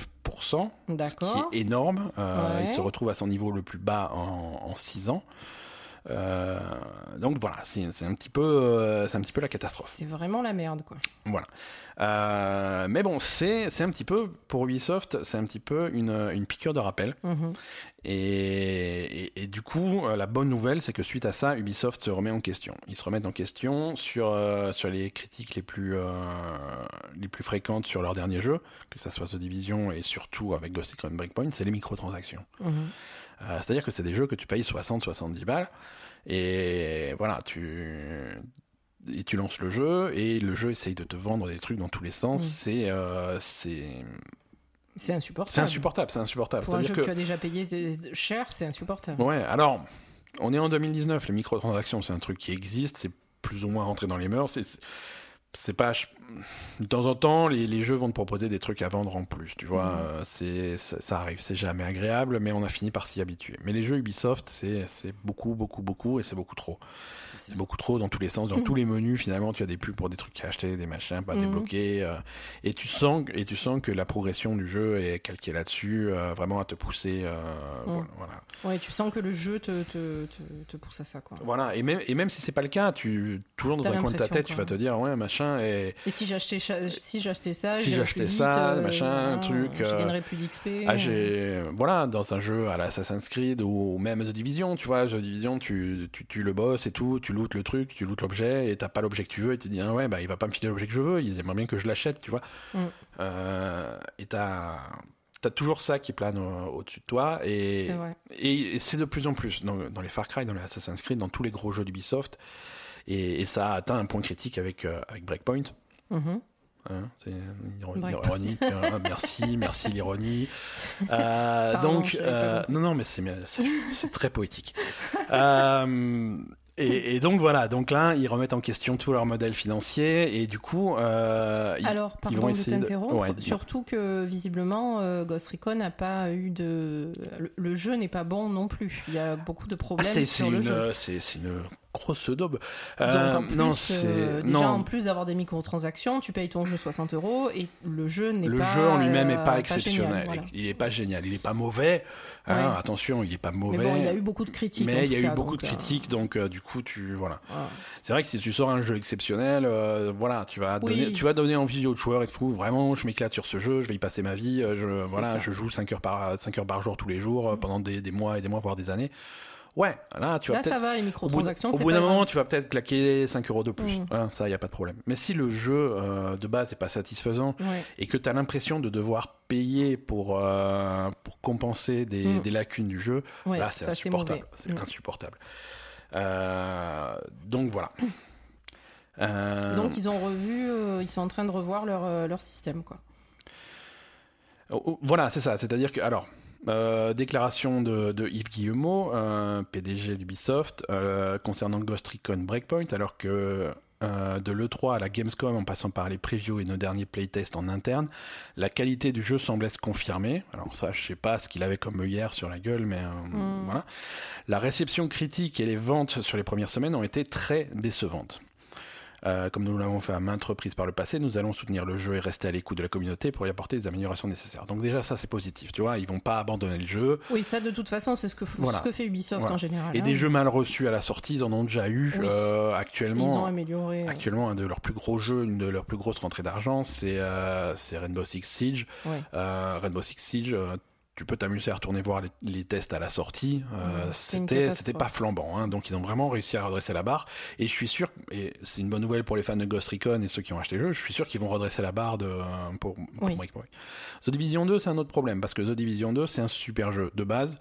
ce qui est énorme. Euh, Ouais. Il se retrouve à son niveau le plus bas en, 6 ans. Euh, donc voilà, c'est c'est un petit peu, euh, c'est un petit peu la catastrophe. C'est vraiment la merde, quoi. Voilà. Euh, mais bon, c'est c'est un petit peu pour Ubisoft, c'est un petit peu une, une piqûre de rappel. Mhm. Et, et- et du coup, euh, la bonne nouvelle, c'est que suite à ça, Ubisoft se remet en question. Ils se remettent en question sur, euh, sur les critiques les plus, euh, les plus fréquentes sur leur dernier jeu, que ça soit The Division et surtout avec Ghost Recon Breakpoint, c'est les microtransactions. Mhm. Euh, C'est-à-dire que c'est des jeux que tu payes 60-70 balles, et voilà, tu... Et tu lances le jeu et le jeu essaye de te vendre des trucs dans tous les sens. Mm. C'est euh, c'est C'est insupportable. c'est insupportable, c'est insupportable. Pour un jeu que... que tu as déjà payé cher, c'est insupportable. Ouais, alors, on est en 2019, les microtransactions, c'est un truc qui existe, c'est plus ou moins rentré dans les mœurs. C'est, c'est pas. De temps en temps, les, les jeux vont te proposer des trucs à vendre en plus, tu vois. Mhm. euh, C'est, ça, ça arrive, c'est jamais agréable, mais on a fini par s'y habituer. Mais les jeux Ubisoft, c'est, beaucoup, beaucoup, beaucoup, et c'est beaucoup trop. C'est- beaucoup trop dans tous les sens, dans tous les menus, finalement, tu as des pubs pour des trucs à acheter, des machins pas Mhm. débloqués. euh, et, tu sens, et tu sens que la progression du jeu est calquée là-dessus, euh, vraiment à te pousser. Mhm. voilà. Ouais, tu sens que le jeu te, te, te, te pousse à ça, quoi. Voilà, et même, et même si c'est pas le cas, tu toujours dans un coin de ta tête, tu vas te dire ouais machin et Et si j'achetais cha- si j'achetais ça, Si j'achetais vite, ça, euh, machin, truc, je euh, gagnerais plus d'XP. ah j'ai voilà dans un jeu à l'Assassin's Creed ou même The Division, tu vois, The Division, tu tu le boss et tout, tu lootes le truc, tu lootes l'objet et t'as pas l'objet que tu veux et tu te dis ah ouais bah il va pas me filer l'objet que je veux, il aimerait bien que je l'achète, tu vois. Mm. Euh, et t'as T'as toujours ça qui plane au- au-dessus de toi et. Et, et c'est de plus en plus dans, dans les Far Cry, dans les Assassin's Creed, dans tous les gros jeux d'Ubisoft. Et, et ça a atteint un point critique avec, euh, avec Breakpoint. Hein, c'est ironique. *laughs* merci, merci l'ironie. *laughs* Euh, Pardon, donc, euh, non, non, mais c'est très poétique. Euh, et, et donc voilà, donc là, ils remettent en question tout leur modèle financier et du coup, euh, ils- Alors, ils vont pardon de essayer de- t'interrompre, Ouais, surtout que visiblement euh, Ghost Recon n'a pas eu de. Le, le jeu n'est pas bon non plus. Il y a beaucoup de Ah, problèmes c'est sur le une, c'est une grosse daube. Euh, plus, non, euh, c'est déjà non. en plus d'avoir des microtransactions, tu payes ton jeu 60 euros et le jeu n'est Le pas. jeu en lui-même n'est euh, pas exceptionnel. génial, voilà. Il n'est pas génial. Il n'est pas mauvais. hein, attention, il n'est pas Mais mauvais. bon, il y a eu beaucoup de critiques. mais il y a eu beaucoup de euh, critiques, donc euh, du coup, tu voilà. voilà. C'est vrai que si tu sors un jeu exceptionnel, euh, voilà, tu vas Oui. donner, tu vas donner envie aux joueurs. Et se trouve vraiment, je m'éclate sur ce jeu, je vais y passer ma vie. euh, Je voilà, ça. je joue 5 heures par 5 heures par jour tous les jours euh, Mm. pendant des, des mois et des mois, voire des années. Ouais, là, tu vas Là, ça va, les microtransactions, au bout d'un moment, tu vas peut-être claquer 5 euros de plus. Mm. Ça, il y a pas de problème. Mais si le jeu euh, de base n'est pas satisfaisant, Ouais. et que tu as l'impression de devoir payer pour, euh, pour compenser des, Mm. des lacunes du jeu, Ouais, là c'est insupportable. C'est Mm. insupportable. Euh, donc voilà. *coughs* Donc ils ont revu, ils sont en train de revoir leur, leur système, quoi. oh, oh, voilà, c'est ça. C'est-à-dire que, alors, euh, déclaration de, de Yves Guillemot, euh, PDG d'Ubisoft, euh, concernant Ghost Recon Breakpoint, alors que euh, de l'E3 à la Gamescom en passant par les previews et nos derniers playtests en interne, la qualité du jeu semblait se confirmer. Alors ça, je sais pas ce qu'il avait comme hier sur la gueule, mais euh, Mm. voilà. La réception critique et les ventes sur les premières semaines ont été très décevantes. Euh, comme nous l'avons fait à maintes reprises par le passé, nous allons soutenir le jeu et rester à l'écoute de la communauté pour y apporter des améliorations nécessaires. Donc déjà ça c'est positif, tu vois, ils vont pas abandonner le jeu. Oui, ça de toute façon, c'est ce que, Voilà. ce que fait Ubisoft Voilà. en général. Et hein. des jeux mal reçus à la sortie, ils en ont déjà eu. Oui. Euh, Ils ont actuellement, amélioré. actuellement un de leurs plus gros jeux, une de leurs plus grosses rentrées d'argent, c'est euh, Rainbow Six Siege. ouais. Rainbow Six Siege, tu peux t'amuser à retourner voir les, les tests à la sortie. Euh, c'était pas flambant, hein, donc ils ont vraiment réussi à redresser la barre. Et je suis sûr, et c'est une bonne nouvelle pour les fans de Ghost Recon et ceux qui ont acheté le jeu, je suis sûr qu'ils vont redresser la barre de, euh, pour, pour Oui. Breakpoint. The Division 2, c'est un autre problème parce que The Division 2, c'est un super jeu de base,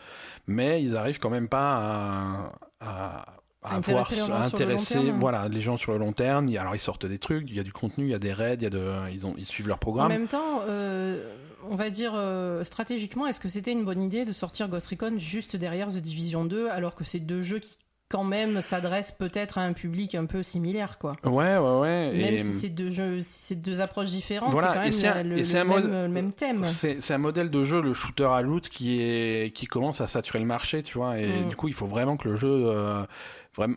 mais ils arrivent quand même pas à, à À avoir intéresser les gens sur le long terme. voilà les gens sur le long terme Il y a- alors ils sortent des trucs il y a du contenu il y a des raids il y a de ils ont ils suivent leur En programme même temps, euh, on va dire euh, stratégiquement, est-ce que c'était une bonne idée de sortir Ghost Recon juste derrière The Division 2 alors que c'est deux jeux qui quand même s'adressent peut-être à un public un peu similaire quoi? ouais ouais ouais Même et si c'est deux jeux, si c'est deux approches différentes, Voilà, c'est quand même c'est un- le, même, mode- le même thème. C'est c'est un modèle de jeu, le shooter à loot, qui est qui commence à saturer le marché, tu vois. Et Mm. du coup, il faut vraiment que le jeu euh, vraiment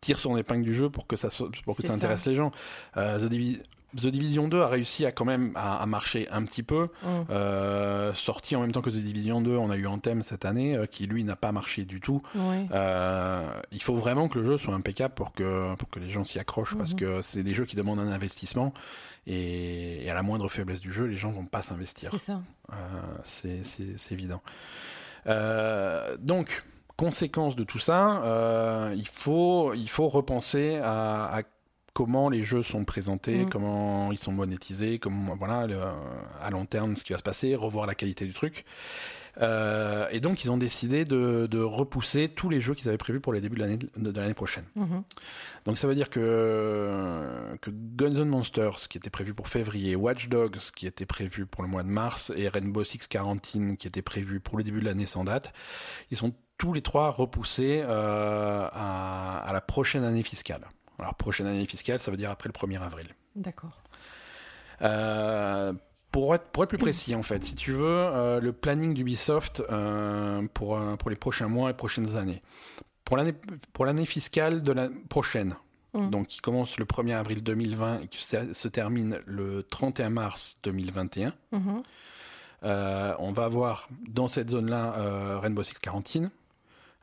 tire son épingle du jeu pour que ça pour que ça intéresse les gens. Euh, The, Divi- The Division 2 a réussi à quand même à, à marcher un petit peu. Hum. Euh, sorti en même temps que The Division 2, on a eu Anthem cette année, euh, qui lui n'a pas marché du tout. Euh, il faut vraiment que le jeu soit impeccable pour que, pour que les gens s'y accrochent, parce Mhm. que c'est des jeux qui demandent un investissement, et, et à la moindre faiblesse du jeu, les gens vont pas s'investir. C'est ça. C'est évident. Donc, conséquence de tout ça, il, faut, il faut repenser à, à comment les jeux sont présentés, Mm. comment ils sont monétisés, comment, voilà, le- à long terme ce qui va se passer, revoir la qualité du truc. Euh, et donc, ils ont décidé de, de repousser tous les jeux qu'ils avaient prévus pour les débuts de l'année de, l'année prochaine. Mhm. Donc ça veut dire que, que Guns N' Monsters, qui était prévu pour février, Watch Dogs, qui était prévu pour le mois de mars, et Rainbow Six Quarantine, qui était prévu pour le début de l'année sans date, ils sont tous les trois repoussés euh, à, à la prochaine année fiscale. Alors prochaine année fiscale, ça veut dire après le 1er avril. D'accord. Euh, pour être, pour être plus précis, en fait, si tu veux, euh, le planning d'Ubisoft euh, pour, pour les prochains mois et prochaines années. Pour l'année pour l'année fiscale de la prochaine, Mm. donc qui commence le 1er avril 2020 et qui se, se termine le 31 mars 2021, Mhm. euh, on va avoir dans cette zone-là Rainbow Six Quarantine,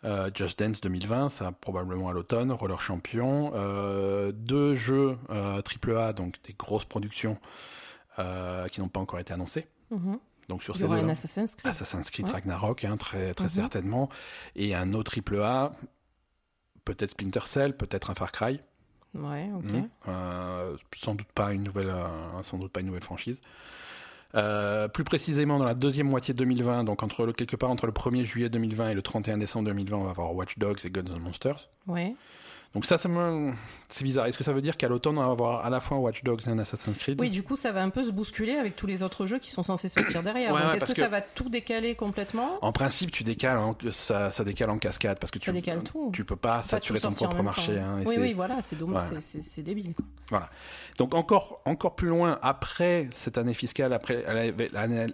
euh, Just Dance 2020, ça probablement à l'automne, Roller Champion, euh, deux jeux euh, AAA, donc des grosses productions euh, qui n'ont pas encore été annoncées. Mhm. Donc sur Il y ces aura deux un Assassin's Creed. Assassin's Creed Ouais. Ragnarok, hein, très, très Mhm. certainement, et un autre AAA, peut-être Splinter Cell, peut-être un Far Cry. Ouais, ok. Euh, sans doute pas une nouvelle, euh, sans doute pas une nouvelle franchise. Euh, plus précisément, dans la deuxième moitié de 2020, donc quelque part entre le 1er juillet 2020 et le 31 décembre 2020, on va avoir Watch Dogs et Guns N' Monsters. Donc ça, ça me... c'est bizarre. Est-ce que ça veut dire qu'à l'automne, on va avoir à la fois Watch Dogs et un Assassin's Creed? Oui, du coup, ça va un peu se bousculer avec tous les autres jeux qui sont censés sortir derrière. Ouais, Donc, ouais, est-ce que, que- ça va tout décaler complètement? En principe, tu décales, en- ça, ça décale en cascade parce que Ça tu, décale tout. tu peux pas saturer ton propre marché. hein, oui, oui, voilà, c'est dommage, Voilà. c'est- débile. quoi. Donc encore, encore plus loin, après cette année fiscale, après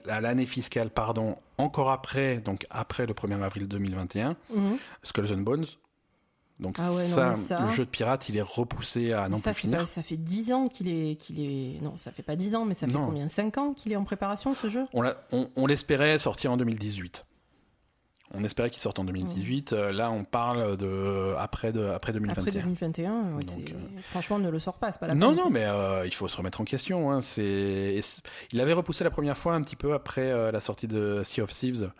l'année fiscale, pardon, encore après, donc après le 1er avril 2021, Mhm. Skulls and Bones. Donc Ah ouais, ça, le jeu de pirate, il est repoussé à non ça, plus c'est finir. pas- ça fait 10 ans qu'il est, qu'il est. Non, ça fait pas 10 ans, mais ça fait Non. combien 5 ans qu'il est en préparation ce jeu? On, on- on l'espérait sortir en 2018. On espérait qu'il sorte en 2018. Euh, là, on parle de après de après 2021. Après 2021, ouais, Donc, euh, franchement, ne le sort pas, c'est pas la Non, peine, non, mais euh, il faut se remettre en question. hein. C'est, il avait repoussé la première fois un petit peu après euh, la sortie de Sea of Thieves.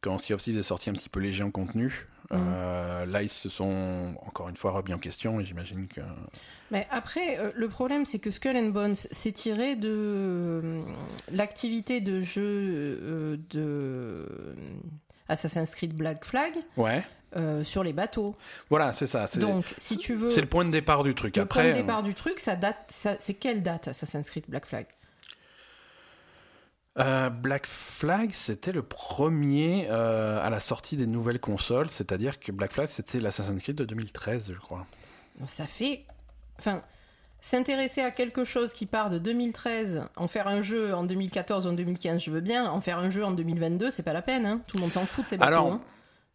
Quand Sea of Thieves est sorti un petit peu léger en contenu. Mhm. Euh, là, ils se sont encore une fois remis en question et j'imagine que. Mais après, euh, le problème, c'est que Skull and Bones s'est tiré de euh, l'activité de jeu de Assassin's Creed Black Flag Ouais, euh, sur les bateaux. voilà, c'est ça. C'est, Donc, si tu veux, c'est le point de départ du truc. le Après, point de départ du truc, ça date, ça- c'est quelle date Assassin's Creed Black Flag? Euh, Black Flag, c'était le premier euh, à la sortie des nouvelles consoles, c'est-à-dire que Black Flag, c'était l'Assassin's Creed de 2013, je crois. Ça fait. Enfin, s'intéresser à quelque chose qui part de 2013, en faire un jeu en 2014 ou en 2015, je veux bien. En faire un jeu en 2022, c'est pas la peine. hein. Tout le monde s'en fout de ces bateaux. Alors- hein.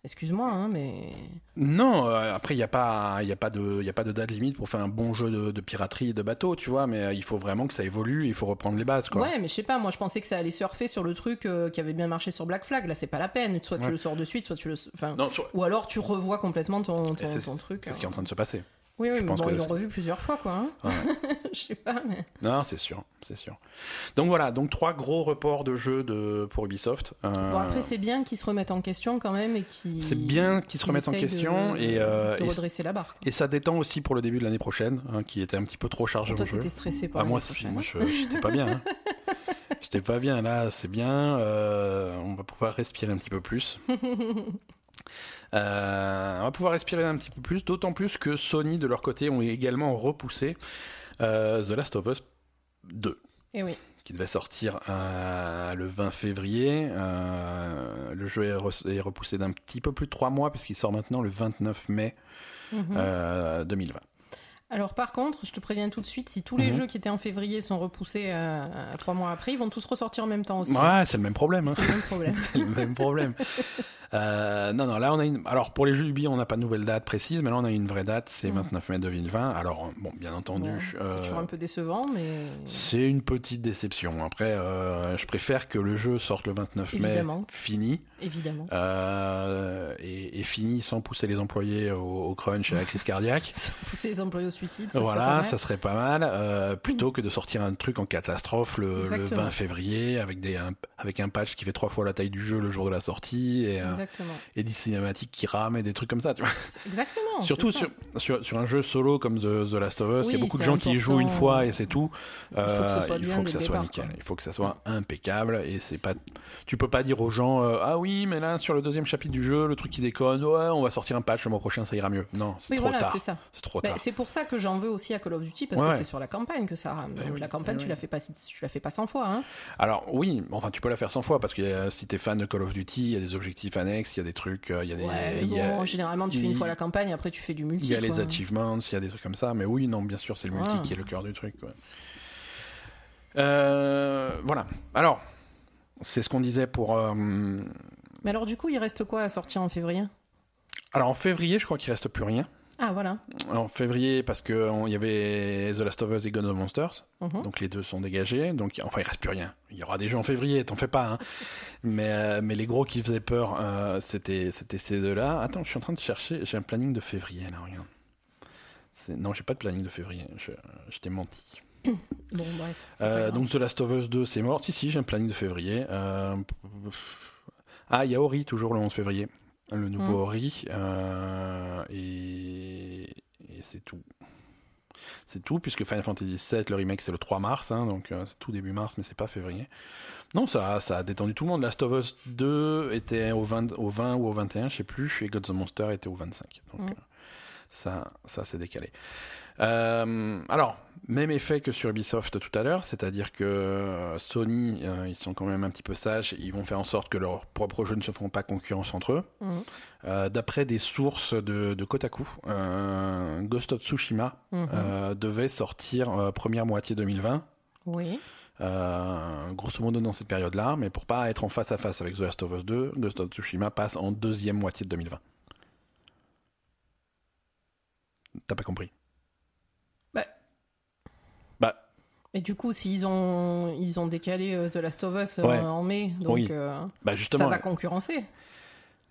Excuse-moi, hein, mais. Non, euh, après, il n'y a, pas- y a, pas de- y a pas de date limite pour faire un bon jeu de, de piraterie et de bateau, tu vois, mais euh, il faut vraiment que ça évolue, il faut reprendre les bases, quoi. Ouais, mais je sais pas, moi je pensais que ça allait surfer sur le truc euh, qui avait bien marché sur Black Flag. Là, c'est pas la peine. Soit tu le sors de suite, soit tu le. Enfin. Non, sur- Ou alors tu revois complètement ton, truc. c'est ce qui est hein. en train de se passer. Oui, oui, je mais pense bon, que ils l'ont revu plusieurs fois, quoi. hein. Ouais. *laughs* je sais pas, mais. Non, c'est sûr, c'est sûr. Donc voilà, donc trois gros reports de jeux de, pour Ubisoft. Euh, Bon, après, c'est bien qu'ils se remettent en question quand même et qu'ils. c'est bien qu'ils se remettent en de- question et, euh, de et, redresser la barre. quoi. et ça détend aussi pour le début de l'année prochaine, hein, qui était un petit peu trop chargé Toi, t'étais stressé pour Ah, moi, prochaine. moi, je j'étais pas bien. hein. *laughs* J'étais pas bien là, c'est bien. euh, on va pouvoir respirer un petit peu plus. *laughs* Euh, on va pouvoir respirer un petit peu plus, d'autant plus que Sony de leur côté ont également repoussé euh, The Last of Us 2 Et oui. qui devait sortir euh, le 20 février. Euh, le jeu est, re- est repoussé d'un petit peu plus de 3 mois puisqu'il sort maintenant le 29 mai Mhm. euh, 2020. Alors, par contre, je te préviens tout de suite, si tous les Mhm. jeux qui étaient en février sont repoussés à trois mois après, ils vont tous ressortir en même temps aussi. Ouais, c'est le même problème. hein. C'est le même problème. *laughs* C'est le même problème. *laughs* Euh, non, non, là on a une. Alors pour les jeux Ubi, on n'a pas de nouvelle date précise, mais là on a une vraie date, c'est Mm. 29 mai 2020. Alors bon, bien entendu, Bon, euh, C'est toujours un peu décevant, mais. c'est une petite déception. Après, euh, je préfère que le jeu sorte le 29 Évidemment. mai, fini, Évidemment. et, et fini sans pousser les employés au, au crunch et à la crise cardiaque. *laughs* Sans Pousser les employés au suicide, ça Voilà, ça serait pas mal, plutôt que de sortir un truc en catastrophe le, le Exactement. 20 février avec des un, avec un patch qui fait trois fois la taille du jeu le jour de la sortie et, euh, Exactement. et des cinématiques qui rament et des trucs comme ça, tu vois. Exactement. *laughs* Surtout sur, sur, sur un jeu solo comme The, The Last of Us, il y a beaucoup de gens qui y jouent une fois et c'est tout. Il faut que Euh, il faut que ça soit départ, nickel, quoi. il faut que ça soit impeccable et c'est pas. Tu peux pas dire aux gens euh, ah oui mais là sur le deuxième chapitre du jeu le truc qui déconne ouais on va sortir un patch le mois prochain ça ira mieux. Non c'est Oui, trop voilà, tard. c'est trop Bah, tard. c'est pour ça que j'en veux aussi à Call of Duty, parce Ouais, que c'est sur la campagne que ça rame. Bah Donc oui, la campagne, bah tu la fais pas, tu la fais pas 100 fois. Hein. Alors oui, enfin tu peux la faire 100 fois parce que euh, si t'es fan de Call of Duty, il y a des objectifs annexes, il y a des trucs, euh, il y a des, Ouais, y a- généralement, tu fais une fois la campagne, après tu fais du multi. il y a les quoi. achievements, il y a des trucs comme ça, mais oui, non, bien sûr, c'est le multi Ouais. qui est le cœur du truc. ouais. Euh, voilà. Alors, c'est ce qu'on disait pour. euh, Mais alors, du coup, il reste quoi à sortir en février? Alors en février, je crois qu'il reste plus rien. Ah, voilà. En février, parce que on- il y avait The Last of Us et Gun of Monsters, Mhm. donc les deux sont dégagés. Donc enfin, il reste plus rien. Il y aura des jeux en février, t'en fais pas. hein. *laughs* mais euh, mais les gros qui faisaient peur, euh, c'était ces deux-là. Attends, je suis en train de chercher. J'ai un planning de février là, regarde. Non, j'ai pas de planning de février. Je, je t'ai menti. *coughs* Bon, bref. Euh, donc The Last of Us 2, c'est mort. Si, si, j'ai un planning de février. Euh, Ah, il y a Ori, toujours le 11 février. Le nouveau Mm. Ori. euh, Et, et c'est tout. C'est tout, puisque Final Fantasy VII, le remake, c'est le 3 mars. hein, donc euh, c'est tout début mars, mais c'est pas février. Non, ça, ça a détendu tout le monde. Last of Us 2 était au 20, au 20 ou au 21, je sais plus. Et God of Monster était au 25. Donc Mm. euh, ça, ça s'est décalé. Euh, alors, même effet que sur Ubisoft tout à l'heure, c'est-à-dire que euh, Sony, euh, ils sont quand même un petit peu sages, ils vont faire en sorte que leurs propres jeux ne se feront pas concurrence entre eux. Euh, D'après des sources de, de Kotaku, euh, Ghost of Tsushima euh, devait sortir première moitié 2020. Oui. grosso modo dans cette période-là, mais pour pas être en face à face avec The Last of Us 2, Ghost of Tsushima passe en deuxième moitié de 2020. T'as pas compris Bah. Bah, Et du coup, s'ils ont, ils ont décalé euh, The Last of Us euh, Ouais. en mai, donc Oui. euh, bah ça va concurrencer.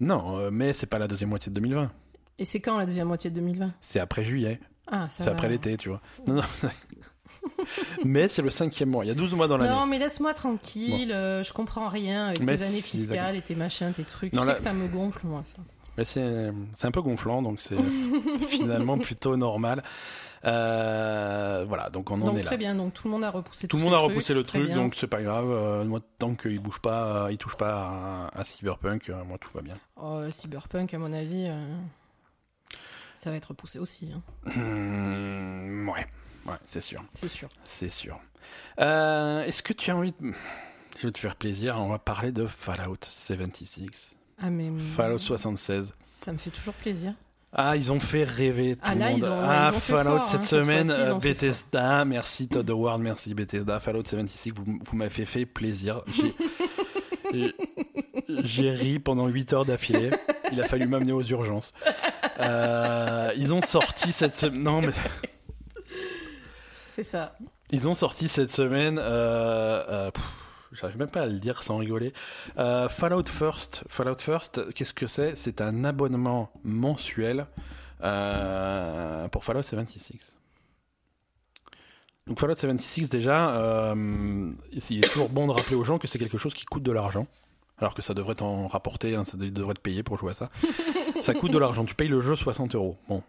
Non, mais c'est pas la deuxième moitié de 2020. Et c'est quand la deuxième moitié de 2020 C'est après juillet. Ah, C'est après l'été, tu vois. Non, non. *laughs* mais c'est le cinquième mois. Il y a 12 mois dans l'année. Non, mais laisse-moi tranquille, euh, je comprends rien avec Mais tes années fiscales et tes machins, tes trucs. Non, tu sais que ça me gonfle, moi, ça. Mais c'est c'est un peu gonflant, donc c'est *laughs* finalement plutôt normal. Euh, voilà, donc on en donc est très là. bien, donc tout le monde a repoussé Tout le monde a repoussé le très truc, bien. donc c'est pas grave. Euh, moi, tant qu'il bouge pas, euh, il touche pas à, à Cyberpunk, moi tout va bien. Oh, Cyberpunk, à mon avis, ça va être repoussé aussi, hein, Hmm, ouais, ouais, c'est sûr, c'est sûr. c'est sûr. Est-ce que tu as envie de... Je vais te faire plaisir, on va parler de Fallout 76. Ah, mais Fallout 76. ça me fait toujours plaisir. Ah, ils ont fait rêver tout Ah, le là, monde. ils ont- ah, ils ont Fallout fort, cette hein, cette semaine, ils euh, Bethesda, merci Todd Howard, merci Bethesda, Fallout 76, vous, vous m'avez fait plaisir. J'ai- *laughs* ri pendant 8 heures d'affilée. Il a fallu m'amener aux urgences. Euh, ils ont sorti cette semaine. Non, mais C'est ça. ils ont sorti cette semaine. Euh, euh, pff, J'arrive même pas à le dire sans rigoler. Euh, Fallout First. Fallout First, qu'est-ce que c'est? C'est un abonnement mensuel euh, pour Fallout 76. Donc Fallout 76 déjà, euh, il est toujours bon de rappeler aux gens que c'est quelque chose qui coûte de l'argent. Alors que ça devrait t'en rapporter, hein, ça devrait te payer pour jouer à ça. ça coûte de l'argent, tu payes le jeu 60 euros. Bon.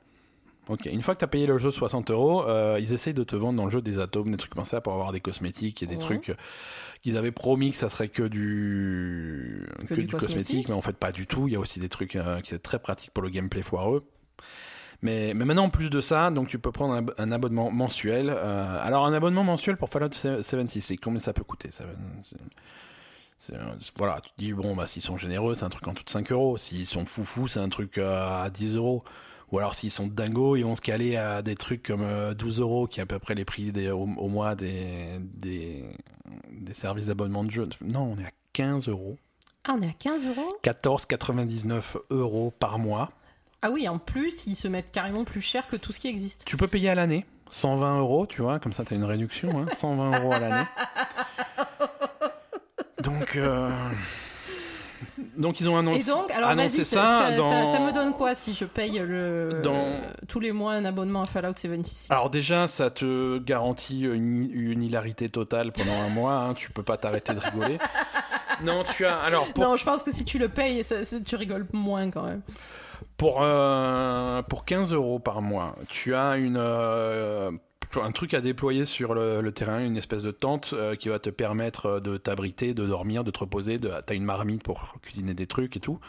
Ok, une fois que tu as payé le jeu 60 euros, euh, ils essayent de te vendre dans le jeu des atomes, des trucs comme ça pour avoir des cosmétiques et des Ouais. trucs euh, qu'ils avaient promis que ça serait que du, Que du cosmétique. mais en fait pas du tout. Il y a aussi des trucs euh, qui sont très pratiques pour le gameplay foireux. Mais, mais maintenant, en plus de ça, donc tu peux prendre un, un abonnement mensuel. Euh, alors, un abonnement mensuel pour Fallout 76, combien ça peut coûter ça, c'est- c'est- Voilà, tu te dis, bon, bah, s'ils sont généreux, c'est un truc en tout de 5 euros. S'ils sont foufous, c'est un truc à 10 euros. Ou alors, s'ils sont dingos, ils vont se caler à des trucs comme euh, 12 euros, qui est à peu près les prix des, au, au mois des, des, des services d'abonnement de jeu. Non, on est à 15 euros. Ah, on est à 15 euros? 14,99 euros par mois. Ah oui, en plus, ils se mettent carrément plus cher que tout ce qui existe. Tu peux payer à l'année, 120 euros, tu vois, comme ça tu as une réduction, hein, 120 euros à l'année. *laughs* Donc, euh, donc ils ont annoncé, Et donc, alors annoncé vas-y, ça, ça, ça- dans... ça me donne quoi si je paye le, Dans- tous les mois un abonnement à Fallout 76 Alors déjà, ça te garantit une, une hilarité totale pendant un mois, hein, tu peux pas t'arrêter de rigoler. *laughs* Non, tu as... Alors, pour, Non, je pense que si tu le payes, tu rigoles moins quand même. pour, euh, pour 15 euros par mois, tu as une... euh, un truc à déployer sur le, le terrain, une espèce de tente euh, qui va te permettre euh, de t'abriter, de dormir, de te reposer. De, t'as une marmite pour cuisiner des trucs et tout,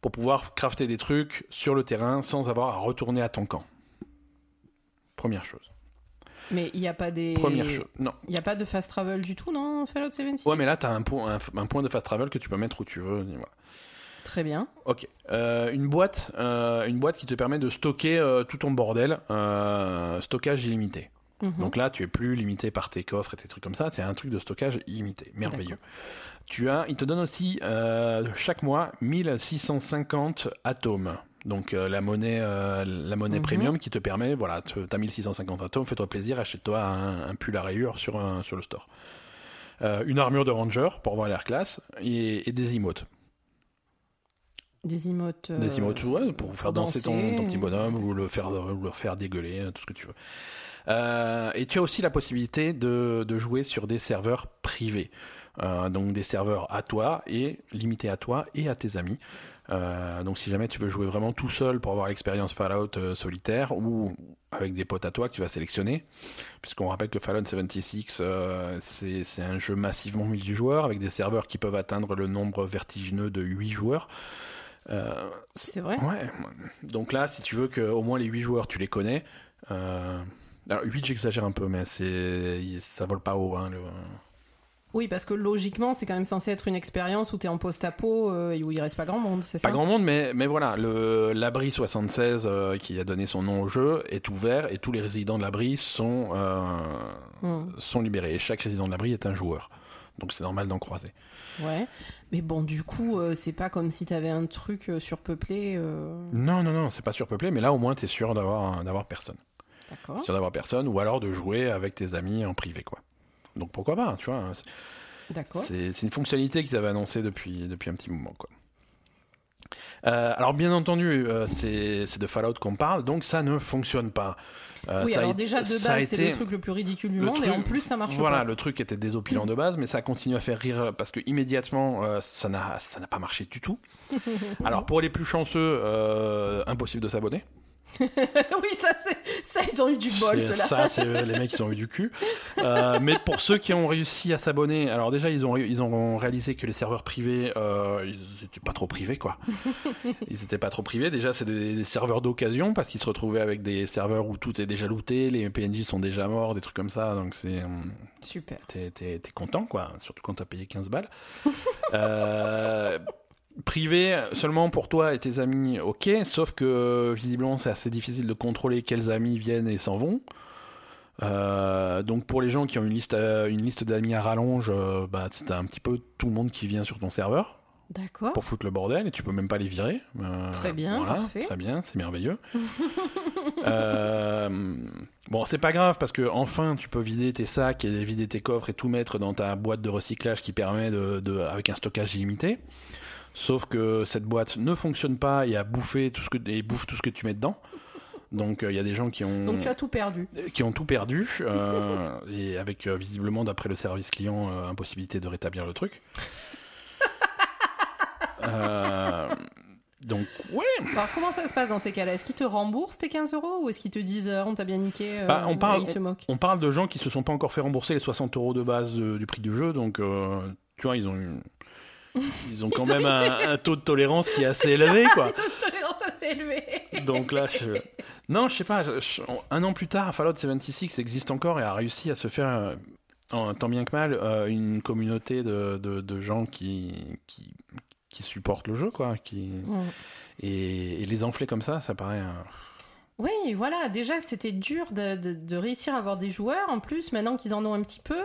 pour pouvoir crafter des trucs sur le terrain sans avoir à retourner à ton camp. Première chose. Mais il n'y a pas des. Première chose. Non. Il n'y a pas de fast travel du tout dans Fallout 76 Ouais, mais là, t'as un point, un, un point de fast travel que tu peux mettre où tu veux. voilà. Très bien. Ok. Euh, une boîte, euh, une boîte qui te permet de stocker euh, tout ton bordel, stockage illimité. Mhm. Donc là, tu es plus limité par tes coffres et tes trucs comme ça. Tu as un truc de stockage illimité, merveilleux. Tu as, il te donne aussi chaque mois 1650 atomes. Donc la monnaie, la monnaie Mhm. premium qui te permet, voilà, tu as 1650 atomes, fais-toi plaisir, achète-toi un, un pull à rayures sur, un- sur le store. Euh, une armure de ranger pour voir l'air classe et, et des emotes. Des emotes. euh, Des emotes, ouais, pour faire danser, ton, ton petit bonhomme ou le faire, le faire dégueuler, euh, tout ce que tu veux. Euh, et tu as aussi la possibilité de, de jouer sur des serveurs privés. Euh, donc des serveurs à toi et limités à toi et à tes amis. Donc si jamais tu veux jouer vraiment tout seul pour avoir l'expérience Fallout solitaire ou avec des potes à toi que tu vas sélectionner, puisqu'on rappelle que Fallout 76 euh, c'est c'est un jeu massivement multijoueur avec des serveurs qui peuvent atteindre le nombre vertigineux de 8 joueurs. Euh, C'est vrai Ouais. Donc là, si tu veux que au moins les 8 joueurs, tu les connais. Euh... Alors 8, j'exagère un peu, mais c'est ça vole pas haut. Hein, le... Oui, parce que logiquement, c'est quand même censé être une expérience où tu es en post-apo euh, et où il reste pas grand monde, c'est ça Pas grand monde, mais, mais voilà, le l'abri 76 euh, qui a donné son nom au jeu est ouvert et tous les résidents de l'abri sont euh, Hmm, sont libérés. Et chaque résident de l'abri est un joueur. Donc c'est normal d'en croiser. Ouais. Mais bon, du coup, euh, c'est pas comme si t'avais un truc euh, surpeuplé. euh, Non, non, non, c'est pas surpeuplé, mais là au moins t'es sûr d'avoir d'avoir personne. D'accord. Sûr d'avoir personne, ou alors de jouer avec tes amis en privé, quoi. Donc pourquoi pas, tu vois. D'accord. C'est c'est une fonctionnalité qu'ils avaient annoncée depuis, depuis un petit moment. Quoi. Euh, alors bien entendu, euh, c'est c'est de Fallout qu'on parle, donc ça ne fonctionne pas. Euh, oui, a alors déjà, de base, c'est le truc le plus ridicule du monde, et truc- en plus, ça marche Voilà, pas. le truc était désopilant de base, mais ça continue à faire rire parce que immédiatement, euh, ça n'a ça n'a pas marché du tout. *laughs* Alors pour les plus chanceux, euh, impossible de s'abonner. *laughs* oui, ça, ça, ils ont eu du bol, ceux-là. Ça, c'est les mecs qui ont eu du cul. Euh, *laughs* mais pour ceux qui ont réussi à s'abonner, alors déjà, ils ont, ils ont réalisé que les serveurs privés, euh, ils étaient pas trop privés, quoi. *laughs* Ils étaient pas trop privés. Déjà, c'est des, des serveurs d'occasion parce qu'ils se retrouvaient avec des serveurs où tout est déjà looté, les PNJ sont déjà morts, des trucs comme ça. Donc, c'est. hum, Super. T'es content, quoi. Surtout quand t'as payé 15 balles. Euh, privé seulement pour toi et tes amis, ok, sauf que visiblement c'est assez difficile de contrôler quels amis viennent et s'en vont. Euh, donc pour les gens qui ont une liste, euh, une liste d'amis à rallonge, euh, bah, c'est un petit peu tout le monde qui vient sur ton serveur D'accord. pour foutre le bordel et tu peux même pas les virer. Euh, Très bien, voilà, parfait. Très bien, c'est merveilleux. *laughs* Bon, c'est pas grave parce que enfin tu peux vider tes sacs et vider tes coffres et tout mettre dans ta boîte de recyclage qui permet de, de- avec un stockage illimité. Sauf que cette boîte ne fonctionne pas et a bouffé tout ce que et bouffe tout ce que tu mets dedans. Donc il y a des gens qui ont Donc tu as tout perdu. qui ont tout perdu euh, et avec euh, visiblement d'après le service client euh, impossibilité de rétablir le truc. *laughs* Euh, donc ouais. Alors comment ça se passe dans ces cas-là? Est-ce qu'ils te remboursent tes 15 euros ou est-ce qu'ils te disent euh, on t'a bien niqué euh, Bah, on parle- Ils se moquent? On parle de gens qui se sont pas encore fait rembourser les 60 euros de base de- du prix du jeu, donc euh, tu vois ils ont une- ils ont quand Ils ont même un, un taux de tolérance qui est *laughs* assez élevé quoi. Les autres tolérances assez élevées. Donc là, je... non, je sais pas. je- Un an plus tard, Fallout 76 existe encore et a réussi à se faire, euh, tant bien que mal, euh, une communauté de, de, de gens qui, qui qui supportent le jeu, quoi. Qui Mm. et, et les enfler comme ça, ça paraît. euh, Oui, voilà. Déjà, c'était dur de, de- de réussir à avoir des joueurs. En plus, maintenant qu'ils en ont un petit peu,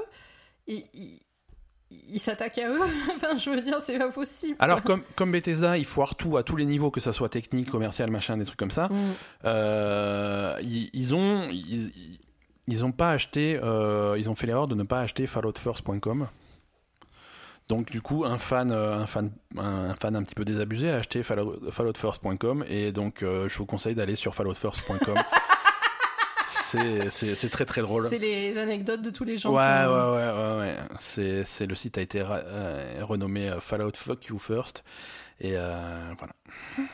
ils, ils- s'attaquent à eux. *laughs* enfin, je veux dire, c'est pas possible. Alors comme comme Bethesda, ils foirent tout à tous les niveaux, que ça soit technique, commercial, machin, des trucs comme ça. Mm. Euh, ils, ils ont ils, ils ont pas acheté euh, ils ont fait l'erreur de ne pas acheter falloutfirst.com donc du coup un fan euh, un fan un, fan un petit peu désabusé a acheté Fallout- falloutfirst.com et donc euh, je vous conseille d'aller sur falloutfirst.com *laughs* c'est très très drôle C'est les anecdotes de tous les gens. Ouais, qui ouais, ouais, ouais, ouais. C'est, le site a été euh, renommé euh, Fallout Fuck You First. Et euh, voilà. *laughs*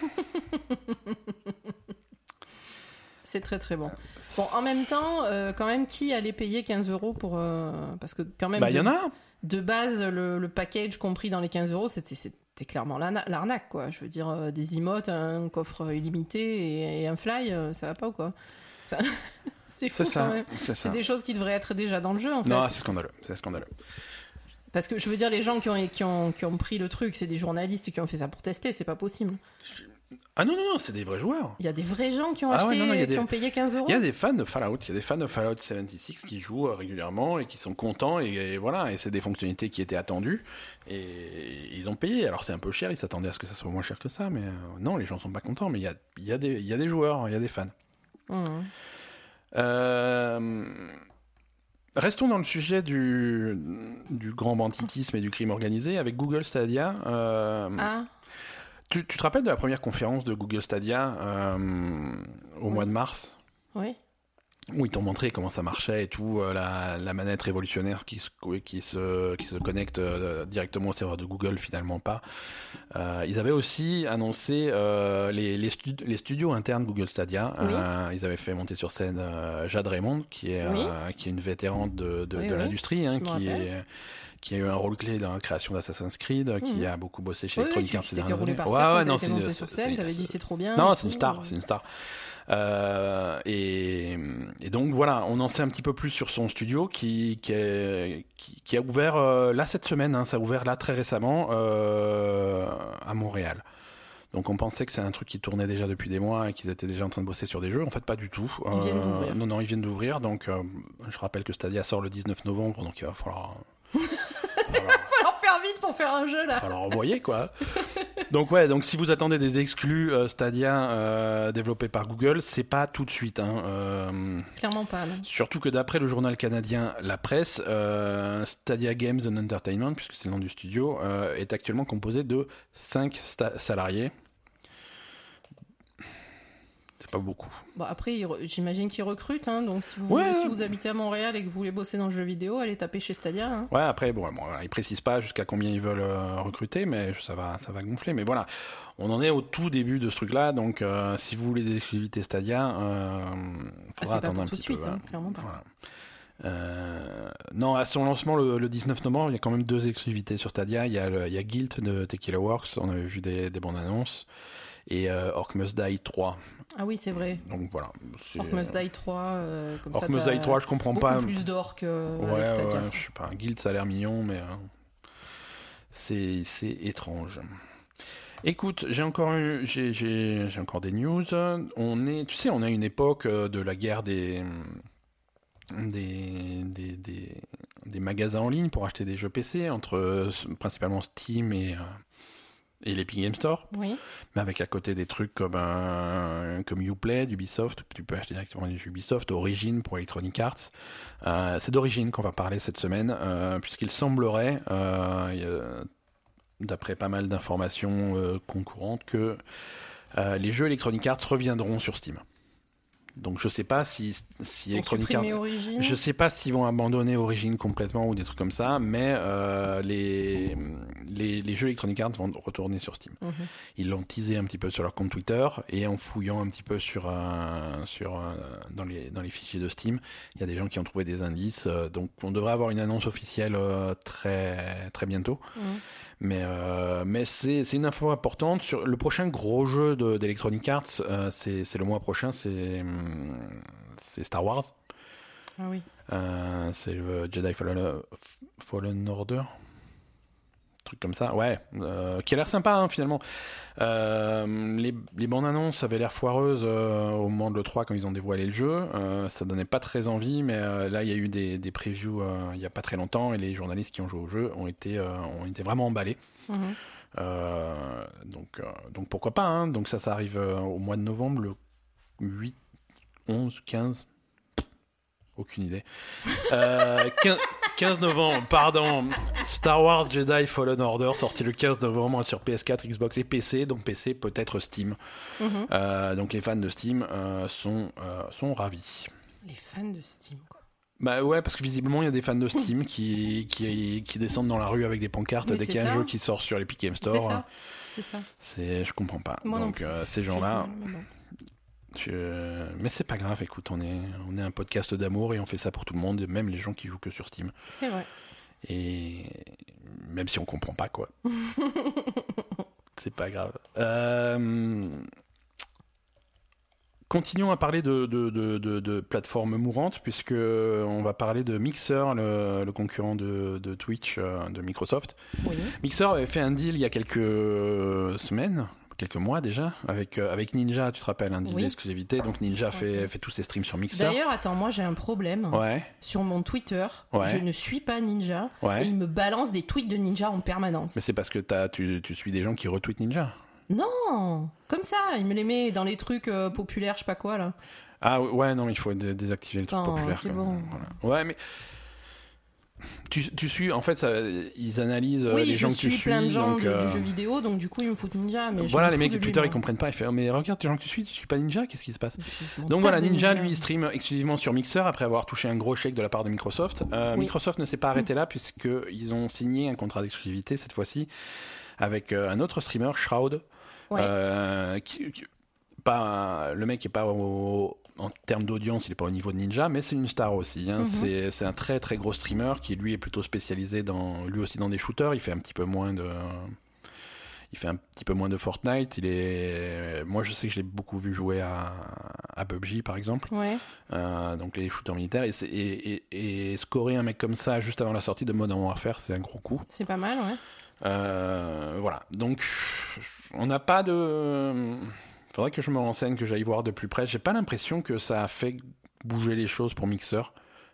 C'est très très bon. Bon, en même temps, euh, quand même, qui allait payer 15 euros pour. Parce que quand même. Bah, il y de- en a. de base, le, le package compris dans les 15 euros, c'était c'était clairement l'arna- l'arnaque, quoi. Je veux dire, euh, des emotes, un coffre illimité et, et un fly, euh, ça va pas ou quoi? Enfin, *laughs* C'est fou C'est quand ça. même. C'est ça. des choses qui devraient être déjà dans le jeu, en fait. Non, c'est scandaleux. C'est scandaleux. Parce que je veux dire, les gens qui ont, qui ont, qui ont pris le truc, c'est des journalistes qui ont fait ça pour tester, c'est pas possible. Ah non, non, non, c'est des vrais joueurs. Il y a des vrais gens qui ont Ah ouais, acheté, non, non, a qui des- ont payé 15 euros. Il y a des fans de Fallout. Il y a des fans de Fallout 76 qui jouent euh, régulièrement et qui sont contents. Et, et voilà. Et c'est des fonctionnalités qui étaient attendues. Et ils ont payé. Alors c'est un peu cher. Ils s'attendaient à ce que ça soit moins cher que ça. Mais euh, non, les gens sont pas contents. Mais il y a, il y, a des- il y a des joueurs. Il y a des fans. Mmh. Euh, Restons dans le sujet du, du grand banditisme et du crime organisé avec Google Stadia. Euh, Ah, tu, tu te rappelles de la première conférence de Google Stadia euh, au Oui. mois de mars? Oui. Où ils t'ont montré comment ça marchait et tout, euh, la, la manette révolutionnaire qui se, qui se, qui se connecte euh, directement au serveur de Google, finalement pas. Euh, ils avaient aussi annoncé les, les, stu- les studios internes Google Stadia. Oui. Ils avaient fait monter sur scène Jade Raymond, qui est, Oui. qui est une vétérante de, de, Oui, de oui, l'industrie, hein, qui est qui a eu un rôle clé dans la création d'Assassin's Creed, qui Mhm. a beaucoup bossé chez Electronic Arts ces dernières années. Ouais, ouais, non, c'est une- dit c'est trop bien. non, c'est une star, c'est une star. Euh, et, et donc voilà, on en sait un petit peu plus sur son studio qui, qui, est- qui- qui a ouvert euh, là cette semaine, hein, ça a ouvert là très récemment euh, à Montréal. Donc on pensait que c'est un truc qui tournait déjà depuis des mois et qu'ils étaient déjà en train de bosser sur des jeux. En fait, pas du tout. Ils viennent d'ouvrir. non, non, ils viennent d'ouvrir. Donc je rappelle que Stadia sort le 19 novembre, donc il va falloir- Falloir faire vite pour faire un jeu là. envoyer quoi. *laughs* donc ouais, donc si vous attendez des exclus euh, Stadia euh, développés par Google, c'est pas tout de suite. Hein. Euh, Clairement pas. non. surtout que d'après le journal canadien La Presse, Stadia Games and Entertainment, puisque c'est le nom du studio, est actuellement composé de 5 salariés. C'est pas beaucoup. Bon, après, j'imagine qu'ils recrutent. Hein, donc si vous, Ouais. si vous habitez à Montréal et que vous voulez bosser dans le jeu vidéo, allez taper chez Stadia. hein. Ouais, après, bon, bon voilà, ils précisent pas jusqu'à combien ils veulent euh, recruter, mais ça va, ça va gonfler. Mais voilà, on en est au tout début de ce truc-là, donc euh, si vous voulez des exclusivités Stadia, euh, Ah, faudra pas attendre pour un tout petit suite, peu. hein, voilà. clairement pas. Voilà. Euh, non, à son lancement le, le 19 novembre, il y a quand même deux exclusivités sur Stadia. Il y a, le, il y a Guild de Tequila Works, on avait vu des, des bandes annonces, et euh, Orc Must Die 3. Ah oui, c'est vrai. Donc voilà. Orc Must Die 3, euh, comme ça. Orc Must t'as Die 3, je comprends pas. plus d'orques euh, Ouais, avec ouais, je sais pas. Guild, ça a l'air mignon, mais euh, c'est étrange. Écoute, j'ai encore, eu- j'ai, encore des news. On est, tu sais, on a une époque euh, de la guerre des, des, des, des, des magasins en ligne pour acheter des jeux PC entre euh, principalement Steam et, euh, et l'Epic Game Store. Oui. Mais avec à côté des trucs comme, comme Uplay d'Ubisoft, tu peux acheter directement des jeux Ubisoft, Origin pour Electronic Arts. Euh, c'est d'Origin qu'on va parler cette semaine, euh, puisqu'il semblerait, euh, d'après pas mal d'informations concurrentes, que les jeux Electronic Arts reviendront sur Steam. Donc je sais pas si, si Electronic Arts... Je sais pas s'ils vont abandonner Origin complètement ou des trucs comme ça, mais euh, les, les, les jeux Electronic Arts vont retourner sur Steam. Mhm. Ils l'ont teasé un petit peu sur leur compte Twitter et en fouillant un petit peu sur, euh, sur, euh, dans, les, dans les fichiers de Steam, il y a des gens qui ont trouvé des indices. euh, donc on devrait avoir une annonce officielle euh, très, très bientôt. Mhm. Mais, euh, mais c'est c'est une info importante. Sur le prochain gros jeu de- d'Electronic Arts, euh, c'est c'est le mois prochain, c'est hum, c'est Star Wars. Ah oui. Euh, c'est le Jedi Fallen, Fallen Order. Truc comme ça, ouais. euh, qui a l'air sympa hein, finalement. Euh, les, les bandes annonces avaient l'air foireuses euh, au moment de l'E3 quand ils ont dévoilé le jeu. Ça donnait pas très envie, mais là il y a eu des, des previews il y a pas très longtemps et les journalistes qui ont joué au jeu ont été, ont été vraiment emballés. Mhm. Donc, donc pourquoi pas hein. Donc ça, ça arrive au mois de novembre, le 8, 11, 15 Aucune idée. Euh, *laughs* 15, 15 novembre, pardon. Star Wars Jedi Fallen Order, sorti le 15 novembre sur PS4, Xbox et PC. Donc PC, peut-être Steam. Mhm. Euh, donc les fans de Steam euh, sont, euh, sont ravis. Les fans de Steam, quoi. Bah ouais, parce que visiblement, il y a des fans de Steam qui, qui, qui descendent dans la rue avec des pancartes Mais dès qu'il y a un ça. jeu qui sort sur l'Epic Game C'est Store. ça. C'est ça. C'est, je comprends pas. Moi Donc euh, ces gens-là, du mal, mais bon. Je- mais c'est pas grave. Écoute, on est, on est un podcast d'amour et on fait ça pour tout le monde, même les gens qui jouent que sur Steam. C'est vrai. Et même si on comprend pas quoi, *laughs* c'est pas grave. Euh, Continuons à parler de, de, de, de- plateformes mourantes, puisque on va parler de Mixer, le, le concurrent de, Twitch euh, de Microsoft. Oui. Mixer avait fait un deal il y a quelques semaines, quelques mois déjà, avec, euh, avec Ninja, tu te rappelles, deal Oui. d'exclusivité. Donc Ninja fait, fait tous ses streams sur Mixer. D'ailleurs, attends, moi j'ai un problème. Ouais, Sur mon Twitter, Ouais. je ne suis pas Ninja. Et ouais. il me balance des tweets de Ninja en permanence. Mais c'est parce que t'as, tu, tu suis des gens qui retweetent Ninja. Non Comme ça, il me les met dans les trucs euh, populaires, je sais pas quoi là. Ah ouais, non, il faut dé- désactiver les trucs Attends, populaires. c'est comme- bon. voilà. Ouais, mais tu, tu suis, en fait, ça, ils analysent euh, oui, les gens que tu suis suis. plein de gens donc, euh, du jeu vidéo, donc du coup ils me foutent Ninja. Mais voilà, les mecs de lui, Twitter, ils moi. comprennent pas. Ils font, mais regarde, les gens que tu suis, tu suis pas Ninja, qu'est-ce qui se passe? Donc voilà, Ninja, lui, il stream exclusivement sur Mixer après avoir touché un gros chèque de la part de Microsoft. Euh, Oui. Microsoft ne s'est pas arrêté là puisqu'ils ont signé un contrat d'exclusivité cette fois-ci avec euh, un autre streamer, Shroud. Ouais. Euh, qui- qui- pas, le mec est pas au- en termes d'audience, il est pas au niveau de Ninja, mais c'est une star aussi. hein. Mhm. C'est- un très très gros streamer qui lui est plutôt spécialisé dans lui aussi dans des shooters. Il fait un petit peu moins de il fait un petit peu moins de Fortnite. Il est, moi je sais que je l'ai beaucoup vu jouer à, à PUBG par exemple, Ouais. Euh, donc les shooters militaires. Et, c'est- et, et- et scorer un mec comme ça juste avant la sortie de Modern Warfare, c'est un gros coup. C'est pas mal, ouais. Euh, voilà. Donc, on n'a pas de. Faudrait que je me renseigne, que j'aille voir de plus près. J'ai pas l'impression que ça a fait bouger les choses pour Mixer,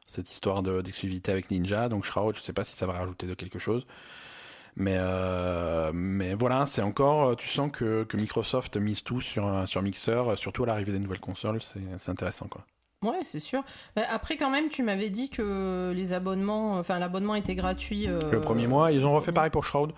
cette histoire de- d'exclusivité avec Ninja. Donc, Shroud, je sais pas si ça va rajouter de quelque chose. Mais, euh, mais voilà, c'est encore. Tu sens que, que Microsoft mise tout sur, sur Mixer, surtout à l'arrivée des nouvelles consoles. C'est intéressant, quoi. Ouais, c'est sûr. Euh, Après, quand même, tu m'avais dit que les abonnements, enfin l'abonnement était gratuit. euh, Le premier mois, ils ont refait pareil pour Shroud.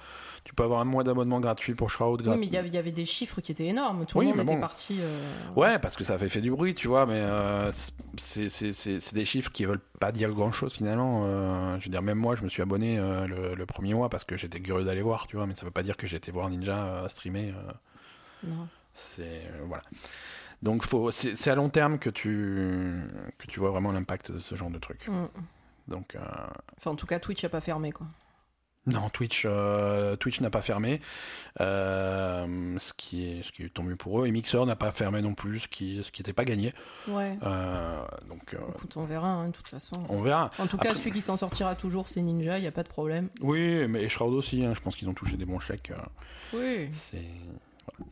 Tu peux avoir un mois d'abonnement gratuit pour Shroud. Oui, grat- mais il y avait- des chiffres qui étaient énormes. Tout Oui, le monde était parti. euh, Ouais, parce que ça avait fait du bruit, tu vois, mais euh, c'est- des chiffres qui veulent pas dire grand chose finalement. Euh, je veux dire, même moi, je me suis abonné euh, le, le premier mois parce que j'étais curieux d'aller voir, tu vois, mais ça veut pas dire que j'ai été voir Ninja euh, streamer. non. c'est voilà. Donc c'est à long terme que tu que tu vois vraiment l'impact de ce genre de truc. Mm. Donc euh, Enfin, en tout cas, Twitch a pas fermé, quoi. Non, Twitch, euh, Twitch n'a pas fermé, euh, ce qui est, ce qui est tant mieux pour eux. Et Mixer n'a pas fermé non plus, ce qui, ce qui n'était pas gagné. Ouais. Euh, donc, euh, Écoute, on verra, hein, de toute façon. on verra. En tout cas, celui qui s'en sortira toujours, c'est Ninja, il n'y a pas de problème. Oui, mais Shroud aussi. hein, je pense qu'ils ont touché des bons chèques. euh, Oui. C'est voilà.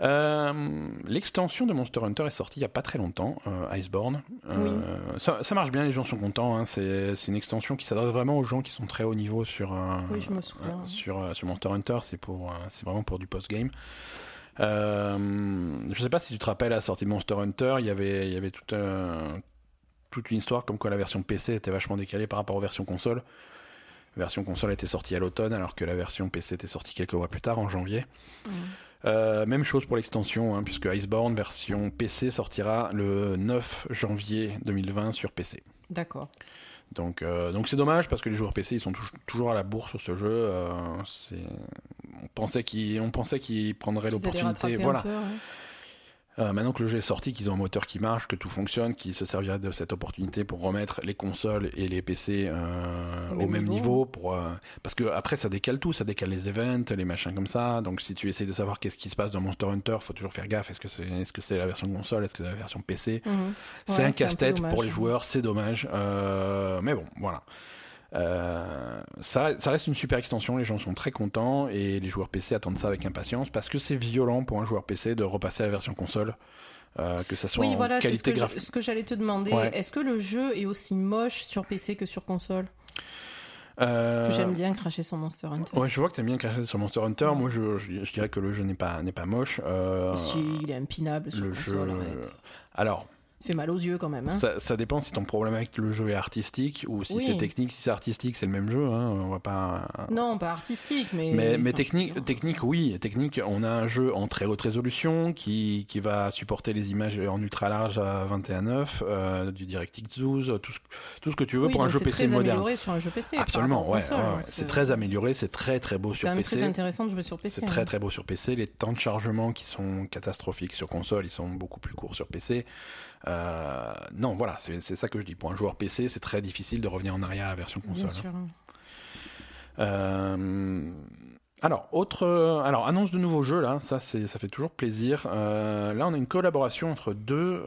Euh, L'extension de Monster Hunter est sortie il n'y a pas très longtemps, euh, Iceborne. Euh, ça, ça marche bien, les gens sont contents. hein, C'est une extension qui s'adresse vraiment aux gens qui sont très haut niveau sur, Oui, je me souviens. sur, sur Monster Hunter. C'est vraiment pour du post-game. Je sais pas si tu te rappelles à la sortie de Monster Hunter, il y avait, il y avait toute, toute une histoire comme quoi la version PC était vachement décalée par rapport aux versions console. La version console était sortie à l'automne alors que la version PC était sortie quelques mois plus tard, en janvier. Euh, même chose pour l'extension, hein, puisque Iceborne version PC sortira le 9 janvier 2020 sur PC. D'accord. Donc euh, donc c'est dommage parce que les joueurs PC ils sont tou- toujours à la bourre sur ce jeu. euh, on pensait qu'ils on pensait qu'ils prendraient l'opportunité. Voilà. peu, ouais. Euh, maintenant que le jeu est sorti, qu'ils ont un moteur qui marche, que tout fonctionne, qu'ils se serviraient de cette opportunité pour remettre les consoles et les PC euh, Au même niveau. niveau, pour, euh, parce que après ça décale tout, ça décale les events, les machins comme ça. Donc si tu essayes de savoir qu'est-ce qui se passe dans Monster Hunter, faut toujours faire gaffe. Est-ce que c'est est-ce que c'est la version console, est-ce que c'est la version PC Mhm. C'est un casse-tête pour les joueurs, c'est dommage. Mais bon, voilà. Euh, ça, ça reste une super extension, les gens sont très contents et les joueurs PC attendent ça avec impatience parce que c'est violent pour un joueur PC de repasser à la version console, euh, que ça soit Oui, en voilà, qualité graphique. ce que j'allais te demander. Ouais. Est-ce que le jeu est aussi moche sur PC que sur console? Euh, J'aime bien cracher sur Monster Hunter. Ouais, je vois que t'aimes bien cracher sur Monster Hunter. Moi, je, je, je dirais que le jeu n'est pas n'est pas moche. Euh, Si, il est impinable sur le jeu. console, arrête. Alors, fait mal aux yeux quand même. Hein. ça, ça dépend si ton problème avec le jeu est artistique ou si Oui. c'est technique. Si c'est artistique, c'est le même jeu. Hein. On va pas. Non, pas artistique, mais. Mais, mais enfin, technique, technique, oui. Technique, on a un jeu en très haute résolution qui, qui va supporter les images en ultra large à 21.9, euh, du DirectX 12, tout ce, tout ce que tu veux oui, pour un jeu c'est PC très moderne. amélioré sur un jeu PC. Absolument, ouais. C'est très amélioré, c'est très très beau C'est sur PC. très intéressant de jouer sur PC. C'est hein. très très beau sur PC. Les temps de chargement qui sont catastrophiques sur console, ils sont beaucoup plus courts sur PC. Euh, non, voilà, c'est ça que je dis. Pour un joueur PC, c'est très difficile de revenir en arrière à la version Bien console. sûr. Euh, alors, autre, alors annonce de nouveaux jeux là, ça ça fait toujours plaisir. Euh, là, on a une collaboration entre deux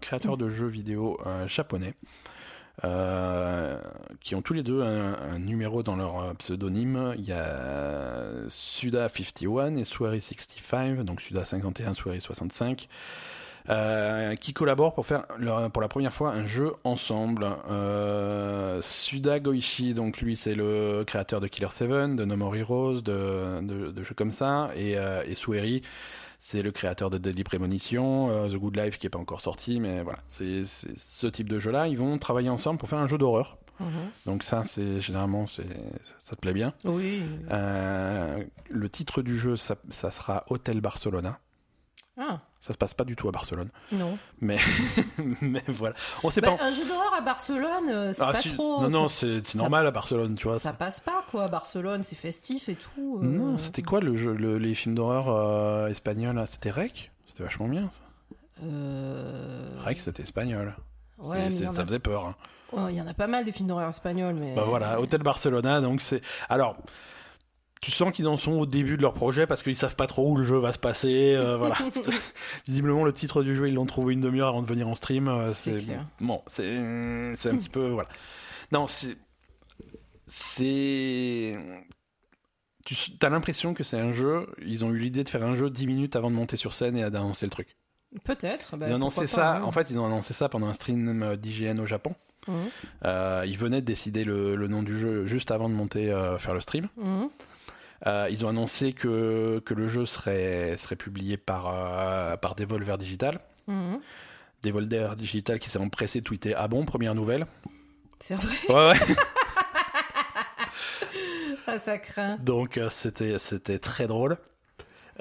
créateurs de jeux vidéo japonais. euh, qui ont tous les deux un, un numéro dans leur pseudonyme. Il y a Suda51 et Suari65, donc Suda 51, Suari 65. Euh, qui collaborent pour faire leur- pour la première fois un jeu ensemble. Euh, Suda Goichi, donc lui c'est le créateur de Killer 7, de No More Heroes, de, de, de jeux comme ça, et, euh, et Sueri, c'est le créateur de Deadly Premonition, euh, The Good Life qui est pas encore sorti, mais voilà, c'est ce type de jeu-là. Ils vont travailler ensemble pour faire un jeu d'horreur. Mhm. Donc ça, c'est généralement, ça te plaît bien. Oui. Euh, le titre du jeu, ça, ça sera Hotel Barcelona. Ah, Ça se passe pas du tout à Barcelone, non. mais *laughs* mais voilà, on sait Bah, pas. un jeu d'horreur à Barcelone, euh, c'est Ah, pas si- trop. non, non, c'est ça- normal à Barcelone, tu vois. ça passe pas quoi. Barcelone, c'est festif et tout. euh. Non, c'était quoi le jeu, le- les films d'horreur euh, espagnols C'était Rec? C'était vachement bien. Ça. Euh... Rec, c'était espagnol. Ouais, mais il a- Ça faisait peur. hein. Ouais, il y en a pas mal des films d'horreur espagnols, mais. Bah voilà, Hôtel Barcelona, donc c'est. Alors. Tu sens qu'ils en sont au début de leur projet parce qu'ils savent pas trop où le jeu va se passer. euh, *laughs* voilà. *laughs* Visiblement, le titre du jeu, ils l'ont trouvé une demi-heure avant de venir en stream. euh, C'est bon, c'est un *laughs* petit peu voilà. Non, c'est c'est tu as l'impression que c'est un jeu. Ils ont eu l'idée de faire un jeu 10 minutes avant de monter sur scène et d'annoncer le truc. Peut-être. bah, ils ont annoncé ça. pas. En fait, ils ont annoncé ça pendant un stream euh, d'IGN au Japon. Euh, ils venaient de décider le, le nom du jeu juste avant de monter faire le stream. Mhm. Euh, ils ont annoncé que, que le jeu serait, serait publié par, euh, par Devolver Digital. Mhm. Devolver Digital qui s'est empressé de tweeter Ah bon, première nouvelle? C'est vrai. Ouais, ouais. *laughs* *laughs* Ah, ça craint. Donc euh, c'était c'était très drôle.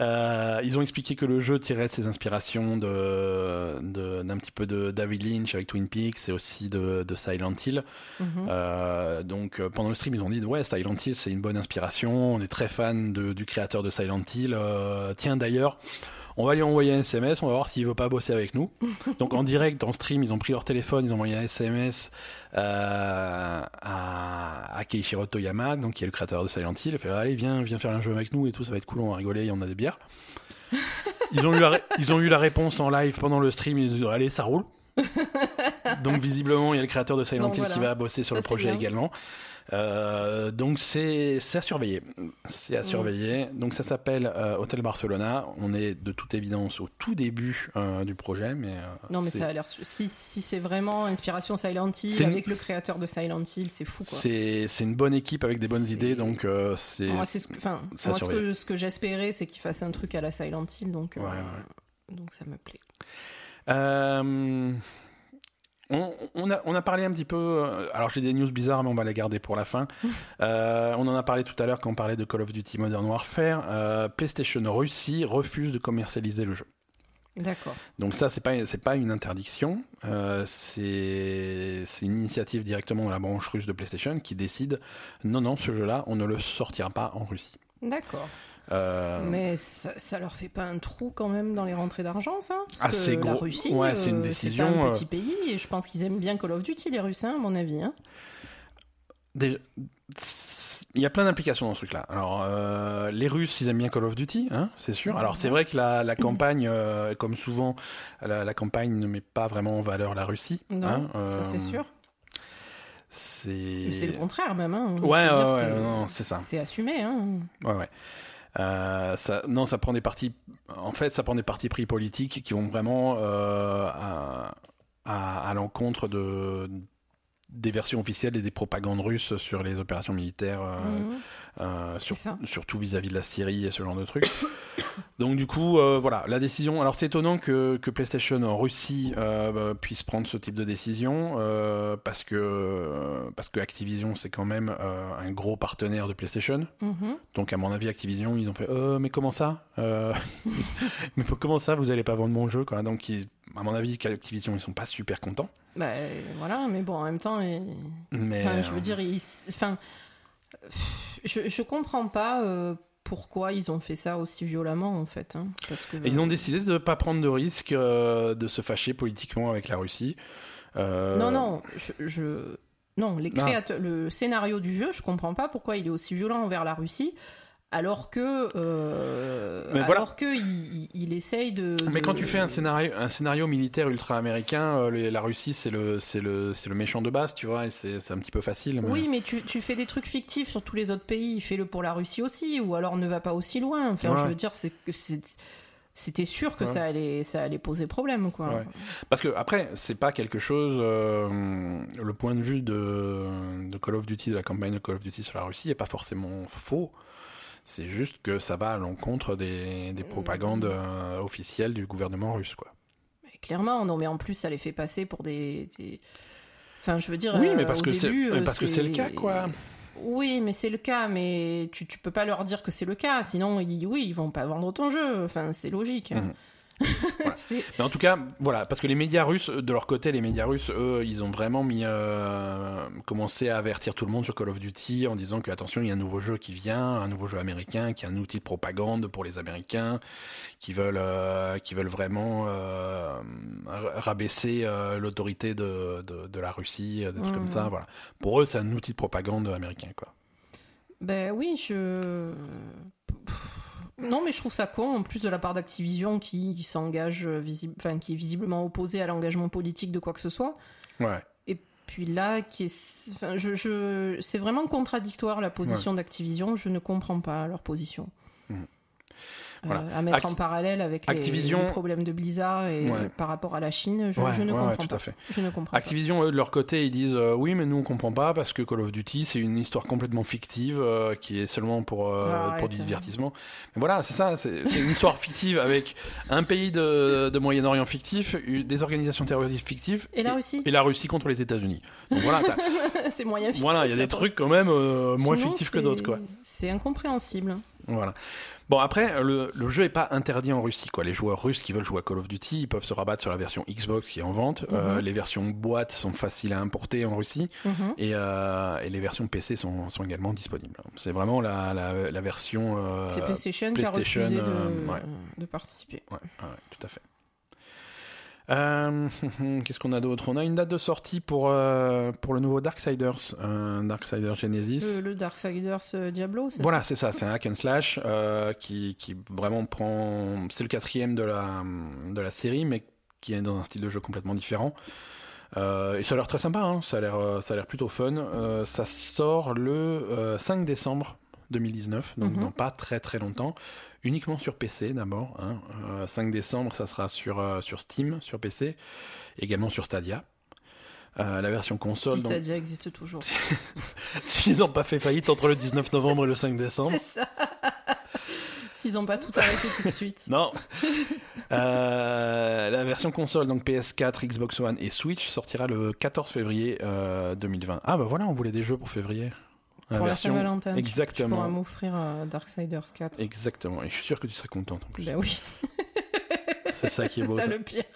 Euh, ils ont expliqué que le jeu tirait de ses inspirations de de- d'un petit peu de David Lynch avec Twin Peaks et aussi de, de Silent Hill. Mhm. Euh, donc euh, pendant le stream, ils ont dit ouais Silent Hill c'est une bonne inspiration. On est très fan du créateur de Silent Hill. Euh, tiens d'ailleurs, On va lui envoyer un SMS, on va voir s'il veut pas bosser avec nous. *laughs* Donc en direct, en stream, ils ont pris leur téléphone, ils ont envoyé un SMS euh, à, à Keishiro Toyama, donc qui est le créateur de Silent Hill. Il fait allez viens, viens faire un jeu avec nous et tout, ça va être cool, on va rigoler, en a des bières. *laughs* Ils ont eu la, ils ont eu la réponse en live pendant le stream, ils ont dit allez ça roule. *laughs* donc visiblement il y a le créateur de Silent Donc, Hill voilà. qui va bosser sur Ça, le projet également. Euh, donc c'est à surveiller, c'est à Mm. surveiller. Donc ça s'appelle euh, Hotel Barcelona. On est de toute évidence au tout début euh, du projet, mais euh, Non, mais ça a l'air. Si, si c'est vraiment inspiration Silent Hill, une- avec le créateur de Silent Hill, c'est fou quoi. c'est une bonne équipe avec des bonnes idées, donc c'est Moi, ce que, enfin, ça moi, ce que, ce que j'espérais, c'est qu'il fasse un truc à la Silent Hill, donc, Ouais, ouais. donc ça me plaît. Euh, on, on a, on a parlé un petit peu. euh, Alors, j'ai des news bizarres, mais on va les garder pour la fin. Euh, on en a parlé tout à l'heure quand on parlait de Call of Duty Modern Warfare. Euh, PlayStation Russie refuse de commercialiser le jeu. D'accord. Donc ça, c'est pas c'est pas une interdiction. Euh, c'est une initiative directement de la branche russe de PlayStation qui décide non non ce jeu-là on ne le sortira pas en Russie. D'accord. Euh, Mais ça, ça leur fait pas un trou quand même dans les rentrées d'argent, ça? Parce Ah, c'est La gros. Russie, Ouais, c'est une euh, décision, un euh, petit pays, et je pense qu'ils aiment bien Call of Duty, les Russes, hein, à mon avis. Hein. Il y a plein d'implications dans ce truc-là. Alors, euh, les Russes, ils aiment bien Call of Duty, hein, c'est sûr. Alors, c'est vrai que la, la campagne, euh, comme souvent, la, la campagne ne met pas vraiment en valeur la Russie. Non, hein, ça c'est euh, sûr. C'est. Le contraire même. Hein. Ouais, ouais, ouais, non, c'est ça. C'est assumé. Hein. Ouais, ouais. Euh, non, ça prend des partis. En fait, ça prend des partis pris politiques qui vont vraiment euh, à, l'encontre de des versions officielles et des propagandes russes sur les opérations militaires, euh, Mhm. Euh, sur- surtout vis-à-vis de la Syrie et ce genre de trucs. *coughs* Donc du coup, euh, voilà, la décision. Alors c'est étonnant que, que PlayStation en Russie euh, bah, puisse prendre ce type de décision parce que parce que Activision c'est quand même un gros partenaire de PlayStation. Mhm. Donc à mon avis, Activision, ils ont fait mais comment ça *laughs* *laughs* Mais comment ça, vous allez pas vendre mon jeu quoi Donc ils- à mon avis, Activision, ils sont pas super contents. Bah, voilà, mais bon, en même temps, et- Mais enfin, je veux dire, ils- enfin, je, je comprends pas euh, pourquoi ils ont fait ça aussi violemment, en fait. hein, parce que, et ils ont décidé de pas prendre de risque euh, de se fâcher politiquement avec la Russie. Euh, Non, non, je, je- non, les créateurs, le scénario du jeu, je comprends pas pourquoi il est aussi violent envers la Russie, alors que, euh, Mais alors voilà. que il, il- il essaye de. Mais de- quand tu fais un scénario, un scénario militaire ultra américain, euh, la Russie c'est le, c'est le, c'est le méchant de base, tu vois, et c'est, un petit peu facile. mais- Oui, mais tu, tu fais des trucs fictifs sur tous les autres pays, fais-le pour la Russie aussi, ou alors ne va pas aussi loin. Enfin, Ouais. je veux dire, c'est que c'est- c'était sûr que Ouais. ça allait, ça allait poser problème, quoi. Ouais. Parce que après, c'est pas quelque chose. euh, le point de vue de, de Call of Duty, de la campagne de Call of Duty sur la Russie, est pas forcément faux. C'est juste que ça va à l'encontre des, des propagandes euh, officielles du gouvernement russe, quoi. Mais clairement, non, mais en plus, ça les fait passer pour des. des- Enfin, je veux dire. Oui, euh, mais parce au que c'est- euh, parce que c'est le cas, quoi. Oui, mais c'est le cas, mais tu, tu peux pas leur dire que c'est le cas, sinon, ils, oui, ils vont pas vendre ton jeu. Enfin, c'est logique. hein. Voilà. *laughs* Mais en tout cas, voilà, parce que les médias russes, de leur côté, les médias russes, eux, ils ont vraiment mis, euh, commencé à avertir tout le monde sur Call of Duty en disant que attention, il y a un nouveau jeu qui vient, un nouveau jeu américain, qui est un outil de propagande pour les Américains, qui veulent, euh, qui veulent vraiment euh, ra- rabaisser euh, l'autorité de, de, de la Russie, euh, des trucs comme ça. Voilà. Pour eux, c'est un outil de propagande américain, quoi. Ben oui, je. Non, mais je trouve ça con, en plus de la part d'Activision qui, qui s'engage, euh, enfin, qui est visiblement opposé à l'engagement politique de quoi que ce soit. Ouais. Puis là, qui est... enfin, je, je... c'est vraiment contradictoire la position d'Activision, je ne comprends pas leur position. Mhm. Euh, Voilà. à mettre en parallèle avec Activision- les, problèmes de Blizzard et Ouais. par rapport à la Chine, je, Ouais, je ne comprends tout pas. à fait. Je ne comprends Activision, eux, de leur côté, ils disent euh, oui, mais nous on comprend pas parce que Call of Duty c'est une histoire complètement fictive euh, qui est seulement pour, euh, Ah, pour du divertissement. Mais voilà, c'est ça, c'est une histoire fictive avec un pays de, de Moyen-Orient fictif, des organisations terroristes fictives Et la Russie et la Russie contre les États-Unis. Donc voilà, *laughs* c'est moyen fictif. voilà, il y a des trucs quand même euh, moins fictifs que d'autres quoi. C'est incompréhensible. Voilà. Bon, après, le, le jeu est pas interdit en Russie. Quoi. Les joueurs russes qui veulent jouer à Call of Duty, ils peuvent se rabattre sur la version Xbox qui est en vente. Euh, Mhm. les versions boîte sont faciles à importer en Russie. Mhm. Et, euh, et les versions PC sont, sont également disponibles. C'est vraiment la, la, la version. euh, C'est PlayStation, qui a PlayStation, refusé de, euh, ouais. de participer. Ouais, ouais, tout à fait. Euh, *laughs* Qu'est-ce qu'on a d'autre? On a une date de sortie pour, euh, pour le nouveau Darksiders, un Darksiders Genesis. Le, le Darksiders euh, Diablo, c'est Voilà, c'est ça, c'est un hack and slash euh, qui, qui vraiment prend. C'est le quatrième de la, de la série, mais qui est dans un style de jeu complètement différent. Euh, et ça a l'air très sympa, hein, ça a l'air euh, ça a l'air plutôt fun. Euh, ça sort le euh, 5 décembre 2019, donc Mhm. dans pas très très longtemps. Uniquement sur PC d'abord. Hein. Euh, 5 décembre, ça sera sur, euh, sur Steam, sur PC, également sur Stadia. Euh, la version console. Si donc- Stadia existe toujours. *laughs* S'ils n'ont pas fait faillite entre le 19 novembre et le 5 décembre. C'est ça. S'ils n'ont pas tout arrêté tout de suite. Non. Euh, la version console, donc PS4, Xbox One et Switch, sortira le 14 février euh, 2020. Ah bah voilà, on voulait des jeux pour février. Pour la Saint-Valentin. Tu Exactement. pourras m'offrir euh, Darksiders 4. Exactement. Et je suis sûr que tu serais contente en plus. Ben oui, *laughs* C'est ça qui est *laughs* c'est beau. ça ça. le pire. *laughs*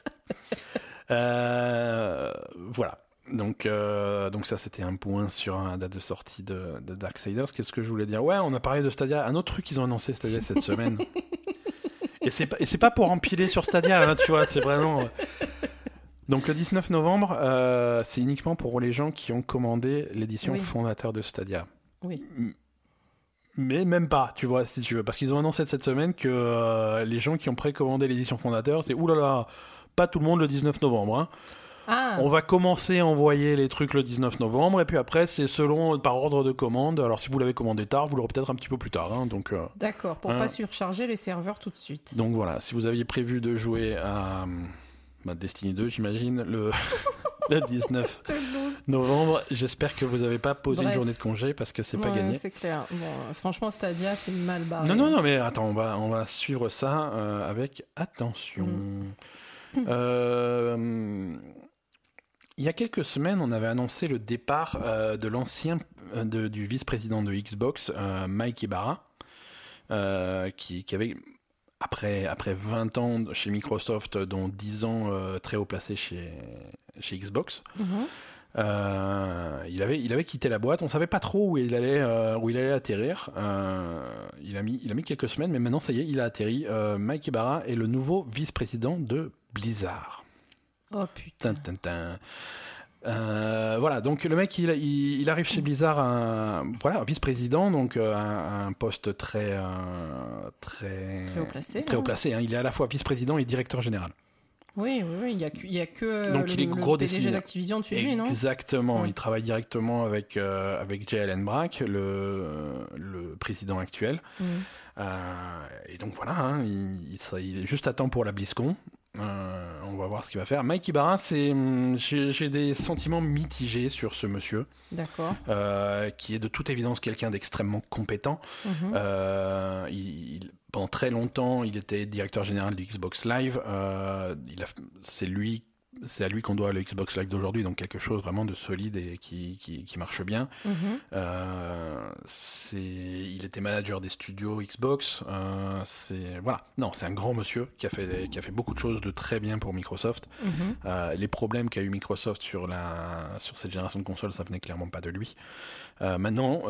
Euh, voilà. Donc, euh, donc ça, c'était un point sur la date de sortie de, de Darksiders. Qu'est-ce que je voulais dire? Ouais, on a parlé de Stadia. Un autre truc qu'ils ont annoncé Stadia cette semaine. et c'est pas, c'est pas pour empiler sur Stadia, hein, tu vois. C'est vraiment. euh. Donc le 19 novembre, euh, c'est uniquement pour les gens qui ont commandé l'édition Oui. fondateur de Stadia. Oui. Mais même pas, tu vois, si tu veux. Parce qu'ils ont annoncé cette semaine que euh, les gens qui ont précommandé l'édition fondateur, c'est oulala, pas tout le monde le 19 novembre. Hein. Ah, On va commencer à envoyer les trucs le 19 novembre, et puis après, c'est selon, par ordre de commande. Alors, si vous l'avez commandé tard, vous l'aurez peut-être un petit peu plus tard. hein. donc, euh, d'accord, pour Hein. pas surcharger les serveurs tout de suite. donc voilà, si vous aviez prévu de jouer à bah, Destiny 2, j'imagine, le, *laughs* le 19 *laughs* Je te le lose. novembre, j'espère que vous n'avez pas posé une journée de congé parce que c'est pas gagné. C'est clair. Bon, euh, franchement, Stadia, c'est mal barré. Non, non, non, mais attends, on va, on va suivre ça euh, avec attention. Euh, il y a quelques semaines, on avait annoncé le départ euh, de l'ancien du vice-président de Xbox, Mike Ibarra, qui, qui avait, après, après 20 ans chez Microsoft, dont 10 ans euh, très haut placés chez, chez Xbox, Mhm. euh, il, avait, il avait quitté la boîte. On savait pas trop où il allait, euh, où il allait atterrir. Euh, il, a mis, il a mis quelques semaines, mais maintenant, ça y est, il a atterri. Mike Ibarra est le nouveau vice-président de Blizzard. Oh putain. Voilà, donc le mec, il, il, il arrive chez Blizzard, un, voilà, vice-président, donc un, un poste très, très, Très haut placé, Très haut hein. placé, hein. Il est à la fois vice-président et directeur général. Oui, oui, oui. Il y a y a que euh, Donc, le, il est le gros PDG d'Activision dessus lui, non? Exactement. Ouais. Il travaille directement avec, euh, avec J. Allen Brack, le, le président actuel. Mhm. Euh, et donc voilà, hein, il, il il est juste à temps pour la BlizzCon. Euh, on va voir ce qu'il va faire. Mike Ibarra, c'est, hum, j'ai des sentiments mitigés sur ce monsieur, D'accord. euh, qui est de toute évidence quelqu'un d'extrêmement compétent. Mhm. Euh, il, il- pendant très longtemps, il était directeur général du Xbox Live. Il c'est lui, c'est à lui qu'on doit le Xbox Live d'aujourd'hui, donc quelque chose vraiment de solide et qui, qui, qui marche bien. Euh, c'est, il était manager des studios Xbox. Euh, c'est voilà, non, c'est un grand monsieur qui a fait qui a fait beaucoup de choses de très bien pour Microsoft. Mhm. Euh, les problèmes qu'a eu Microsoft sur la sur cette génération de consoles, ça venait clairement pas de lui. Maintenant,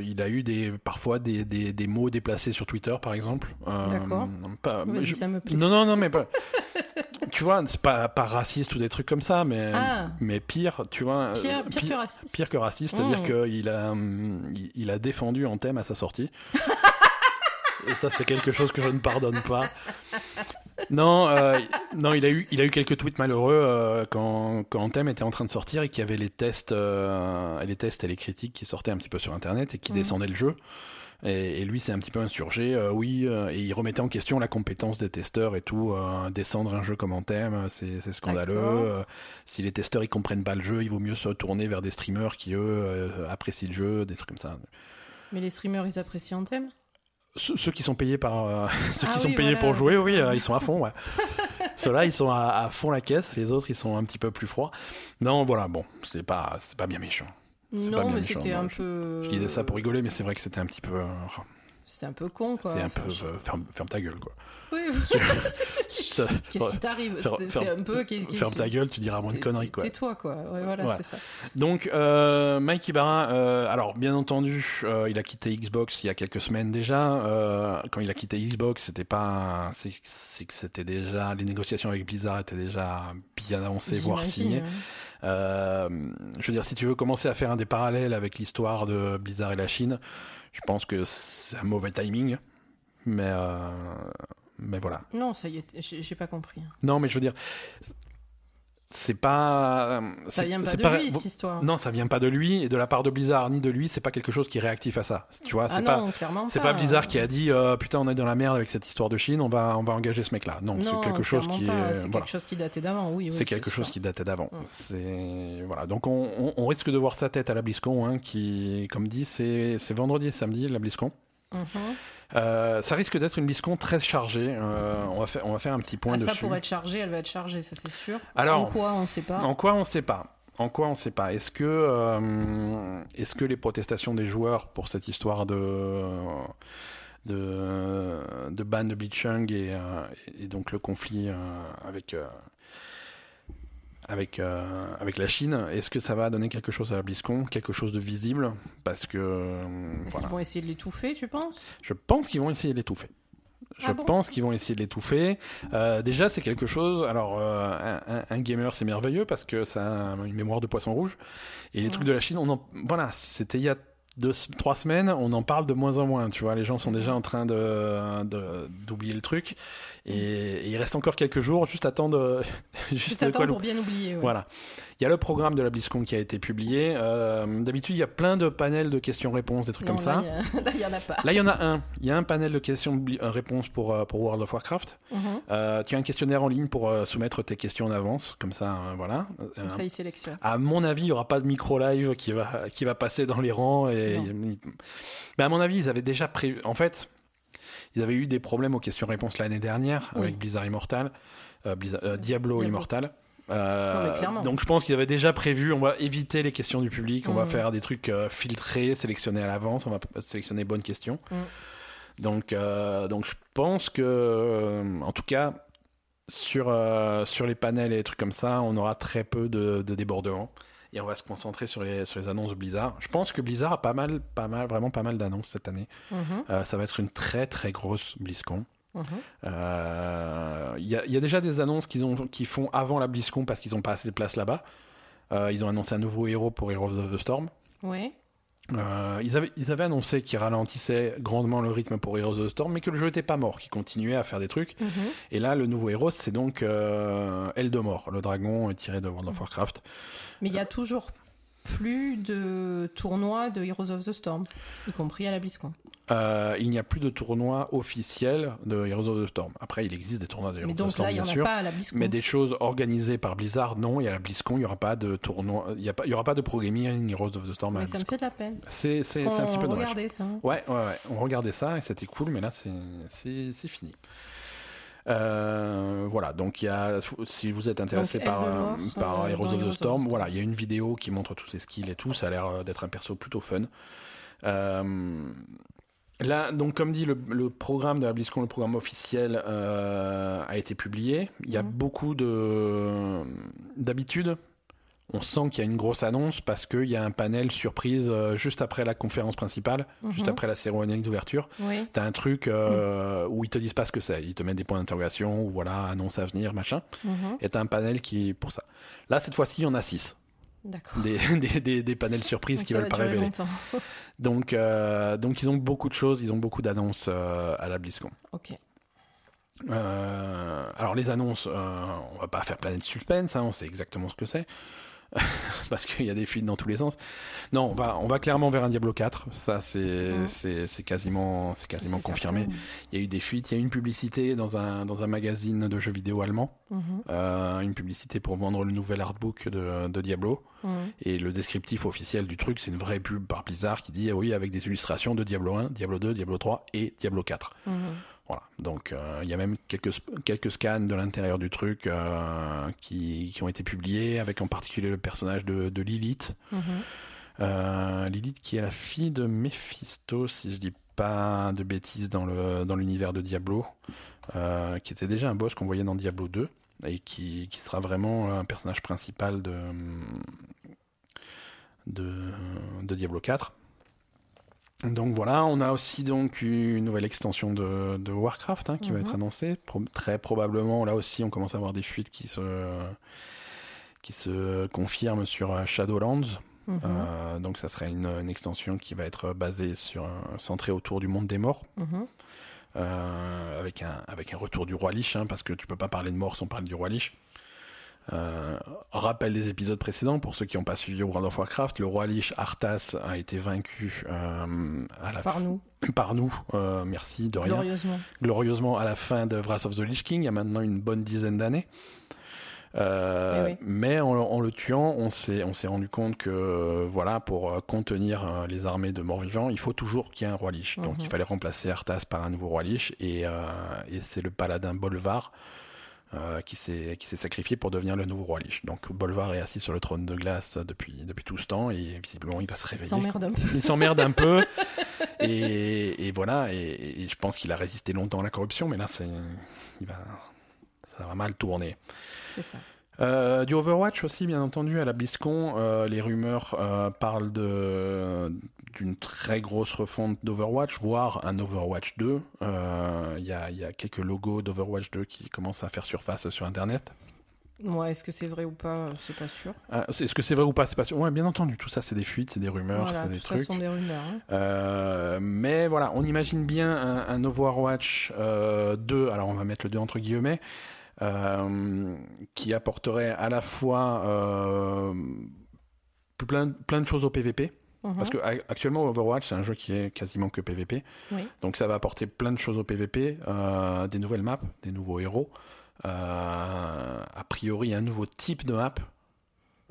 il a eu des parfois des, des, des mots déplacés sur Twitter, par exemple. D'accord. Non, non, non, mais pas. *laughs* tu vois, c'est pas pas raciste ou des trucs comme ça, mais Ah. mais pire, tu vois. Pire, euh, pire pi- que raciste. pire que raciste, c'est-à-dire Mm. qu'il a, hum, il, il a défendu en thème à sa sortie. *laughs* Et ça, c'est quelque chose que je ne pardonne pas. Non, euh, non, il a eu, il a eu quelques tweets malheureux euh, quand, quand Anthem était en train de sortir et qu'il y avait les tests, euh, les tests et les critiques qui sortaient un petit peu sur Internet et qui Mhm. descendaient le jeu. Et, et lui, c'est un petit peu insurgé, euh, oui, euh, et il remettait en question la compétence des testeurs et tout. euh, descendre un jeu comme Anthem, c'est c'est scandaleux. Si les testeurs ils comprennent pas le jeu, il vaut mieux se tourner vers des streamers qui eux apprécient le jeu, des trucs comme ça. Mais les streamers, ils apprécient Anthem? Ceux, ceux qui sont payés par *laughs* ceux Ah qui sont payés voilà, pour jouer, oui, ils sont à fond. Ouais. *laughs* Ceux-là, ils sont à, à fond la caisse. Les autres, ils sont un petit peu plus froids. Non, voilà, bon, c'est pas, c'est pas bien méchant. Non, mais c'était un je- peu. Je disais ça pour rigoler, mais c'est vrai que c'était un petit peu. euh, C'était un peu con, quoi. C'est un peu. Je- euh, ferme, ferme ta gueule, quoi. Oui, *laughs* *laughs* qu'est-ce qui t'arrive C'était un peu. *laughs* Ferme ta gueule, tu diras moins de conneries, quoi. Tais-toi, quoi. Ouais, voilà, Ouais. c'est ça. Donc, euh, Mike Ibarra, euh, alors bien entendu, euh, il a quitté Xbox il y a quelques semaines déjà. Euh, quand il a quitté Xbox, c'était pas, c'est que c'était déjà les négociations avec Blizzard étaient déjà bien avancées, voire signées. hein. Euh, je veux dire, si tu veux commencer à faire un des parallèles avec l'histoire de Blizzard et la Chine, je pense que c'est un mauvais timing. Mais, euh, mais voilà. Non, ça y est, j'ai j'ai pas compris. Non, mais je veux dire, c'est pas. Ça c'est- vient pas de lui, cette histoire. Non, ça vient pas de lui et de la part de Blizzard ni de lui. C'est pas quelque chose qui est réactif à ça. Tu vois, ah c'est pas. C'est pas Blizzard qui a dit euh, putain on est dans la merde avec cette histoire de Chine, on va on va engager ce mec-là. Non, Non, c'est quelque chose qui clairement pas. est C'est voilà. quelque chose qui datait d'avant, oui. oui, C'est quelque chose qui datait d'avant. Mm. C'est voilà. Donc on, on- on risque de voir sa tête à la BlizzCon, hein, qui, comme dit, c'est c'est vendredi et samedi la BlizzCon. Mhm. Euh, ça risque d'être une BlizzCon très chargée. Euh, on va faire on va faire un petit point Ah, ça, dessus. pour être chargé, elle va être chargée, ça c'est sûr. Alors, en quoi, on sait pas. En quoi on sait pas En quoi on sait pas Est-ce que euh, est-ce que les protestations des joueurs pour cette histoire de de, de ban de Blitzchung et, euh, et donc le conflit avec avec euh, avec la Chine, est-ce que ça va donner quelque chose à la BlizzCon, quelque chose de visible? Parce que euh, Est-ce voilà. qu'ils vont essayer de l'étouffer, tu penses? Je pense qu'ils vont essayer de l'étouffer. Je Ah bon? pense qu'ils vont essayer de l'étouffer. Euh, déjà, c'est quelque chose. Alors, euh, un, gamer, c'est merveilleux parce que ça a une mémoire de poisson rouge. Et les Ouais. trucs de la Chine, on en, voilà, c'était il y a deux, trois semaines, on en parle de moins en moins. Tu vois, les gens sont déjà en train de- d'oublier le truc. Et, et il reste encore quelques jours, juste attendre, *laughs* juste Juste quoi pour bien oublier. ouais. voilà. Il y a le programme de la BlizzCon qui a été publié. Euh, D'habitude, il y a plein de panels de questions-réponses, des trucs Non, comme ça. là, il y a- *laughs* Là, il y en a pas. Là, il y en a un. Il y a un panel de questions-réponses pour, euh, pour World of Warcraft. Mhm. Euh, tu as un questionnaire en ligne pour euh, soumettre tes questions en avance. Comme ça, euh, voilà. Euh, Comme ça, ils sélectionnent. à mon avis, il n'y aura pas de micro-live qui va, qui va passer dans les rangs. Et... Mais à mon avis, ils avaient déjà prévu. En fait, ils avaient eu des problèmes aux questions-réponses l'année dernière Oui. avec Blizzard Immortal, euh, Blizzard- euh, Diablo, Diablo. Immortal. Euh, Non, donc je pense qu'ils avaient déjà prévu, on va éviter les questions du public, on va Mhm. faire des trucs filtrés, sélectionnés à l'avance, on va sélectionner bonnes questions. Mhm. Donc, donc je pense que, en tout cas, sur, sur les panels et les trucs comme ça, on aura très peu de, de débordements. Et on va se concentrer sur les, sur les annonces de Blizzard. Je pense que Blizzard a pas mal, pas mal, vraiment pas mal d'annonces cette année. Mhm. Euh, ça va être une très très grosse BlizzCon. Mhm. Euh, Il y, a, il y a déjà des annonces qu'ils font avant la BlizzCon parce qu'ils n'ont pas assez de place là-bas. Euh, ils ont annoncé un nouveau héros pour Heroes of the Storm. Ouais. Euh, ils, avaient, ils avaient annoncé qu'ils ralentissaient grandement le rythme pour Heroes of the Storm, mais que le jeu était pas mort, qu'ils continuaient à faire des trucs. Mhm. Et là, le nouveau héros, c'est donc euh, Eldemort, le dragon tiré de World of Warcraft. Mais il y a toujours plus de tournois de Heroes of the Storm, y compris à la BlizzCon. Euh, il n'y a plus de tournoi officiel de Heroes of the Storm. Après, il existe des tournois de Heroes of the Storm, là, bien sûr. pas à la BlizzCon. Mais des choses organisées par Blizzard, non. Et à la BlizzCon, il n'y aura pas de tournoi, il n'y aura pas de pro gaming Heroes of the Storm. à Mais la ça me fait de la peine. C'est un petit peu dommage. regardait ça. Ouais, ouais, ouais. On regardait ça et c'était cool, mais là, c'est fini. Euh, voilà, donc il y a, si vous êtes intéressé Donc, par, euh, par euh, Heroes of the Storm, Storm. voilà, il y a une vidéo qui montre tous ses skills et tout, ça a l'air d'être un perso plutôt fun. Euh, là, donc comme dit, le, le programme de la BlizzCon, le programme officiel, euh, a été publié. Il y a Mhm. beaucoup de d'habitude. On sent qu'il y a une grosse annonce parce qu'il y a un panel surprise euh, juste après la conférence principale, juste Mhm. après la cérémonie d'ouverture. Oui. T'as un truc euh, où ils te disent pas ce que c'est. Ils te mettent des points d'interrogation ou voilà, annonce à venir, machin. Mhm. Et t'as un panel qui pour ça. Là, cette fois-ci, il y en a six. D'accord. Des, *laughs* des, des, des panels surprises Donc qui veulent pas révéler. *laughs* Donc, euh, donc, ils ont beaucoup de choses, ils ont beaucoup d'annonces euh, à la BlizzCon. ok. Alors, les annonces, on va pas faire planète suspense, hein, on sait exactement ce que c'est. *laughs* Parce qu'il y a des fuites dans tous les sens. Non, on va, on va clairement vers un Diablo 4. Ça, c'est c'est c'est quasiment, c'est quasiment C'est confirmé. certain. Il y a eu des fuites, il y a eu une publicité dans un, dans un magazine de jeux vidéo allemand, Mhm. euh, une publicité pour vendre le nouvel artbook de, de Diablo. Mhm. Et le descriptif officiel du truc, c'est une vraie pub par Blizzard qui dit eh oui, avec des illustrations de Diablo 1, Diablo 2, Diablo 3 et Diablo 4. Mhm. Voilà. Donc euh, il y a même quelques, quelques scans de l'intérieur du truc euh, qui, qui ont été publiés, avec en particulier le personnage de, de Lilith. Mhm. Euh, Lilith qui est la fille de Mephisto, si je dis pas de bêtises dans le dans l'univers de Diablo, qui était déjà un boss qu'on voyait dans Diablo 2 et qui, qui sera vraiment un personnage principal de de, de Diablo 4. Donc voilà, on a aussi donc une nouvelle extension de, de Warcraft hein, qui va Mhm. être annoncée. Pro- très probablement, là aussi, on commence à avoir des fuites qui se, qui se confirment sur euh, Shadowlands. Mhm. Euh, donc ça serait une, une extension qui va être basée sur, euh, centrée autour du monde des morts, Mhm. euh, avec, un, avec un retour du roi Lich, hein, parce que tu peux pas parler de mort sans parler du roi Lich. Euh, rappel des épisodes précédents, pour ceux qui n'ont pas suivi World of Warcraft, le roi Lich Arthas a été vaincu euh, à la Par nous, *laughs* par nous, euh, merci de rien, glorieusement. glorieusement à la fin de Wrath of the Lich King, il y a maintenant une bonne dizaine d'années. Euh, Eh oui. Mais en, en le tuant, on s'est on s'est rendu compte que voilà pour contenir les armées de morts-vivants, il faut toujours qu'il y ait un roi Lich. Donc Mhm. il fallait remplacer Arthas par un nouveau roi Lich et, et c'est le paladin Bolvar euh, qui s'est sacrifié pour devenir le nouveau roi Lich. Donc Bolvar est assis sur le trône de glace depuis depuis tout ce temps et visiblement il va se Il réveiller. s'emmerde un peu. Il s'emmerde un peu. *laughs* Et, et voilà, et, et je pense qu'il a résisté longtemps à la corruption, mais là, il va, ça va mal tourner. C'est ça. Euh, du Overwatch aussi, bien entendu, à la BlizzCon, euh, les rumeurs euh, parlent de, d'une très grosse refonte d'Overwatch, voire un Overwatch 2. Euh, Il y, a, il y a quelques logos d'Overwatch 2 qui commencent à faire surface sur Internet. Ouais, est-ce que c'est vrai ou pas C'est pas sûr. Ah, est-ce que c'est vrai ou pas C'est pas sûr. Ouais, bien entendu, tout ça, c'est des fuites, c'est des rumeurs, voilà, c'est des trucs. sont des rumeurs. hein. Euh, mais voilà, on imagine bien un, un Overwatch euh, 2, alors on va mettre le 2 entre guillemets, qui apporterait à la fois euh, plein, plein de choses au PVP. Mhm. Parce que actuellement Overwatch c'est un jeu qui est quasiment que PVP. Oui. Donc ça va apporter plein de choses au PVP, euh, des nouvelles maps, des nouveaux héros, euh, a priori un nouveau type de map.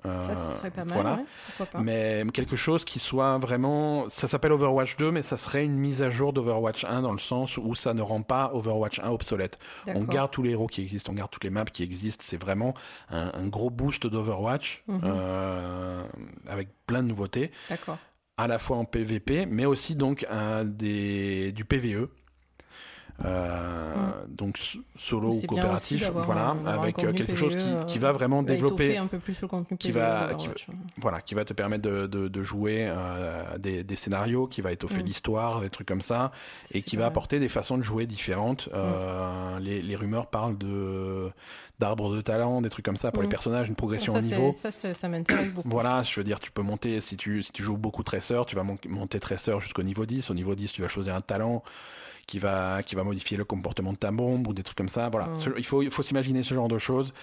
Euh, Ça, ce serait pas mal. Voilà. ouais, pas Mais quelque chose qui soit vraiment. Ça s'appelle Overwatch 2, mais ça serait une mise à jour d'Overwatch 1 dans le sens où ça ne rend pas Overwatch 1 obsolète. On garde tous les héros qui existent, on garde toutes les maps qui existent. C'est vraiment un, un gros boost d'Overwatch Mhm. euh, avec plein de nouveautés, D'accord. à la fois en PvP, mais aussi donc un des, du PvE. Euh, Donc s- solo ou coopératif, voilà, avec euh, quelque chose qui, euh, va vraiment Bah, développer un peu plus le contenu qui va- voilà, qui va te permettre de, de, de jouer euh, des, des scénarios, qui va étoffer Mm. l'histoire, des trucs comme ça, et qui va apporter des façons de jouer différentes. Euh, les, les rumeurs parlent de d'arbres de talent, des trucs comme ça pour Mm. les personnages, une progression ça, au niveau. Ça, ça, ça m'intéresse beaucoup. Voilà, je veux dire, tu peux monter, si tu, si tu joues beaucoup Tracer, tu vas mon- monter Tracer jusqu'au niveau 10. Au niveau 10, tu vas choisir un talent qui va, qui va modifier le comportement de ta bombe ou des trucs comme ça. Voilà, Mm. Ce- il faut, il faut s'imaginer ce genre de choses.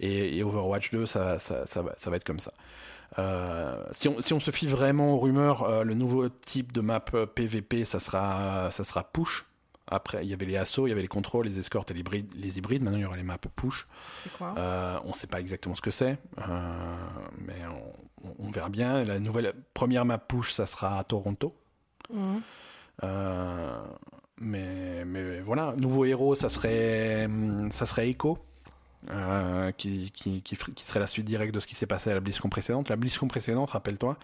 Et, et Overwatch 2, ça, ça, ça, va, ça va être comme ça. Euh, si, on, si on se fie vraiment aux rumeurs, euh, le nouveau type de map euh, PVP, ça sera, ça sera push. Après, il y avait les assauts, il y avait les contrôles, les escortes et les hybrides. Les hybrides. Maintenant, il y aura les maps push. C'est quoi? Euh, on ne sait pas exactement ce que c'est, euh, mais on, on verra bien. La nouvelle première map push, ça sera à Toronto. Euh, mais, mais voilà, nouveau héros, ça serait, hum, ça serait Echo. euh, qui, qui, qui, serait la suite directe de ce qui s'est passé à la BlizzCon précédente. La BlizzCon précédente, rappelle-toi,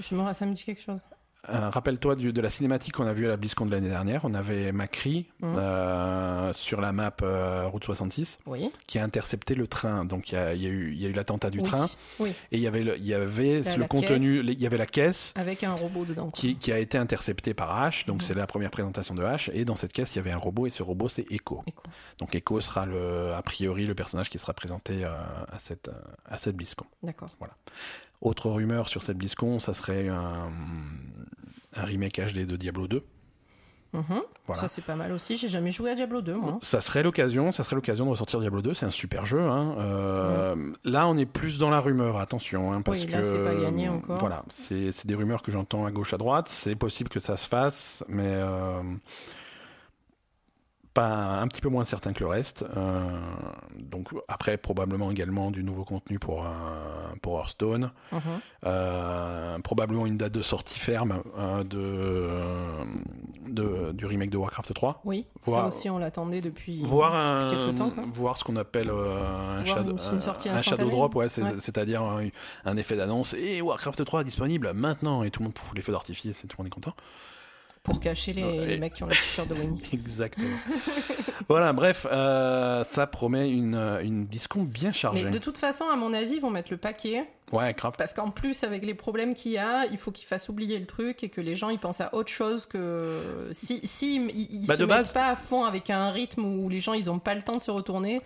Je me... Ça me dit quelque chose. Euh, rappelle-toi de la cinématique qu'on a vue à la BlizzCon de l'année dernière. On avait Macri Mhm. euh, sur la map euh, Route 66 Oui. qui a intercepté le train. Donc il y a, il y a eu, l'attentat du Oui. train. Oui. Et il y avait le, y avait contenu, il y avait la caisse Avec un robot dedans. qui, qui a été interceptée par H. Donc Mhm. c'est la première présentation de H. Et dans cette caisse, il y avait un robot et ce robot c'est Echo. Quoi Donc Echo sera le, a priori le personnage qui sera présenté à cette, à cette BlizzCon. D'accord. Autre rumeur sur cette BlizzCon, ça serait un, un remake HD de Diablo 2. Mhm. Voilà. Ça, c'est pas mal aussi. J'ai jamais joué à Diablo 2, moi. Ça serait l'occasion, ça serait l'occasion de ressortir Diablo 2. C'est un super jeu. hein. Euh, Là, on est plus dans la rumeur. Attention, hein, parce Oui, que là, c'est pas gagné encore. Voilà, c'est c'est des rumeurs que j'entends à gauche à droite. C'est possible que ça se fasse, mais euh, pas un petit peu moins certain que le reste. Euh, donc après, probablement également du nouveau contenu pour euh, pour Hearthstone. Mhm. Euh, probablement une date de sortie ferme euh, de, de, du remake de Warcraft 3. Oui, Voir- ça aussi on l'attendait depuis. Voir, un, quelques temps, quoi. voir ce qu'on appelle un, shadow, une- un shadow drop, ouais, c'est- Ouais. c'est-à-dire un, effet d'annonce. Et Warcraft 3 est disponible maintenant, et tout le monde fout les feux d'artifice, et tout le monde est content. Pour cacher les, Ouais. les mecs qui ont le t-shirt de Winnie. *laughs* Exactement. voilà, bref, euh, ça promet une, une BlizzCon bien Mais chargée. de toute façon, à mon avis, ils vont mettre le paquet. Ouais, grave. Parce qu'en plus, avec les problèmes qu'il y a, il faut qu'ils fassent oublier le truc et que les gens ils pensent à autre chose que. Si, si ils, ils Bah, se de mettent base- pas à fond avec un rythme où les gens ils ont pas le temps de se retourner,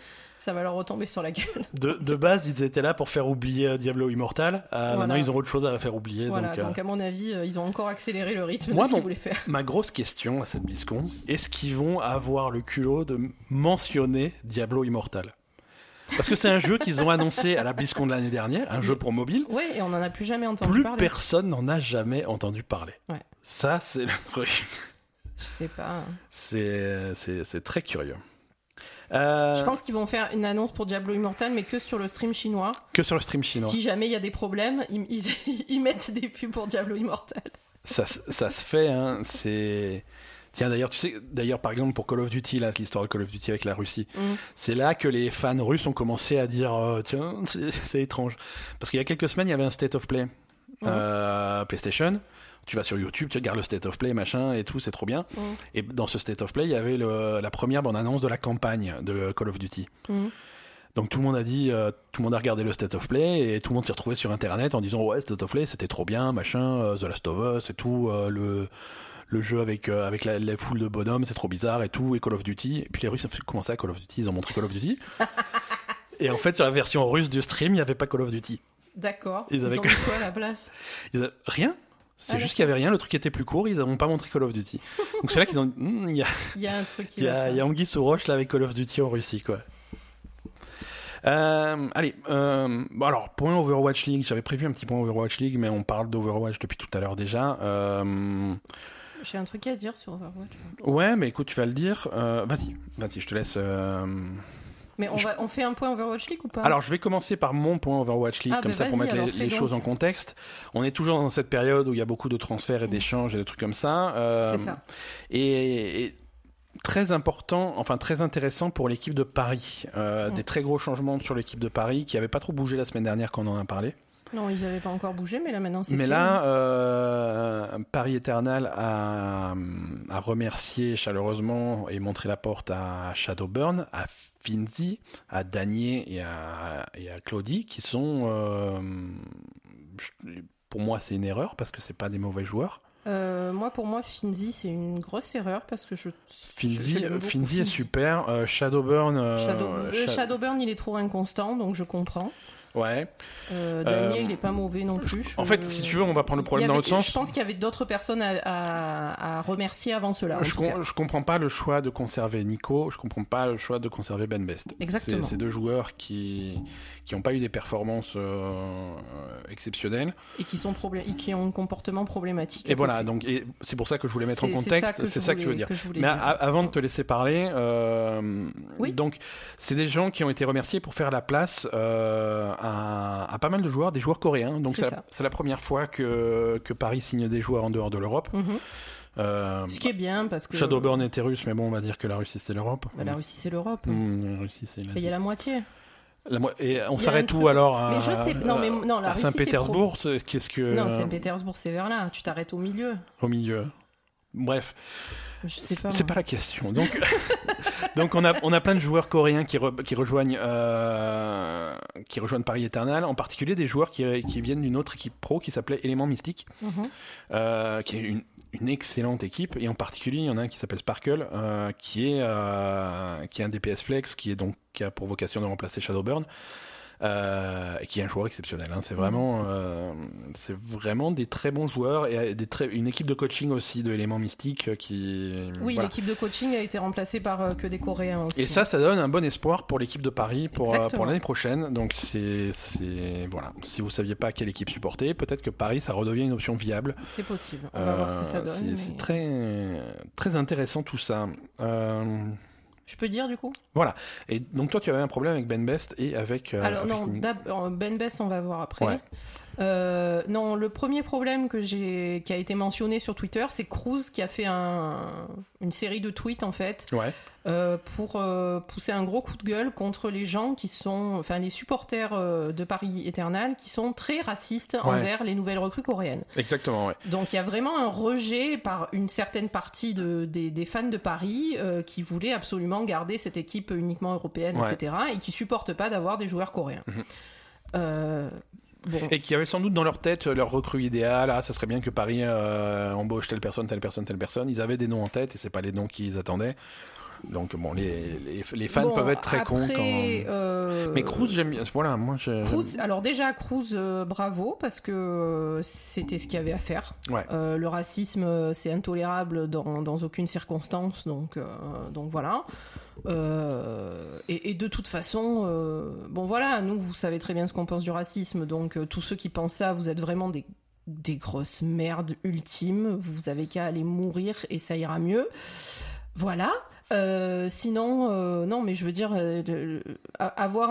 ça va leur retomber sur la gueule. De, de base, ils étaient là pour faire oublier euh, Diablo Immortal. Euh, Voilà. Maintenant, ils ont autre chose à faire oublier. voilà, donc, euh, à mon avis, ils ont encore accéléré le rythme Moi, de ce qu'ils voulaient faire. Ma grosse question à cette BlizzCon, est-ce qu'ils vont avoir le culot de mentionner Diablo Immortal? Parce que c'est un jeu qu'ils ont annoncé à la BlizzCon de l'année dernière, un jeu pour mobile. Ouais, et on en a plus jamais entendu Plus parler. personne n'en a jamais entendu parler. Ouais. Ça, c'est le truc. Je sais pas. C'est c'est- c'est très curieux. Euh, Je pense qu'ils vont faire une annonce pour Diablo Immortal, mais que sur le stream chinois. Que sur le stream chinois. Si jamais il y a des problèmes, ils, ils- *laughs* ils mettent des pubs pour Diablo Immortal. Ça, se- ça se fait, hein. C'est. Tiens, d'ailleurs, tu sais, d'ailleurs, par exemple, pour Call of Duty, là, l'histoire de Call of Duty avec la Russie, Mm. c'est là que les fans russes ont commencé à dire euh, Tiens, c'est étrange. Parce qu'il y a quelques semaines, il y avait un State of Play euh, PlayStation. Tu vas sur YouTube, tu regardes le State of Play, machin et tout, c'est trop bien. Mm. Et dans ce State of Play, il y avait le- la première bande-annonce de la campagne de Call of Duty. Mm. Donc tout le monde a dit, euh, tout le monde a regardé le State of Play et tout le monde s'est retrouvé sur Internet en disant ouais State of Play c'était trop bien, machin, euh, The Last of Us et tout, euh, le le jeu avec avec la, la foule de bonhommes c'est trop bizarre et tout et Call of Duty et puis les Russes ont fait commencer à Call of Duty, ils ont montré Call of Duty *laughs* et en fait sur la version russe du stream il n'y avait pas Call of Duty, D'accord. Ils Ils, avaient ont que- quoi à la place? Ils rien. C'est Ah, juste qu'il y avait rien, le truc était plus court, ils n'ont pas montré Call of Duty. Donc c'est là qu'ils ont dit, Hmm, il y a y a un truc qui *laughs* il y a, y a Anguille sous roche là avec Call of Duty en Russie quoi. Euh, allez, euh, bon alors point Overwatch League, j'avais prévu un petit point Overwatch League, mais on parle d'Overwatch depuis tout à l'heure déjà. Euh, J'ai un truc à dire sur Overwatch. ouais, mais écoute, tu vas le dire. Vas-y, vas-y, je te laisse. Mais on, Je- va, on fait un point Overwatch League ou pas? Alors, je vais commencer par mon point Overwatch League, Ah, comme bah ça pour mettre les, alors, choses en contexte. On est toujours dans cette période où il y a beaucoup de transferts et d'échanges et de trucs comme ça. Euh, C'est ça. et, et très important, enfin très intéressant pour l'équipe de Paris. Euh. Des très gros changements sur l'équipe de Paris qui n'avaient pas trop bougé la semaine dernière quand on en a parlé. Non, ils n'avaient pas encore bougé, mais là maintenant c'est Mais là, euh, Paris Eternal a, a remercié chaleureusement et montré la porte à Shadowburn, à Finzi, à Danier et à, et à Claudie, qui sont, euh, pour moi, c'est une erreur parce que c'est pas des mauvais joueurs. Euh, moi, pour moi, Finzi, c'est une grosse erreur parce que je. Finzi, je- Finzi est super. euh, Shadowburn, euh, Shadow- le Sha- Shadowburn, il est trop inconstant, donc je comprends. Ouais. Euh, Daniel, Euh, il est pas mauvais non plus. en fait, si tu veux, on va prendre le problème dans l'autre sens. Je pense qu'il y avait d'autres personnes à, à- à remercier avant cela. Je, com- je comprends pas le choix de conserver Nico, je comprends pas le choix de conserver Ben Best. Exactement. C'est c'est deux joueurs qui qui n'ont pas eu des performances euh, exceptionnelles. Et qui, sont et qui ont un comportement problématique. Et voilà, côté. donc c'est pour ça que je voulais mettre en c'est contexte. que C'est je ça que je veux dire. Mais dire. avant de te laisser parler, euh, Oui. donc c'est des gens qui ont été remerciés pour faire la place à, à pas mal de joueurs, des joueurs coréens. Donc C'est la, première fois que, que Paris signe des joueurs en dehors de l'Europe. Mhm. Euh, Ce qui est bien parce que. Shadowburn était russe, mais bon, on va dire que la Russie c'est l'Europe. Bah, la Russie, c'est l'Europe. Mmh, la Russie c'est. Il y a la moitié. La mo- Et on s'arrête où alors à, Saint-Pétersbourg Qu'est-ce que Non, Saint-Pétersbourg, c'est vers là. Tu t'arrêtes au milieu. au milieu Bref, Je sais pas. c'est pas la question. Donc, *laughs* donc on a on a plein de joueurs coréens qui, re- qui rejoignent euh, qui rejoignent Paris Eternal, en particulier des joueurs qui, qui viennent d'une autre équipe pro qui s'appelait Élément Mystique, Mhm. euh, qui est une une excellente équipe et en particulier il y en a un qui s'appelle Sparkle euh, qui est qui est un DPS flex qui est donc qui a pour vocation de remplacer Shadowburn euh, et qui est un joueur exceptionnel hein. c'est vraiment euh, c'est vraiment des très bons joueurs et des très une équipe de coaching aussi de éléments mystiques euh, qui Oui, voilà. l'équipe de coaching a été remplacée par euh, que des Coréens aussi. et ça ça donne un bon espoir pour l'équipe de Paris pour euh, l'année prochaine donc c'est voilà si vous saviez pas quelle équipe supporter peut-être que Paris ça redevient une option viable C'est possible. On va voir ce que ça euh, donne. c'est- mais- C'est très, très intéressant tout ça. Euh, Je peux dire du coup? Et donc toi, tu avais un problème avec Ben Best et avec. euh, Alors avec non, euh, Ben Best, on va voir après. Ouais. Euh, non, le premier problème que j'ai, qui a été mentionné sur Twitter, c'est Cruz qui a fait un, une série de tweets en fait Ouais. euh, pour euh, pousser un gros coup de gueule contre les gens qui sont, enfin les supporters de Paris Eternal qui sont très racistes Ouais. envers les nouvelles recrues coréennes. Exactement, ouais. Donc il y a vraiment un rejet par une certaine partie de, des, des fans de Paris qui voulaient absolument garder cette équipe uniquement européenne, etc. et qui supportent pas d'avoir des joueurs coréens. Mhm. Euh, bon. Et qui avaient sans doute dans leur tête leur recrue idéale. Ah, ça serait bien que Paris euh, embauche telle personne, telle personne, telle personne. Ils avaient des noms en tête et c'est pas les noms qu'ils attendaient. Donc bon, les, les, les fans Bon, peuvent être très cons après, quand. euh, Mais Cruz, j'aime bien. Voilà, moi, je. Cruz, alors déjà Cruz, euh, bravo parce que euh, c'était ce qu'il y avait à faire. Ouais. Euh, le racisme, euh, c'est intolérable dans, dans aucune circonstance, donc euh, donc voilà. Euh, et, de toute façon, euh, bon voilà, nous vous savez très bien ce qu'on pense du racisme, donc euh, tous ceux qui pensent ça, vous êtes vraiment des des grosses merdes ultimes. Vous avez qu'à aller mourir et ça ira mieux. Voilà. Euh, sinon, euh, non, mais je veux dire, euh, avoir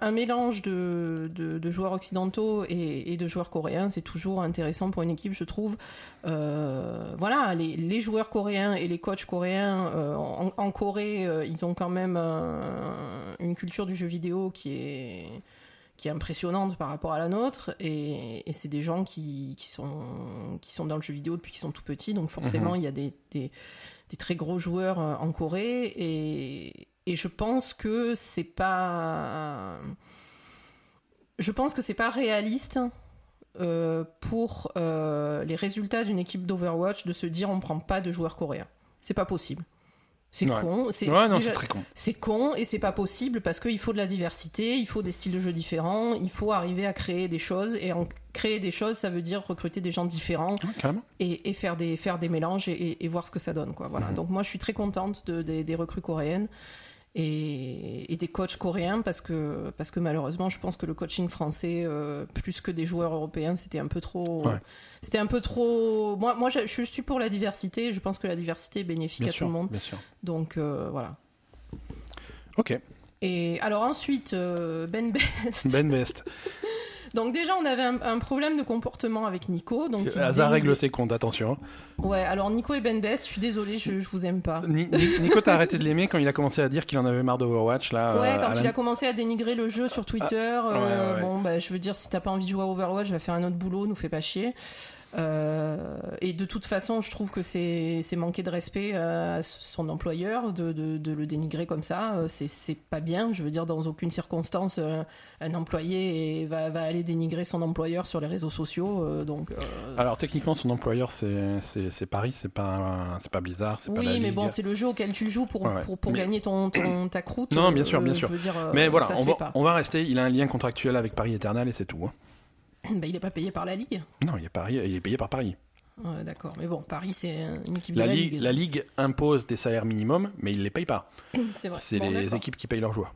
un, mélange de, de- joueurs occidentaux et, de joueurs coréens, c'est toujours intéressant pour une équipe, je trouve. Voilà, les, joueurs coréens et les coachs coréens en, Corée, ils ont quand même un- une culture du jeu vidéo qui est qui est impressionnante par rapport à la nôtre et, et c'est des gens qui, qui sont qui sont dans le jeu vidéo depuis qu'ils sont tout petits donc forcément il y a des, des, des très gros joueurs euh, en Corée et, et je pense que c'est pas je pense que c'est pas réaliste euh, pour euh, les résultats d'une équipe d'Overwatch de se dire on prend pas de joueurs coréens. C'est pas possible c'est Ouais. con c'est Ouais, déjà- très con. c'est con et c'est pas possible parce qu'il faut de la diversité, il faut des styles de jeu différents, il faut arriver à créer des choses et en créer des choses, ça veut dire recruter des gens différents Ouais, et, et faire des faire des mélanges et, et- et voir ce que ça donne quoi. Voilà. Mhm. Donc moi je suis très contente de- des- des recrues coréennes et, et des coachs coréens parce que parce que malheureusement je pense que le coaching français euh, plus que des joueurs européens c'était un peu trop Ouais. c'était un peu trop moi moi je, je suis pour la diversité, je pense que la diversité est bénéfique Bien à sûr, tout le monde. bien sûr. Donc euh, voilà. Ok. Et alors ensuite, euh, Ben Best. Ben Best. *laughs* Donc déjà, on avait un, un problème de comportement avec Nico. Donc il dénigre- règle ses comptes, attention. Ouais, alors Nico et Ben Best, je suis désolée, je, je vous aime pas. Ni- Ni- Nico, t'as arrêté de l'aimer quand il a commencé à dire qu'il en avait marre d'Overwatch, là. Ouais, euh, quand à il a commencé à dénigrer le jeu sur Twitter, euh, ouais, ouais, ouais. bon, bah, je veux dire, si t'as pas envie de jouer à Overwatch, va faire un autre boulot, nous fais pas chier. Euh, et de toute façon, je trouve que c'est manquer de respect à son employeur de, de, de le dénigrer comme ça. Euh, C'est pas bien. Je veux dire, dans aucune circonstance, euh, un employé va, va aller dénigrer son employeur sur les réseaux sociaux. donc, euh, Alors, techniquement, son employeur, c'est Paris, c'est pas, c'est pas Blizzard, c'est pas la oui, mais bon, c'est le jeu auquel tu joues pour, Ouais, ouais. pour, pour Mais- gagner ton, ton, *clears throat* ta croûte. Non, bien sûr, bien sûr. Dire, Mais voilà, va, on va rester. Il a un lien contractuel avec Paris Eternal et c'est tout. hein. Bah, il est pas payé par la Ligue. Non, il est, Paris, il est payé par Paris. Ouais, D'accord, mais bon, Paris c'est une équipe La, de la ligue, Ligue. la Ligue impose des salaires minimums, mais il les paye pas. *clears throat* C'est vrai. C'est Bon, les d'accord. équipes qui payent leurs joueurs.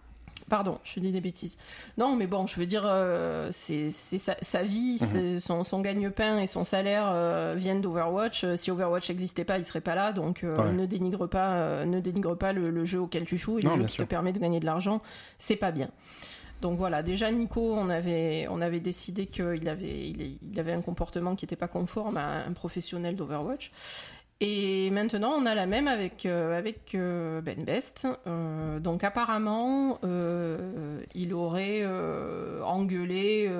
Pardon, je dis des bêtises. Non, mais bon, je veux dire, euh, c'est c'est sa, sa vie, Mhm. c'est- son, son gagne-pain et son salaire euh, viennent d'Overwatch. Euh, Si Overwatch n'existait pas, il serait pas là. Donc, euh, Ouais. ne dénigre pas, euh, ne dénigre pas le, le jeu auquel tu joues et Non, le jeu bien qui sûr. te permet de gagner de l'argent. C'est pas bien. Donc voilà, déjà Nico, on avait, on avait décidé qu'il avait, il, avait un comportement qui n'était pas conforme à un professionnel d'Overwatch. Et maintenant, on a la même avec, euh, avec euh, Ben Best. Euh, donc apparemment, il aurait engueulé,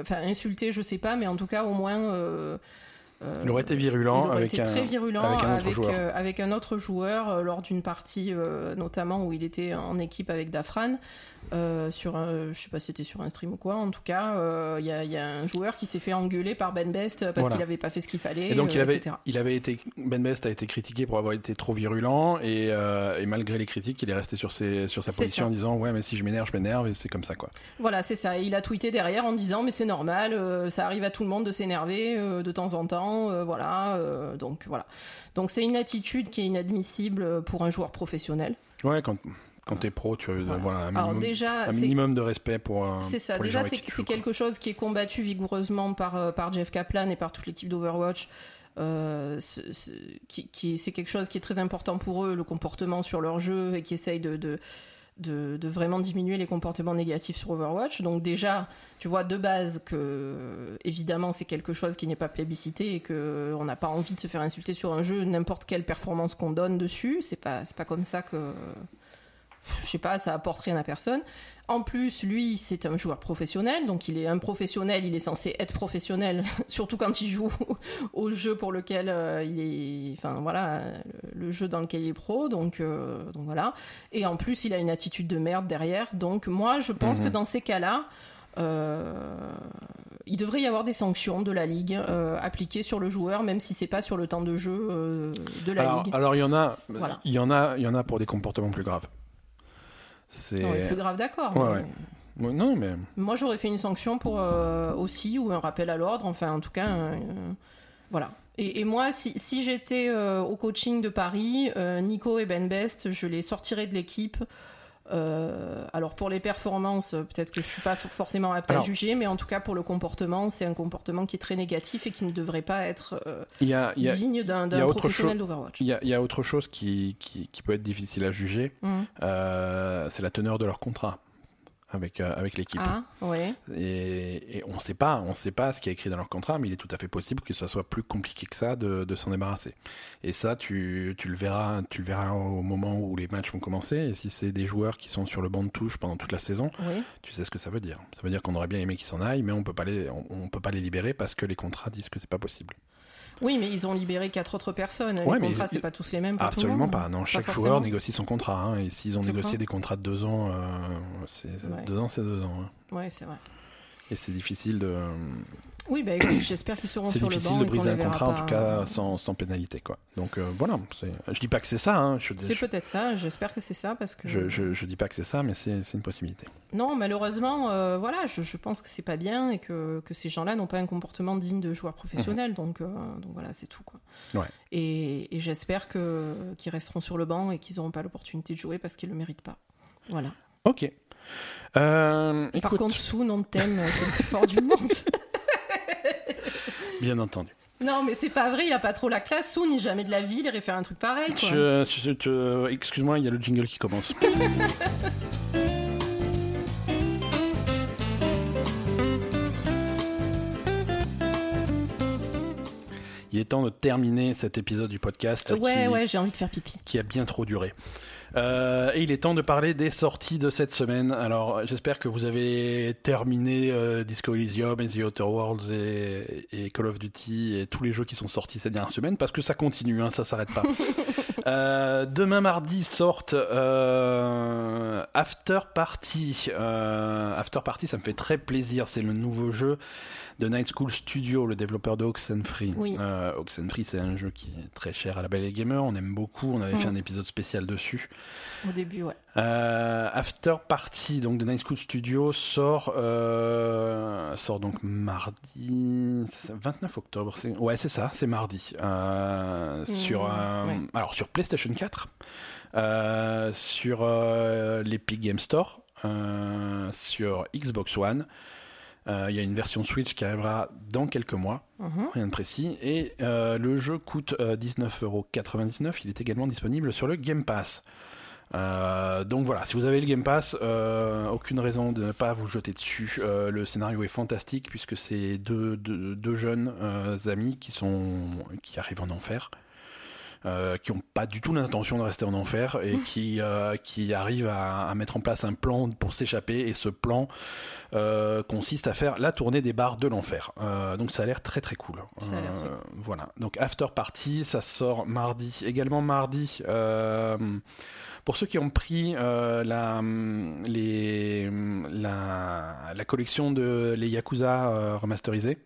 enfin insulté, je sais pas, mais en tout cas au moins... Il aurait été virulent aurait avec été un, très virulent avec un autre avec, joueur. avec un autre joueur lors d'une partie notamment où il était en équipe avec Dafran euh, sur un, je sais pas si c'était sur un stream ou quoi en tout cas euh, il y, a, il y a un joueur qui s'est fait engueuler par Ben Best parce Voilà. qu'il avait pas fait ce qu'il fallait Et donc il euh, avait, etc. il avait été, Ben Best a été critiqué pour avoir été trop virulent et, euh, et malgré les critiques, il est resté sur, ses, sur sa position ça. en disant ouais mais si je m'énerve, je m'énerve et c'est comme ça quoi. Voilà, c'est ça. Et Il a tweeté derrière en disant mais c'est normal, euh, ça arrive à tout le monde de s'énerver euh, de temps en temps, euh, voilà. euh, donc voilà. Donc c'est une attitude qui est inadmissible pour un joueur professionnel. Ouais quand quand t'es pro, tu as Voilà. voilà, un Alors minimum, déjà, un c'est- minimum de respect pour. euh, C'est ça. pour Déjà, c'est quelque chose qui est combattu vigoureusement par, euh, par Jeff Kaplan et par toute l'équipe d'Overwatch. Euh, c'est- qui, qui- quelque chose qui est très important pour eux, le comportement sur leur jeu, et qui essaye de, de, de, de vraiment diminuer les comportements négatifs sur Overwatch. Donc déjà, tu vois de base que évidemment c'est quelque chose qui n'est pas plébiscité et que on n'a pas envie de se faire insulter sur un jeu n'importe quelle performance qu'on donne dessus. C'est pas c'est pas comme ça que je sais pas, ça apporte rien à personne. En plus, lui, c'est un joueur professionnel, donc il est un professionnel, il est censé être professionnel, *laughs* surtout quand il joue au jeu pour lequel euh, il est, enfin voilà, le, jeu dans lequel il est pro, donc, euh, donc voilà. Et en plus, il a une attitude de merde derrière, donc moi, je pense Mhm. que dans ces cas-là, euh, il devrait y avoir des sanctions de la ligue euh, appliquées sur le joueur, même si c'est pas sur le temps de jeu euh, de la Alors, ligue. alors il y en a, Voilà. il y en a, il y en a pour des comportements plus graves. C'est Non, plus grave, d'accord. Ouais, mais- Ouais, non, mais Moi, j'aurais fait une sanction pour euh, aussi ou un rappel à l'ordre. Enfin, en tout cas, euh, voilà. Et, et moi, si, si j'étais euh, au coaching de Paris, Nico et Ben Best, je les sortirais de l'équipe. Euh, alors pour les performances, peut-être que je suis pas for- forcément apte à juger, mais en tout cas pour le comportement, c'est un comportement qui est très négatif et qui ne devrait pas être euh, il y a, il y a, digne d'un professionnel d'Overwatch. il y a- il y a autre chose qui, qui, qui peut être difficile à juger. Mhm. Euh, c'est la teneur de leur contrat avec, euh, avec l'équipe. Ah, ouais. Et, et on ne sait pas, on sait pas ce qui est écrit dans leur contrat, mais il est tout à fait possible que ce soit plus compliqué que ça de, de s'en débarrasser. Et ça, tu, tu le verras, tu le verras au moment où les matchs vont commencer. Et si c'est des joueurs qui sont sur le banc de touche pendant toute la saison, Oui. tu sais ce que ça veut dire. Ça veut dire qu'on aurait bien aimé qu'ils s'en aillent, mais on peut pas les, on, on peut pas les libérer parce que les contrats disent que c'est pas possible. Oui, mais ils ont libéré quatre autres personnes. Ouais, les contrats, ils- c'est pas tous les mêmes. pour tout le Absolument monde. pas. Non, chaque joueur négocie son contrat. hein, et s'ils ont négocié des contrats de deux ans, euh, c'est Ouais. deux ans, c'est deux ans. hein. Ouais, c'est vrai. Et c'est difficile de, Oui, bah j'espère qu'ils seront c'est sur le difficile banc de et qu'on briser un contrat en tout cas sans, sans pénalité quoi. Donc euh, voilà, c'est- je dis pas que c'est ça, hein, C'est je, peut-être ça, j'espère que c'est ça parce que. je, je- je dis pas que c'est ça, mais c'est c'est une possibilité. Non, malheureusement, euh, voilà, je, je pense que c'est pas bien et que, que ces gens-là n'ont pas un comportement digne de joueurs professionnels, donc, euh, donc voilà, c'est tout quoi. Mhm. Ouais. Et, et j'espère qu'ils resteront sur le banc et qu'ils n'auront pas l'opportunité de jouer parce qu'ils le méritent pas. Voilà. Ok. Euh, Par écoute, contre, sous nom de thème, euh, c'est le plus fort du monde. *laughs* bien entendu. non, mais c'est pas vrai, il a pas trop la classe. Sous ni jamais de la vie, il irait faire un truc pareil je- Excuse-moi, il y a le jingle qui commence. *laughs* Il est temps de terminer cet épisode du podcast Ouais, qui, ouais, j'ai envie de faire pipi. qui a bien trop duré. Euh, et il est temps de parler des sorties de cette semaine. Alors, j'espère que vous avez terminé euh, Disco Elysium et The Outer Worlds et, et Call of Duty et tous les jeux qui sont sortis cette dernière semaine parce que ça continue, hein, ça s'arrête pas. *laughs* Euh, demain mardi sortent euh, After Party. Euh, After Party, ça me fait très plaisir. C'est le nouveau jeu de Night School Studio, le développeur de Oxenfree. Oui. Euh, Oxenfree, c'est un jeu qui est très cher à la Belle et Gamer. On aime beaucoup. On avait Mm. fait un épisode spécial dessus. Au début, ouais. Euh, After Party, donc de Night School Studio, sort, euh, sort donc mardi, c'est ça, 29 octobre. Ouais, c'est ça, c'est mardi. Euh, sur, euh, ouais. alors sur PlayStation 4, euh, sur l'Epic Game Store, sur Xbox One. Euh, Il y a une version Switch qui arrivera dans quelques mois Mhm. rien de précis. Et euh, le jeu coûte euh, 19,99€. Il est également disponible sur le Game Pass. Euh, donc voilà, si vous avez le Game Pass, euh, aucune raison de ne pas vous jeter dessus. Euh, le scénario est fantastique puisque c'est deux, deux, deux jeunes euh, amis qui sont qui arrivent en enfer. Euh, qui n'ont pas du tout l'intention de rester en enfer et qui, euh, qui arrivent à, à mettre en place un plan pour s'échapper et ce plan euh, consiste à faire la tournée des bars de l'enfer. Donc ça a l'air très très cool. Ça a très Euh, Voilà. Donc After Party, ça sort mardi. Également mardi. pour ceux qui ont pris la, les, la, la collection de les Yakuza remasterisés,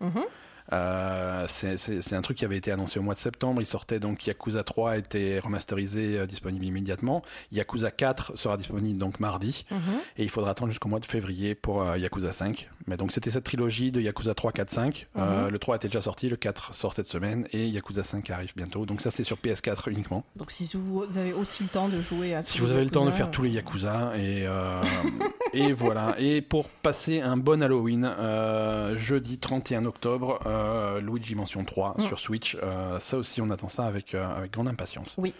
Mhm. Euh, c'est- un truc qui avait été annoncé au mois de septembre. Il sortait donc Yakuza 3 était remasterisé, euh, disponible immédiatement. Yakuza 4 sera disponible donc mardi. Mhm. Et il faudra attendre jusqu'au mois de février pour euh, Yakuza 5. Mais donc c'était cette trilogie de Yakuza 3, 4, 5. Euh, Mhm. le 3 était déjà sorti, le 4 sort cette semaine et Yakuza 5 arrive bientôt. Donc ça c'est sur PS4 uniquement. Donc si vous avez aussi le temps de jouer à Si vous avez le temps de Yakuza, faire tous les Yakuza et, *laughs* et voilà. Et pour passer un bon Halloween, jeudi 31 octobre, euh, Luigi Mansion 3 Mm. sur Switch. Euh, ça aussi on attend ça avec, euh, avec grande impatience. Oui.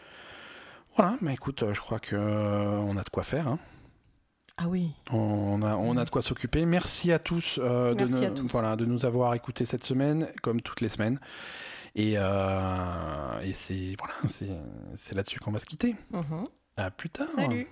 Voilà, mais écoute, euh, je crois que on a de quoi faire. hein. Ah oui. On a, on a de quoi s'occuper. Merci à tous, de, Merci à nous- tous. Voilà, de nous avoir écoutés cette semaine, comme toutes les semaines. Et, et c'est voilà, c'est là-dessus qu'on va se quitter. Mhm. À plus tard. Salut.